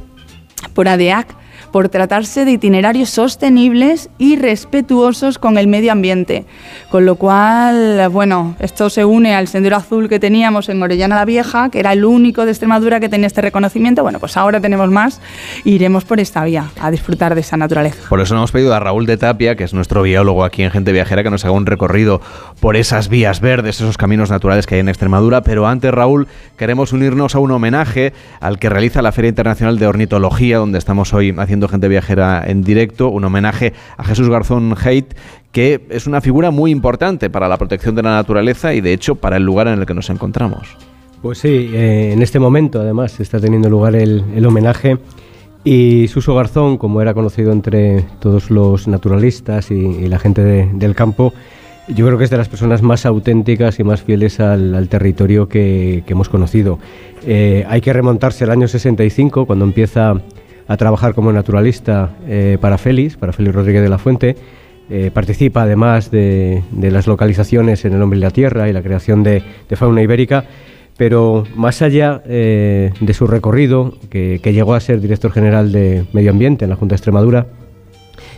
por ADEAC por tratarse de itinerarios sostenibles y respetuosos con el medio ambiente. Con lo cual, bueno, esto se une al sendero azul que teníamos en Orellana la Vieja, que era el único de Extremadura que tenía este reconocimiento. Bueno, pues ahora tenemos más e iremos por esta vía a disfrutar de esa naturaleza. Por eso hemos pedido a Raúl de Tapia, que es nuestro biólogo aquí en Gente Viajera, que nos haga un recorrido por esas vías verdes, esos caminos naturales que hay en Extremadura. Pero antes, Raúl, queremos unirnos a un homenaje al que realiza la Feria Internacional de Ornitología, donde estamos hoy haciendo Gente Viajera en directo, un homenaje a Jesús Garzón Haidt, que es una figura muy importante para la protección de la naturaleza y de hecho para el lugar en el que nos encontramos. Pues sí, eh, en este momento además está teniendo lugar el, homenaje y Suso Garzón, como era conocido entre todos los naturalistas y, la gente del campo, yo creo que es de las personas más auténticas y más fieles al, territorio que, hemos conocido. Eh, hay que remontarse al año 65, cuando empieza a trabajar como naturalista eh, para Félix, para Félix Rodríguez de la Fuente. Eh, participa además de, las localizaciones en el hombre y la tierra y la creación de, fauna ibérica, pero más allá eh, de su recorrido, que, llegó a ser director general de Medio Ambiente en la Junta de Extremadura,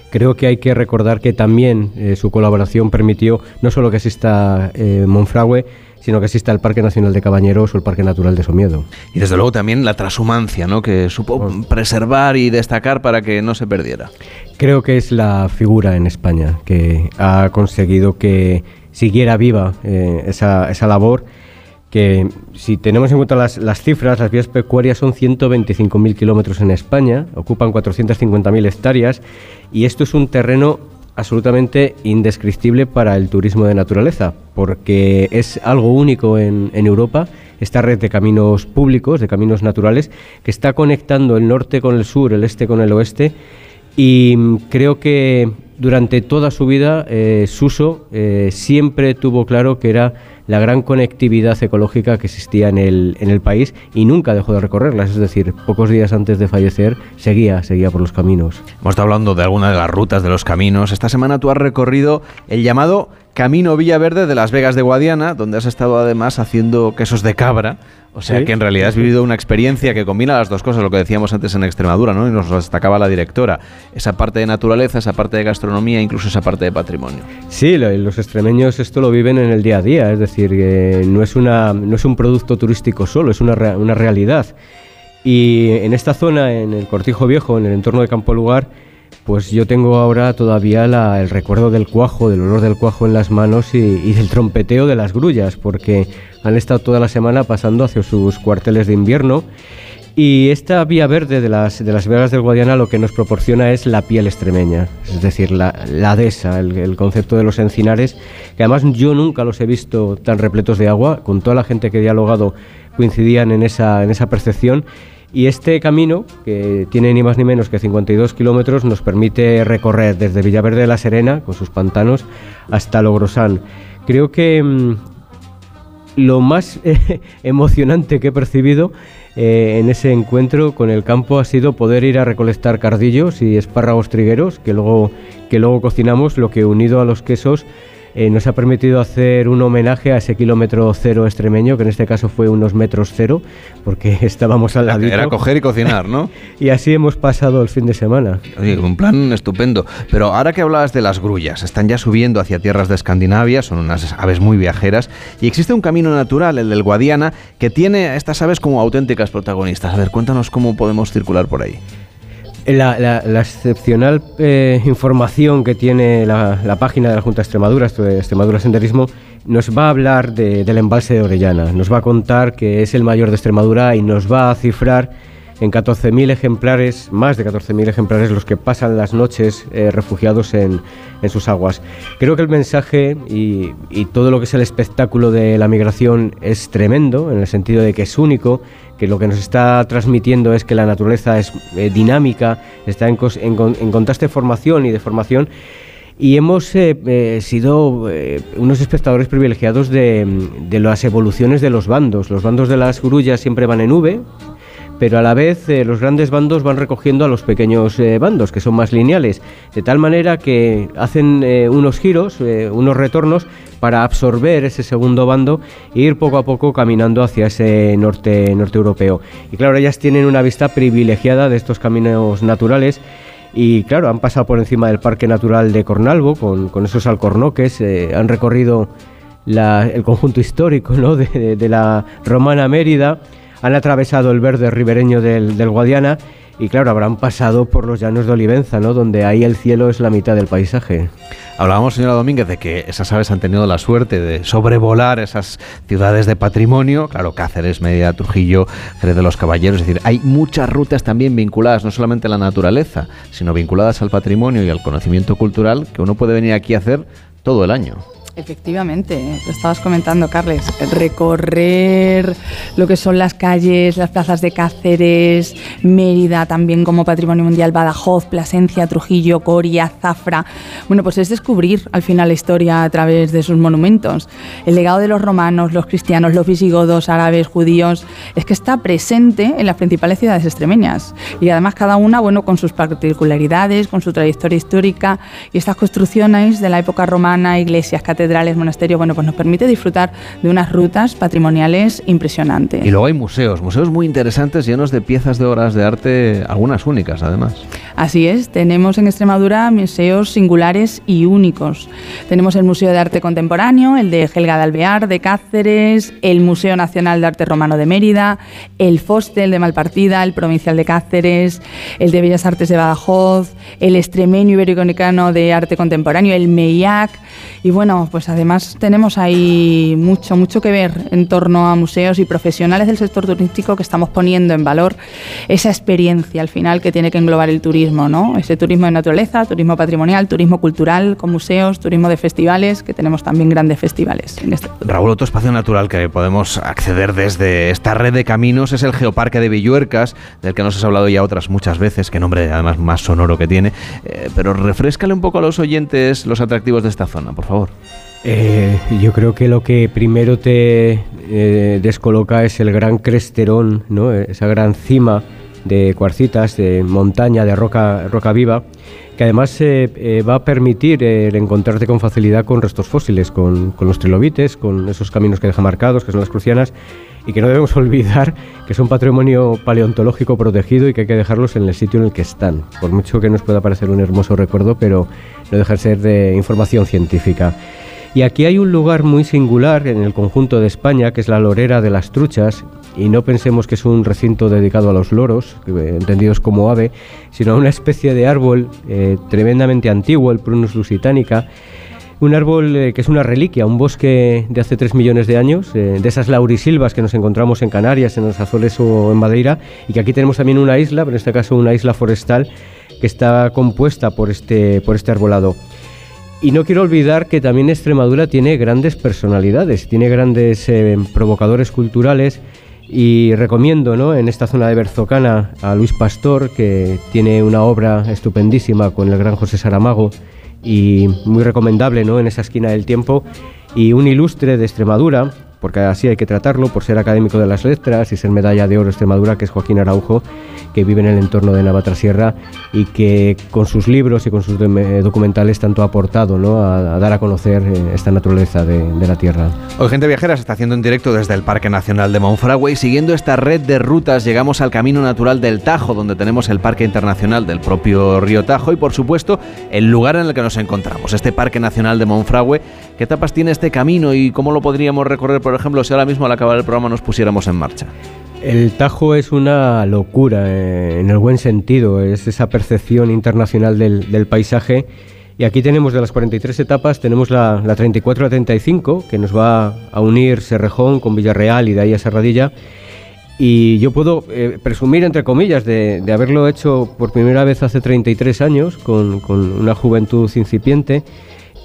creo que hay que recordar que también su colaboración permitió no solo que exista Monfragüe, sino que exista el Parque Nacional de Cabañeros o el Parque Natural de Somiedo. Y desde luego también la transhumancia, ¿no? que supo preservar y destacar para que no se perdiera. Creo que es la figura en España que ha conseguido que siguiera viva eh, esa, esa labor que si tenemos en cuenta las, las cifras, las vías pecuarias son 125.000 kilómetros en España, ocupan 450.000 hectáreas y esto es un terreno absolutamente indescriptible para el turismo de naturaleza, porque es algo único en, Europa, esta red de caminos públicos, de caminos naturales, que está conectando el norte con el sur, el este con el oeste, y creo que durante toda su vida eh, Suso eh, siempre tuvo claro que era la gran conectividad ecológica que existía en el, en el país y nunca dejó de recorrerlas, es decir, pocos días antes de fallecer seguía, seguía por los caminos. Hemos estado hablando de alguna de las rutas de los caminos. Esta semana tú has recorrido el llamado Camino Villaverde de Las Vegas de Guadiana, donde has estado además haciendo quesos de cabra. O sea que en realidad has vivido una experiencia que combina las dos cosas, lo que decíamos antes en Extremadura, ¿no? Y nos destacaba la directora. Esa parte de naturaleza, esa parte de gastronomía, incluso esa parte de patrimonio. Sí, los extremeños esto lo viven en el día a día, es decir, que no es, una, no es un producto turístico solo, es una, una realidad. Y en esta zona, en el Cortijo Viejo, en el entorno de Campo Lugar, pues yo tengo ahora todavía el recuerdo del cuajo, del olor del cuajo en las manos y, del trompeteo de las grullas, porque han estado toda la semana pasando hacia sus cuarteles de invierno. Y esta vía verde de las, de las Vegas del Guadiana lo que nos proporciona es la piel extremeña, es decir, la, la dehesa, el, el, concepto de los encinares, que además yo nunca los he visto tan repletos de agua, con toda la gente que he dialogado coincidían en esa, en esa percepción y este camino, que tiene ni más ni menos que 52 kilómetros, nos permite recorrer desde Villaverde de la Serena, con sus pantanos, hasta Logrosán. Creo que mm, lo más emocionante que he percibido eh, en ese encuentro con el campo ha sido poder ir a recolectar cardillos y espárragos trigueros que luego, que luego cocinamos, lo que unido a los quesos eh, nos ha permitido hacer un homenaje a ese kilómetro cero extremeño, que en este caso fue unos metros cero, porque estábamos al lado. Era coger y cocinar, ¿no? y así hemos pasado el fin de semana. un plan estupendo. Pero ahora que hablabas de las grullas, están ya subiendo hacia tierras de Escandinavia, son unas aves muy viajeras, y existe un camino natural, el del Guadiana, que tiene a estas aves como auténticas protagonistas. A ver, cuéntanos cómo podemos circular por ahí. La, excepcional eh, información que tiene la, página de la Junta de Extremadura, esto de Extremadura Senderismo, nos va a hablar del embalse de Orellana, nos va a contar que es el mayor de Extremadura y nos va a cifrar en 14.000 ejemplares, más de 14.000 ejemplares, los que pasan las noches eh, refugiados en, sus aguas. Creo que el mensaje y, todo lo que es el espectáculo de la migración es tremendo, en el sentido de que es único, que lo que nos está transmitiendo es que la naturaleza es eh, dinámica, está en, en, contraste de formación y de formación y hemos eh, sido unos espectadores privilegiados de, de, las evoluciones de los bandos. Los bandos de las grullas siempre van en V, pero a la vez eh, los grandes bandos van recogiendo a los pequeños eh, bandos, que son más lineales, de tal manera que hacen eh, unos giros, unos retornos para absorber ese segundo bando e ir poco a poco caminando hacia ese norte, norte europeo. Y claro, ellas tienen una vista privilegiada de estos caminos naturales. Y claro, han pasado por encima del Parque Natural de Cornalvo con, esos alcornoques, han recorrido el conjunto histórico ¿no? de, de la romana Mérida, han atravesado el verde ribereño del, Guadiana y claro, habrán pasado por los llanos de Olivenza, ¿no? donde ahí el cielo es la mitad del paisaje. Hablábamos, señora Domínguez, de que esas aves han tenido la suerte de sobrevolar esas ciudades de patrimonio, claro, Cáceres, Media, Trujillo, Jerez de los Caballeros, es decir, hay muchas rutas también vinculadas no solamente a la naturaleza, sino vinculadas al patrimonio y al conocimiento cultural que uno puede venir aquí a hacer todo el año. Efectivamente, lo estabas comentando, Carles. Recorrer lo que son las calles, las plazas de Cáceres, Mérida, también como Patrimonio Mundial, Badajoz, Plasencia, Trujillo, Coria, Zafra. Bueno, pues es descubrir al final la historia a través de sus monumentos. El legado de los romanos, los cristianos, los visigodos, árabes, judíos, es que está presente en las principales ciudades extremeñas. Y además cada una, bueno, con sus particularidades, con su trayectoria histórica y estas construcciones de la época romana, iglesias, catedrales, catedrales, monasterios, bueno, pues nos permite disfrutar de unas rutas patrimoniales impresionantes. Y luego hay museos, museos muy interesantes, llenos de piezas de obras de arte, algunas únicas además. Así es, tenemos en Extremadura museos singulares y únicos. Tenemos el Museo de Arte Contemporáneo, el de Helga de Alvear, de Cáceres, el Museo Nacional de Arte Romano de Mérida, el Fostel de Malpartida, el Provincial de Cáceres, el de Bellas Artes de Badajoz, el Extremeño Iberico-Nicano de Arte Contemporáneo, el MEIAC, y bueno, pues además tenemos ahí mucho, mucho que ver en torno a museos y profesionales del sector turístico que estamos poniendo en valor esa experiencia al final que tiene que englobar el turismo, ¿no? Ese turismo de naturaleza, turismo patrimonial, turismo cultural con museos, turismo de festivales, que tenemos también grandes festivales. En este Raúl, otro espacio natural que podemos acceder desde esta red de caminos es el Geoparque de Villuercas, del que nos has hablado ya otras muchas veces, qué nombre además más sonoro que tiene, eh, pero refrescale un poco a los oyentes los atractivos de esta zona, por favor. Eh, yo creo que lo que primero te eh, descoloca es el gran cresterón, ¿no? esa gran cima de cuarcitas, de montaña, de roca, roca viva, que además eh, va a permitir encontrarte con facilidad con restos fósiles, con, los trilobites, con esos caminos que deja marcados, que son las crucianas, y que no debemos olvidar que son patrimonio paleontológico protegido y que hay que dejarlos en el sitio en el que están, por mucho que nos pueda parecer un hermoso recuerdo, pero no deja de ser de información científica. Y aquí hay un lugar muy singular en el conjunto de España, que es la Lorera de las Truchas, y no pensemos que es un recinto dedicado a los loros, entendidos como ave, sino a una especie de árbol eh, tremendamente antiguo, el Prunus lusitanica, un árbol eh, que es una reliquia, un bosque de hace 3 millones de años, eh, de esas laurisilvas que nos encontramos en Canarias, en los Azores o en Madeira, y que aquí tenemos también una isla, pero en este caso una isla forestal, que está compuesta por este, por este arbolado. Y no quiero olvidar que también Extremadura tiene grandes personalidades, tiene grandes eh, provocadores culturales y recomiendo ¿no? en esta zona de Berzocana a Luis Pastor, que tiene una obra estupendísima con el gran José Saramago y muy recomendable ¿no? en esa esquina del tiempo, y un ilustre de Extremadura, porque así hay que tratarlo, por ser académico de las letras y ser medalla de oro Extremadura, que es Joaquín Araujo, que vive en el entorno de Navatrasierra y que con sus libros y con sus documentales tanto ha aportado ¿no? a, dar a conocer eh, esta naturaleza de, de, la tierra. Hoy Gente Viajera se está haciendo en directo desde el Parque Nacional de Monfragüe y siguiendo esta red de rutas llegamos al Camino Natural del Tajo, donde tenemos el Parque Internacional del propio río Tajo y por supuesto el lugar en el que nos encontramos, este Parque Nacional de Monfragüe. ¿Qué etapas tiene este camino y cómo lo podríamos recorrer, por ejemplo, si ahora mismo al acabar el programa nos pusiéramos en marcha? El Tajo es una locura, eh, en el buen sentido, es esa percepción internacional del, paisaje. Y aquí tenemos de las 43 etapas, tenemos la, 34 a 35, que nos va a unir Serrejón con Villarreal y de ahí a Serradilla. Y yo puedo eh, presumir, entre comillas, de, haberlo hecho por primera vez hace 33 años, con, con una juventud incipiente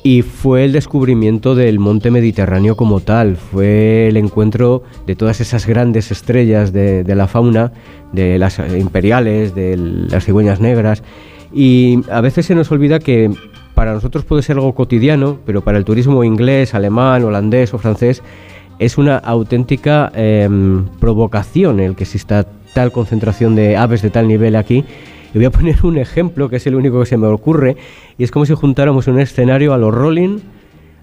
y fue el descubrimiento del monte Mediterráneo como tal, fue el encuentro de todas esas grandes estrellas de, la fauna, de las imperiales, de las cigüeñas negras, y a veces se nos olvida que para nosotros puede ser algo cotidiano, pero para el turismo inglés, alemán, holandés o francés es una auténtica em, provocación el que exista tal concentración de aves de tal nivel aquí y voy a poner un ejemplo que es el único que se me ocurre, y es como si juntáramos un escenario a los Rolling,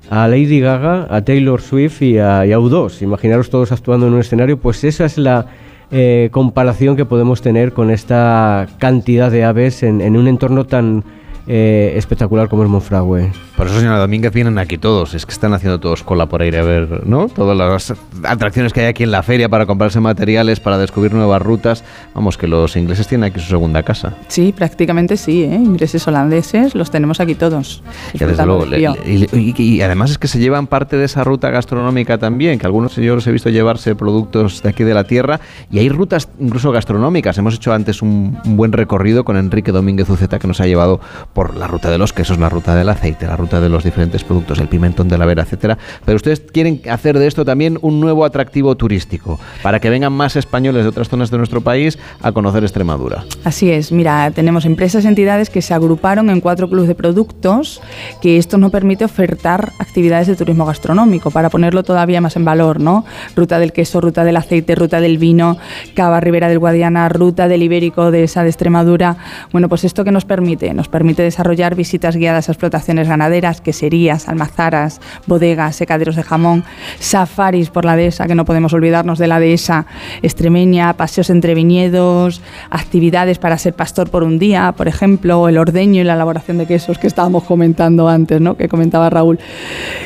a Lady Gaga, a Taylor Swift y a, U2. Imaginaros todos actuando en un escenario, pues esa es la eh, comparación que podemos tener con esta cantidad de aves en un entorno tan eh, espectacular como es Monfragüe. Por eso, señora Domínguez, vienen aquí todos. Es que están haciendo todos cola por ir a ver, ¿no? Todas las atracciones que hay aquí en la feria para comprarse materiales, para descubrir nuevas rutas. Vamos, que los ingleses tienen aquí su segunda casa. Sí, prácticamente sí, ¿eh? Ingleses holandeses los tenemos aquí todos. y, además es que se llevan parte de esa ruta gastronómica también, que algunos yo los he visto llevarse productos de aquí de la tierra. Y hay rutas incluso gastronómicas. Hemos hecho antes un, un buen recorrido con Enrique Domínguez Uceta que nos ha llevado por la ruta de los quesos, la ruta del aceite, la ruta de los diferentes productos, el pimentón de la vera, etcétera. Pero ustedes quieren hacer de esto también un nuevo atractivo turístico para que vengan más españoles de otras zonas de nuestro país a conocer Extremadura. Así es, mira, tenemos empresas, entidades que se agruparon en cuatro clubes de productos, que esto nos permite ofertar actividades de turismo gastronómico para ponerlo todavía más en valor, ¿no? Ruta del queso, ruta del aceite, ruta del vino, Cava Ribera del Guadiana, ruta del Ibérico de esa de Extremadura. Bueno, pues esto que nos permite, nos permite desarrollar visitas guiadas a explotaciones ganaderas, queserías, almazaras, bodegas, secaderos de jamón, safaris por la dehesa, que no podemos olvidarnos de la dehesa extremeña, paseos entre viñedos, actividades para ser pastor por un día, por ejemplo, el ordeño y la elaboración de quesos que estábamos comentando antes, ¿no? que comentaba Raúl.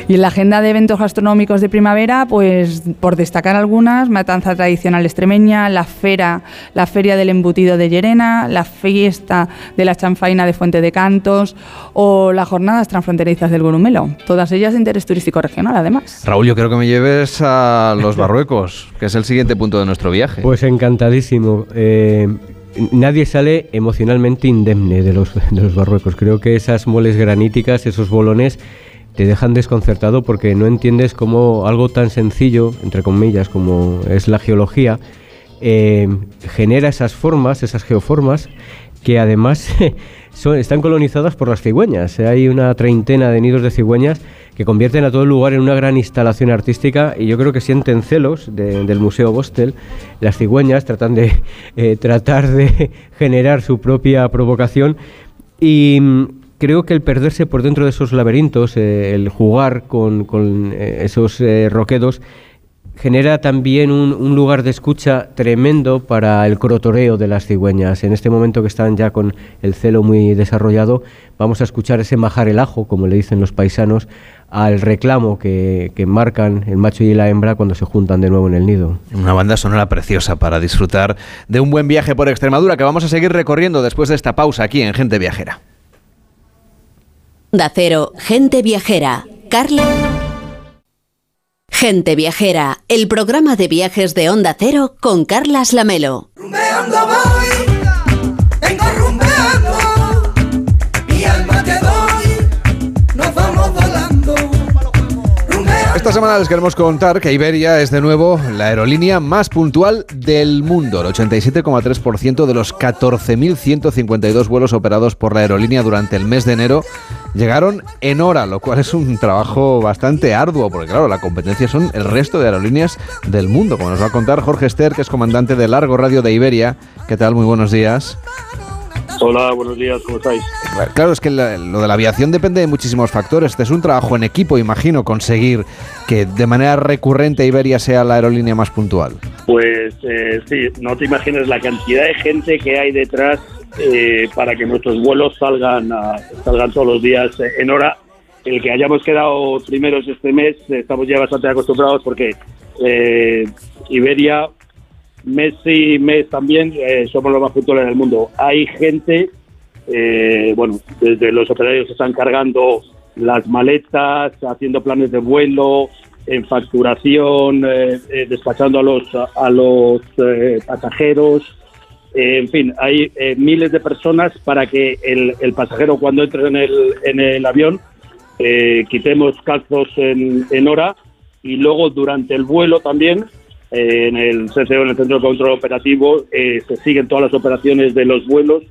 Y en la agenda de eventos gastronómicos de primavera, pues por destacar algunas, Matanza Tradicional Extremeña, la Fera, la Feria del Embutido de Llerena, la Fiesta de la Chanfaina de Fuente de Cantos o las jornadas transfronterizas del Gurumelo. Todas ellas de interés turístico regional, además. Raúl, yo quiero que me lleves a los Barruecos, que es el siguiente punto de nuestro viaje. Pues encantadísimo. Eh, nadie sale emocionalmente indemne de los, de los Barruecos. Creo que esas moles graníticas, esos bolones, te dejan desconcertado porque no entiendes cómo algo tan sencillo, entre comillas, como es la geología, eh, genera esas formas, esas geoformas, que además están colonizadas por las cigüeñas. Hay una treintena de nidos de cigüeñas que convierten a todo el lugar en una gran instalación artística y yo creo que sienten celos del Museo Bostel. Las cigüeñas tratan de, eh, tratar de generar su propia provocación y mm, creo que el perderse por dentro de esos laberintos, eh, el jugar con, eh, esos roquedos, genera también un, lugar de escucha tremendo para el crotoreo de las cigüeñas. En este momento que están ya con el celo muy desarrollado, vamos a escuchar ese majar el ajo, como le dicen los paisanos, al reclamo que, que, marcan el macho y la hembra cuando se juntan de nuevo en el nido. Una banda sonora preciosa para disfrutar de un buen viaje por Extremadura que vamos a seguir recorriendo después de esta pausa aquí en Gente Viajera. Gente Viajera. Carla. Gente Viajera, el programa de viajes de Onda Cero con Carlas Lamelo. Esta semana les queremos contar que Iberia es de nuevo la aerolínea más puntual del mundo. El 87,3% de los 14.152 vuelos operados por la aerolínea durante el mes de enero llegaron en hora, lo cual es un trabajo bastante arduo, porque claro, la competencia son el resto de aerolíneas del mundo, como nos va a contar Jorge Ester, que es comandante de Largo Radio de Iberia. ¿Qué tal? Muy buenos días. Hola, buenos días, ¿cómo estáis? Claro, es que lo de la aviación depende de muchísimos factores. Este es un trabajo en equipo, imagino, conseguir que de manera recurrente Iberia sea la aerolínea más puntual. Pues eh, sí, no te imaginas la cantidad de gente que hay detrás eh, para que nuestros vuelos salgan, salgan todos los días en hora. El que hayamos quedado primeros este mes, estamos ya bastante acostumbrados porque eh, Iberia mes y mes también eh, somos los más puntuales del mundo. Hay gente, eh, bueno, desde los operarios que están cargando las maletas, haciendo planes de vuelo, en facturación, eh, despachando a los, a los pasajeros. En fin, hay miles de personas para que el, pasajero cuando entre en el, avión quitemos calzos en, hora y luego durante el vuelo también en el CCO, en el Centro de Control Operativo, eh, se siguen todas las operaciones de los vuelos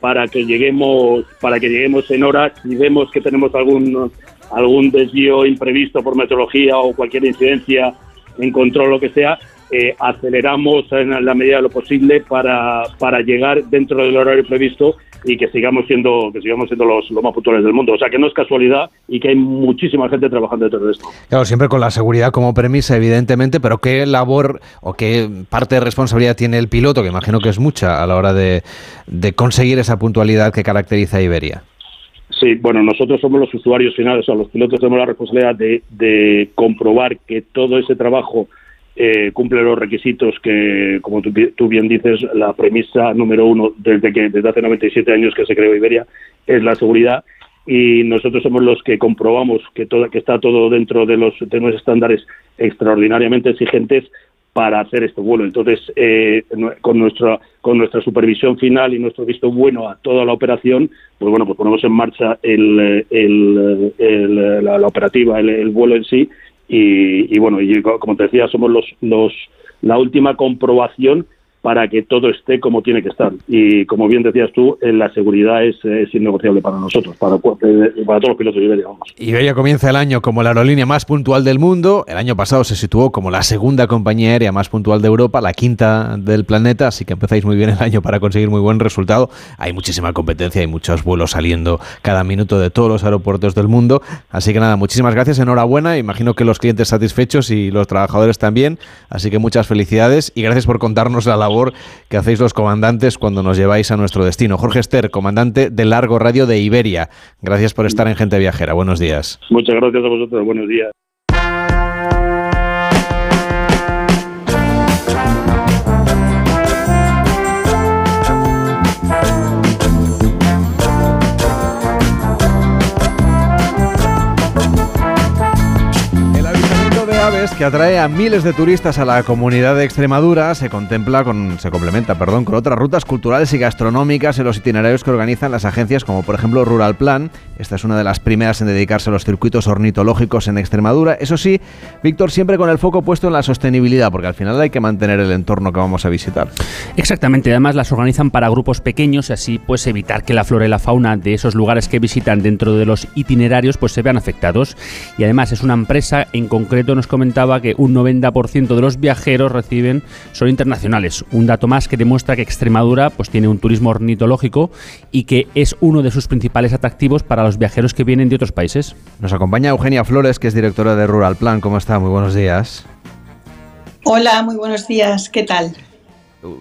para que lleguemos para que lleguemos en hora. Si vemos que tenemos algún algún desvío imprevisto por meteorología o cualquier incidencia en control, lo que sea, eh, aceleramos en la medida de lo posible para, para llegar dentro del horario previsto y que sigamos siendo que sigamos siendo los, los más puntuales del mundo. O sea que no es casualidad y que hay muchísima gente trabajando detrás de esto. Claro, siempre con la seguridad como premisa, evidentemente, pero ¿qué labor o qué parte de responsabilidad tiene el piloto, que imagino que es mucha, a la hora de, de conseguir esa puntualidad que caracteriza a Iberia? Sí, bueno, nosotros somos los usuarios finales, o sea, los pilotos tenemos la responsabilidad de, de comprobar que todo ese trabajo eh, cumple los requisitos que, como tú, bien dices, la premisa número uno desde que desde hace 97 años que se creó Iberia es la seguridad y nosotros somos los que comprobamos que todo, que está todo dentro de los, de unos estándares extraordinariamente exigentes para hacer este vuelo. Entonces, eh, con nuestra con nuestra supervisión final y nuestro visto bueno a toda la operación, pues bueno, pues ponemos en marcha el, el, la, operativa, el, vuelo en sí y, bueno, y como te decía, somos los, los la última comprobación para que todo esté como tiene que estar. Y como bien decías tú, eh, la seguridad es, es innegociable para nosotros, para, eh, para, todos los pilotos de Iberia. Vamos. Iberia comienza el año como la aerolínea más puntual del mundo. El año pasado se situó como la segunda compañía aérea más puntual de Europa, la quinta del planeta, así que empezáis muy bien el año para conseguir muy buen resultado. Hay muchísima competencia, hay muchos vuelos saliendo cada minuto de todos los aeropuertos del mundo. Así que nada, muchísimas gracias, enhorabuena. Imagino que los clientes satisfechos y los trabajadores también. Así que muchas felicidades y gracias por contarnos la labor que hacéis los comandantes cuando nos lleváis a nuestro destino. Jorge Ester, comandante de Largo Radio de Iberia. Gracias por estar en Gente Viajera. Buenos días. Muchas gracias a vosotros. Buenos días. Que atrae a miles de turistas a la comunidad de Extremadura se contempla con se complementa, perdón, con otras rutas culturales y gastronómicas en los itinerarios que organizan las agencias como por ejemplo Rural Plan. Esta es una de las primeras en dedicarse a los circuitos ornitológicos en Extremadura. Eso sí, Víctor siempre con el foco puesto en la sostenibilidad, porque al final hay que mantener el entorno que vamos a visitar. Exactamente, además las organizan para grupos pequeños así pues evitar que la flora y la fauna de esos lugares que visitan dentro de los itinerarios pues se vean afectados. Y además es una empresa en concreto nos comentaba que un 90% de los viajeros reciben son internacionales. Un dato más que demuestra que Extremadura pues, tiene un turismo ornitológico y que es uno de sus principales atractivos para los viajeros que vienen de otros países. Nos acompaña Eugenia Flores, que es directora de Rural Plan. ¿Cómo está? Muy buenos días. Hola, muy buenos días. ¿Qué tal?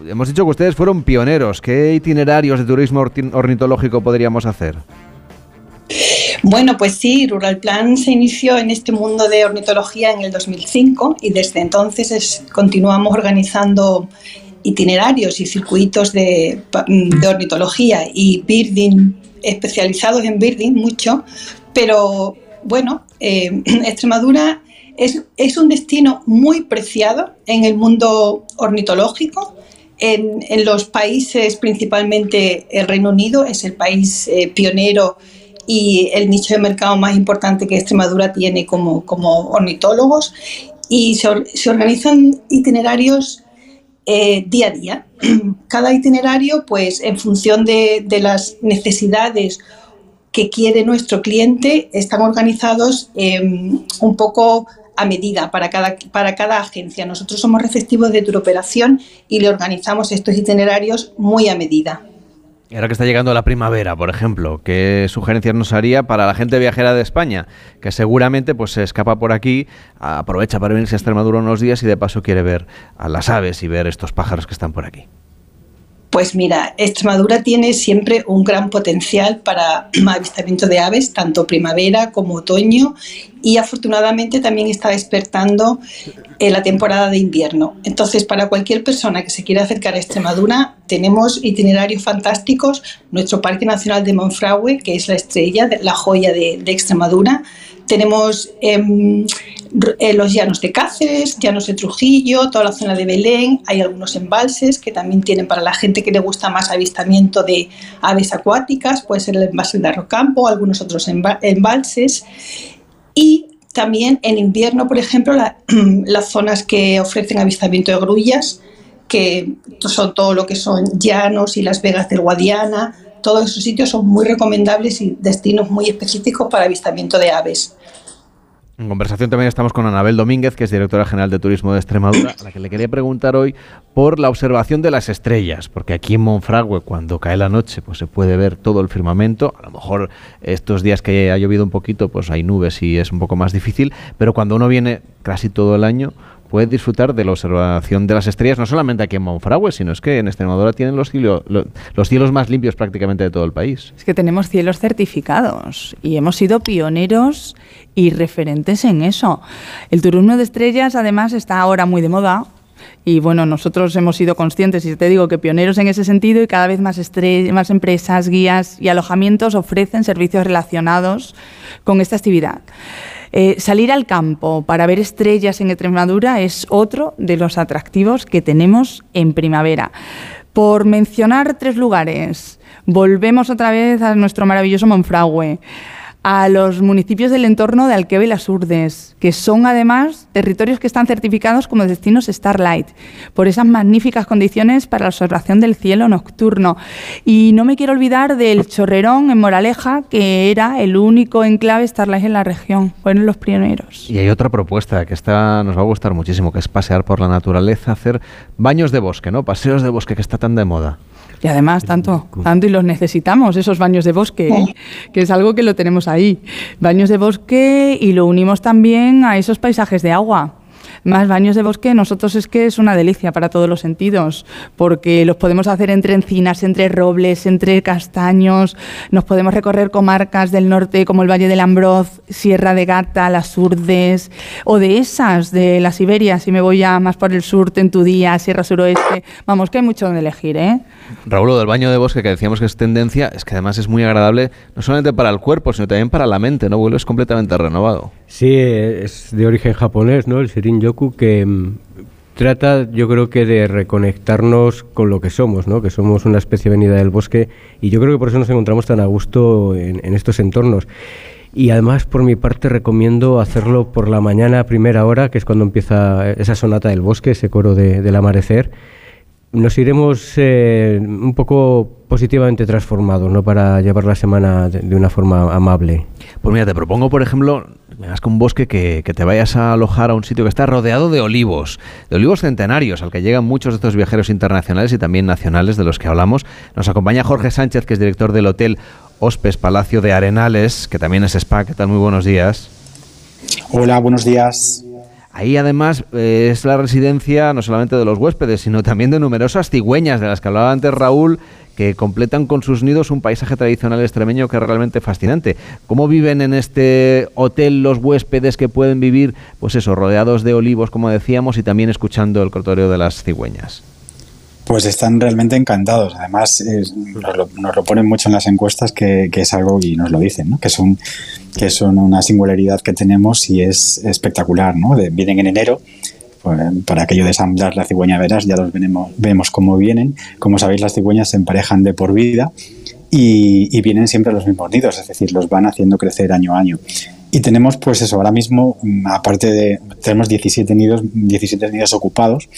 Hemos dicho que ustedes fueron pioneros. ¿Qué itinerarios de turismo ornitológico podríamos hacer? Bueno, pues sí, Rural Plan se inició en este mundo de ornitología en el 2005 y desde entonces continuamos organizando itinerarios y circuitos de, ornitología y birding, especializados en birding mucho, pero bueno, eh, Extremadura es, es, un destino muy preciado en el mundo ornitológico. En, los países, principalmente el Reino Unido, es el país eh, pionero y el nicho de mercado más importante que Extremadura tiene como, como ornitólogos y se, organizan itinerarios eh, día a día. Cada itinerario, pues en función de, las necesidades que quiere nuestro cliente están organizados em, un poco a medida para cada, para cada agencia. Nosotros somos receptivos de turoperación y le organizamos estos itinerarios muy a medida. Ahora que está llegando la primavera, por ejemplo, ¿qué sugerencias nos haría para la gente viajera de España? Que seguramente pues, se escapa por aquí, aprovecha para venirse a Extremadura unos días y de paso quiere ver a las aves y ver estos pájaros que están por aquí. Pues mira, Extremadura tiene siempre un gran potencial para avistamiento de aves, tanto primavera como otoño, y afortunadamente también está despertando en la temporada de invierno. Entonces, para cualquier persona que se quiera acercar a Extremadura, tenemos itinerarios fantásticos. Nuestro Parque Nacional de Monfragüe, que es la estrella, la joya de Extremadura, tenemos em, eh, los llanos de Cáceres, llanos de Trujillo, toda la zona de Belén. Hay algunos embalses que también tienen para la gente que le gusta más avistamiento de aves acuáticas, puede ser el embalse de Arrocampo, algunos otros embalses. Y también en invierno, por ejemplo, las zonas que ofrecen avistamiento de grullas, que son todo lo que son llanos y las vegas del Guadiana, todos esos sitios son muy recomendables y destinos muy específicos para avistamiento de aves. En conversación también estamos con Anabel Domínguez, que es directora general de Turismo de Extremadura, a la que le quería preguntar hoy por la observación de las estrellas, porque aquí en Monfragüe, cuando cae la noche, pues se puede ver todo el firmamento. A lo mejor estos días que ha llovido un poquito, pues hay nubes y es un poco más difícil, pero cuando uno viene casi todo el año, puede disfrutar de la observación de las estrellas, no solamente aquí en Monfragüe, sino es que en Extremadura tienen los, los cielos más limpios prácticamente de todo el país. Es que tenemos cielos certificados y hemos sido pioneros y referentes en eso. El turismo de estrellas además está ahora muy de moda, y bueno, nosotros hemos sido conscientes, y te digo que pioneros en ese sentido, y cada vez más, más empresas, guías y alojamientos ofrecen servicios relacionados con esta actividad. Eh, salir al campo para ver estrellas en Extremadura es otro de los atractivos que tenemos en primavera. Por mencionar tres lugares, volvemos otra vez a nuestro maravilloso Monfragüe a los municipios del entorno de Alqueva y las Urdes, que son además territorios que están certificados como destinos Starlight, por esas magníficas condiciones para la observación del cielo nocturno. Y no me quiero olvidar del Chorrerón en Moraleja, que era el único enclave Starlight en la región, fueron los pioneros. Y hay otra propuesta que esta nos va a gustar muchísimo, que es pasear por la naturaleza, hacer baños de bosque, ¿no? Paseos de bosque que está tan de moda. Y además, tanto, tanto y los necesitamos, esos baños de bosque, ¿eh? que es algo que lo tenemos ahí. Baños de bosque y lo unimos también a esos paisajes de agua. Más baños de bosque, nosotros es que es una delicia para todos los sentidos, porque los podemos hacer entre encinas, entre robles, entre castaños, nos podemos recorrer comarcas del norte como el Valle del Ambroz, Sierra de Gata, las Urdes, o de esas, de la Siberia, si me voy a más por el sur, Tentudía, Sierra Suroeste, vamos, que hay mucho donde elegir, ¿eh? Raúl, del baño de bosque que decíamos que es tendencia, es que además es muy agradable, no solamente para el cuerpo, sino también para la mente, ¿no? Vuelves completamente renovado. Sí, es de origen japonés, ¿no? El Yoku, que mm, trata, yo creo que de reconectarnos con lo que somos, ¿no? Que somos una especie venida del bosque y yo creo que por eso nos encontramos tan a gusto en, estos entornos. Y además, por mi parte, recomiendo hacerlo por la mañana a primera hora, que es cuando empieza esa sonata del bosque, ese coro del amanecer nos iremos eh, un poco positivamente transformados, ¿no? Para llevar la semana de, una forma amable. Pues mira, te propongo, por ejemplo, vengas con un bosque que, te vayas a alojar a un sitio que está rodeado de olivos, de olivos centenarios, al que llegan muchos de estos viajeros internacionales y también nacionales de los que hablamos. Nos acompaña Jorge Sánchez, que es director del Hotel Hospes Palacio de Arenales, que también es spa. ¿Qué tal? Muy buenos días. Hola, buenos días. Ahí además eh, es la residencia no solamente de los huéspedes, sino también de numerosas cigüeñas de las que hablaba antes Raúl, que completan con sus nidos un paisaje tradicional extremeño que es realmente fascinante. ¿Cómo viven en este hotel los huéspedes que pueden vivir, pues eso, rodeados de olivos, como decíamos, y también escuchando el cortoreo de las cigüeñas? Pues están realmente encantados. Además, nos, lo, ponen mucho en las encuestas que, es algo, y nos lo dicen, ¿no? que, son, que son una singularidad que tenemos y es espectacular. ¿no? vienen en enero, pues, para aquello de ensamblar la cigüeña veras, ya los vemos, vemos cómo vienen. Como sabéis, las cigüeñas se emparejan de por vida y, y vienen siempre a los mismos nidos, es decir, los van haciendo crecer año a año. Y tenemos, pues eso, ahora mismo, mm, aparte de, tenemos 17 nidos, 17 nidos ocupados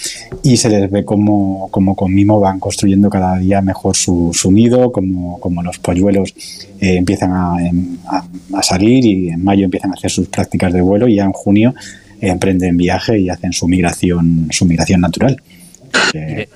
y se les ve como, como con mimo van construyendo cada día mejor su, nido, como, como los polluelos eh, empiezan em, a, a salir y en mayo empiezan a hacer sus prácticas de vuelo y ya en junio emprenden viaje y hacen su migración, su migración natural.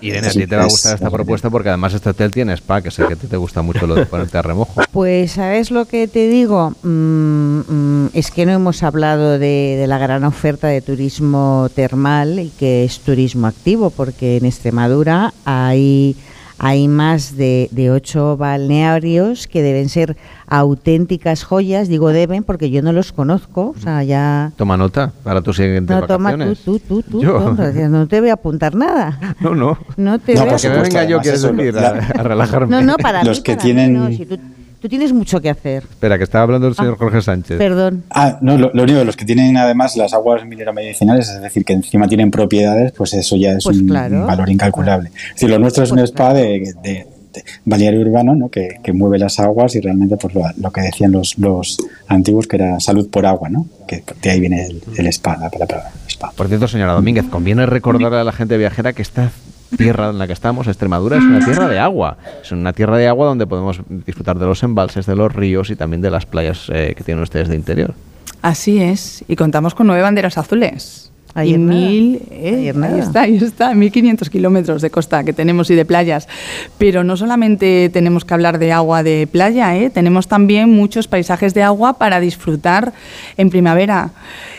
Irene, a ti te va a gustar esta propuesta porque además este hotel tiene spa, que sé que a ti te gusta mucho lo de ponerte a remojo. Pues, ¿sabes lo que te digo? Mm, mm, es que no hemos hablado de, de la gran oferta de turismo termal y que es turismo activo, porque en Extremadura hay hay más de, de, ocho balnearios que deben ser auténticas joyas, digo deben porque yo no los conozco, o sea, ya... Toma nota para tus siguientes no, toma vacaciones. tú, tú, tú, tú, no, no te voy a apuntar nada. No, no. No te no, voy a porque no venga yo, quieres decir, a, a, relajarme. No, no, para Los mí, que para tienen... mí, no, si tú, tú tienes mucho que hacer. Espera, que estaba hablando el señor Ah, Jorge Sánchez. Perdón. Ah, no, lo, lo único de los que tienen además las aguas mineromedicinales, es decir, que encima tienen propiedades, pues eso ya es Pues un, claro. un valor incalculable. Es decir, lo nuestro es un Pues spa de, de, de balneario urbano, ¿no? Que, que mueve las aguas y realmente pues lo, lo que decían los, los antiguos que era salud por agua, ¿no? Que de ahí viene el, el spa, la palabra spa. Por cierto, señora Domínguez, conviene recordar a la gente viajera que esta tierra en la que estamos, Extremadura, es una tierra de agua. Es una tierra de agua donde podemos disfrutar de los embalses, de los ríos y también de las playas eh, que tienen ustedes de interior. Así es, y contamos con nueve banderas azules. Ayer y nada. mil, eh, Ayer ahí está, ahí está, 1500 kilómetros de costa que tenemos y de playas. Pero no solamente tenemos que hablar de agua de playa, ¿eh? tenemos también muchos paisajes de agua para disfrutar en primavera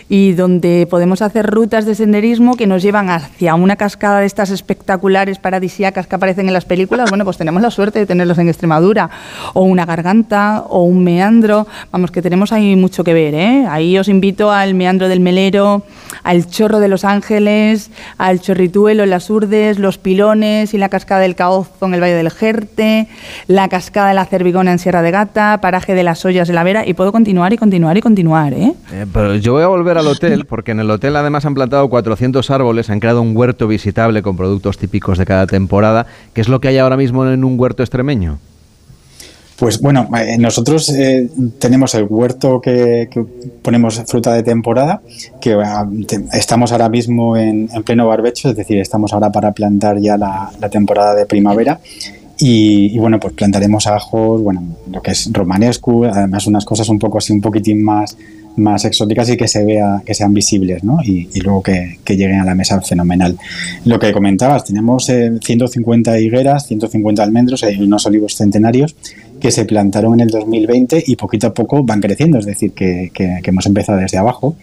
y donde podemos hacer rutas de senderismo que nos llevan hacia una cascada de estas espectaculares paradisíacas que aparecen en las películas. Bueno, pues tenemos la suerte de tenerlos en Extremadura, o una garganta, o un meandro. Vamos, que tenemos ahí mucho que ver. ¿eh? Ahí os invito al meandro del Melero, al Chorro de los Ángeles, al Chorrituelo en las Urdes, los Pilones y la cascada del Caozo en el Valle del Jerte, la cascada de la Cervigona en Sierra de Gata, paraje de las Ollas de la Vera, y puedo continuar y continuar y continuar. ¿eh? Eh, pero yo voy a volver hotel, porque en el hotel además han plantado 400 árboles, han creado un huerto visitable con productos típicos de cada temporada. ¿Qué es lo que hay ahora mismo en un huerto extremeño? Pues bueno, eh, nosotros eh, tenemos el huerto que, ponemos fruta de temporada, que ah, estamos ahora mismo en, en, pleno barbecho, es decir, estamos ahora para plantar ya la, temporada de primavera. Y, y, bueno, pues plantaremos ajos, bueno, lo que es romanescu, además unas cosas un poco así, un poquitín más, más exóticas y que se vea, que sean visibles, ¿no? Y, luego que, lleguen a la mesa fenomenal. Lo que comentabas, tenemos eh, 150 higueras, 150 almendros y unos olivos centenarios que se plantaron en el 2020 y poquito a poco van creciendo, es decir, que, hemos empezado desde abajo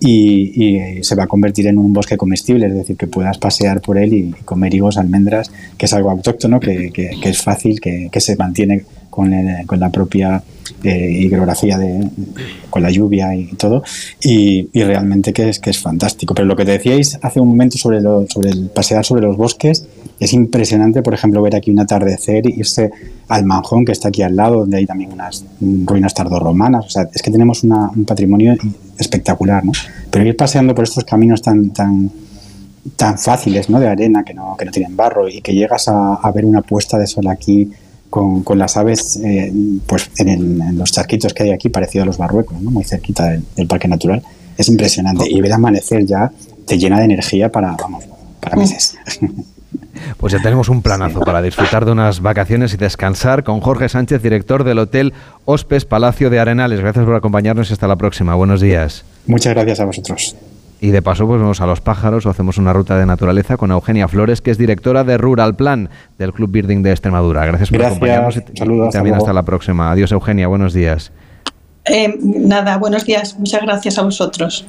y, y, se va a convertir en un bosque comestible, es decir, que puedas pasear por él y, comer higos, almendras, que es algo autóctono, que es fácil, que, se mantiene con, el, con la propia eh, hidrografía de, con la lluvia y todo y, y, realmente que es que es fantástico pero lo que te decíais hace un momento sobre lo, sobre el pasear sobre los bosques es impresionante por ejemplo ver aquí un atardecer irse al Manjón que está aquí al lado donde hay también unas ruinas tardorromanas o sea es que tenemos una, un patrimonio espectacular ¿no? pero ir paseando por estos caminos tan tan tan fáciles ¿no? de arena que no, que no tienen barro y que llegas a, a ver una puesta de sol aquí con, con, las aves eh, pues en, el, en, los charquitos que hay aquí, parecido a los barruecos, ¿no? muy cerquita del, del, Parque Natural. Es impresionante. Y ver amanecer ya te llena de energía para, vamos, para meses. Pues ya tenemos un planazo para disfrutar de unas vacaciones y descansar con Jorge Sánchez, director del Hotel Hospes Palacio de Arenales. Gracias por acompañarnos y hasta la próxima. Buenos días. Muchas gracias a vosotros. Y de paso, pues vamos a los pájaros o hacemos una ruta de naturaleza con Eugenia Flores, que es directora de Rural Plan del Club Birding de Extremadura. Gracias por Gracias. acompañarnos y, Saludos, y también hasta, hasta la próxima. Adiós, Eugenia. Buenos días. Eh, nada, buenos días. Muchas gracias a vosotros.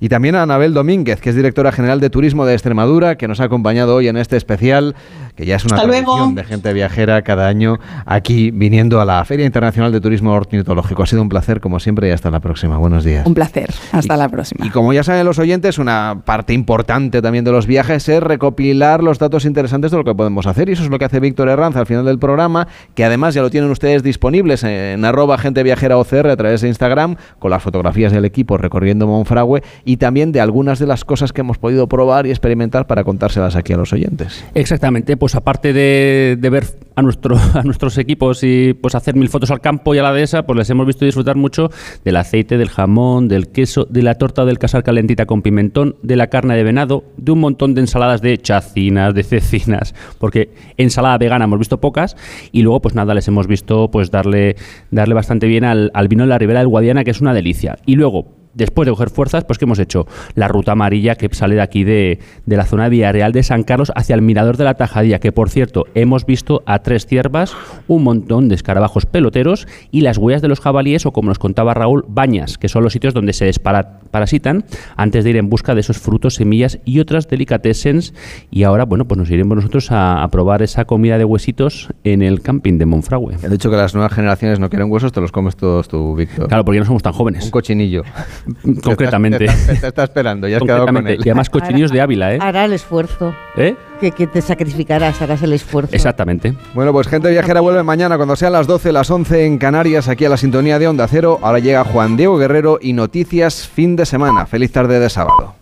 Y también a Anabel Domínguez, que es directora general de Turismo de Extremadura, que nos ha acompañado hoy en este especial, que ya es una tradición de gente viajera cada año aquí viniendo a la Feria Internacional de Turismo Ornitológico. Ha sido un placer, como siempre, y hasta la próxima. Buenos días. Un placer. Hasta y, la próxima. Y como ya saben los oyentes, una parte importante también de los viajes es recopilar los datos interesantes de lo que podemos hacer. Y eso es lo que hace Víctor Herranz al final del programa, que además ya lo tienen ustedes disponibles en arroba gente viajera OCR a través de Instagram, con las fotografías del equipo recorriendo Monfragüe y también de algunas de las cosas que hemos podido probar y experimentar para contárselas aquí a los oyentes. Exactamente, pues aparte de, ver a, nuestro, a nuestros equipos y pues hacer mil fotos al campo y a la dehesa, pues les hemos visto disfrutar mucho del aceite, del jamón, del queso, de la torta del casar calentita con pimentón, de la carne de venado, de un montón de ensaladas de chacinas, de cecinas, porque ensalada vegana hemos visto pocas y luego pues nada, les hemos visto pues darle, darle bastante bien al, al vino de la Ribera del Guadiana, que es una delicia. Y luego, después de coger fuerzas, pues ¿qué hemos hecho? La ruta amarilla que sale de aquí de, de la zona de Villarreal de San Carlos hacia el Mirador de la Tajadilla, que por cierto hemos visto a tres ciervas, un montón de escarabajos peloteros y las huellas de los jabalíes o como nos contaba Raúl, bañas, que son los sitios donde se desparasitan antes de ir en busca de esos frutos, semillas y otras delicatessens. Y ahora, bueno, pues nos iremos nosotros a, a probar esa comida de huesitos en el camping de Monfragüe. He dicho que las nuevas generaciones no quieren huesos, te los comes todos tú, Víctor. Claro, porque no somos tan jóvenes. Un cochinillo. Concretamente. Te está, te está esperando, ya has quedado con él. Y además cochinillos de Ávila, ¿eh? Hará el esfuerzo. ¿Eh? Que, que te sacrificarás, harás el esfuerzo. Exactamente. Bueno, pues Gente Viajera vuelve mañana cuando sean las 12, las 11 en Canarias, aquí a la sintonía de Onda Cero. Ahora llega Juan Diego Guerrero y noticias fin de semana. Feliz tarde de sábado.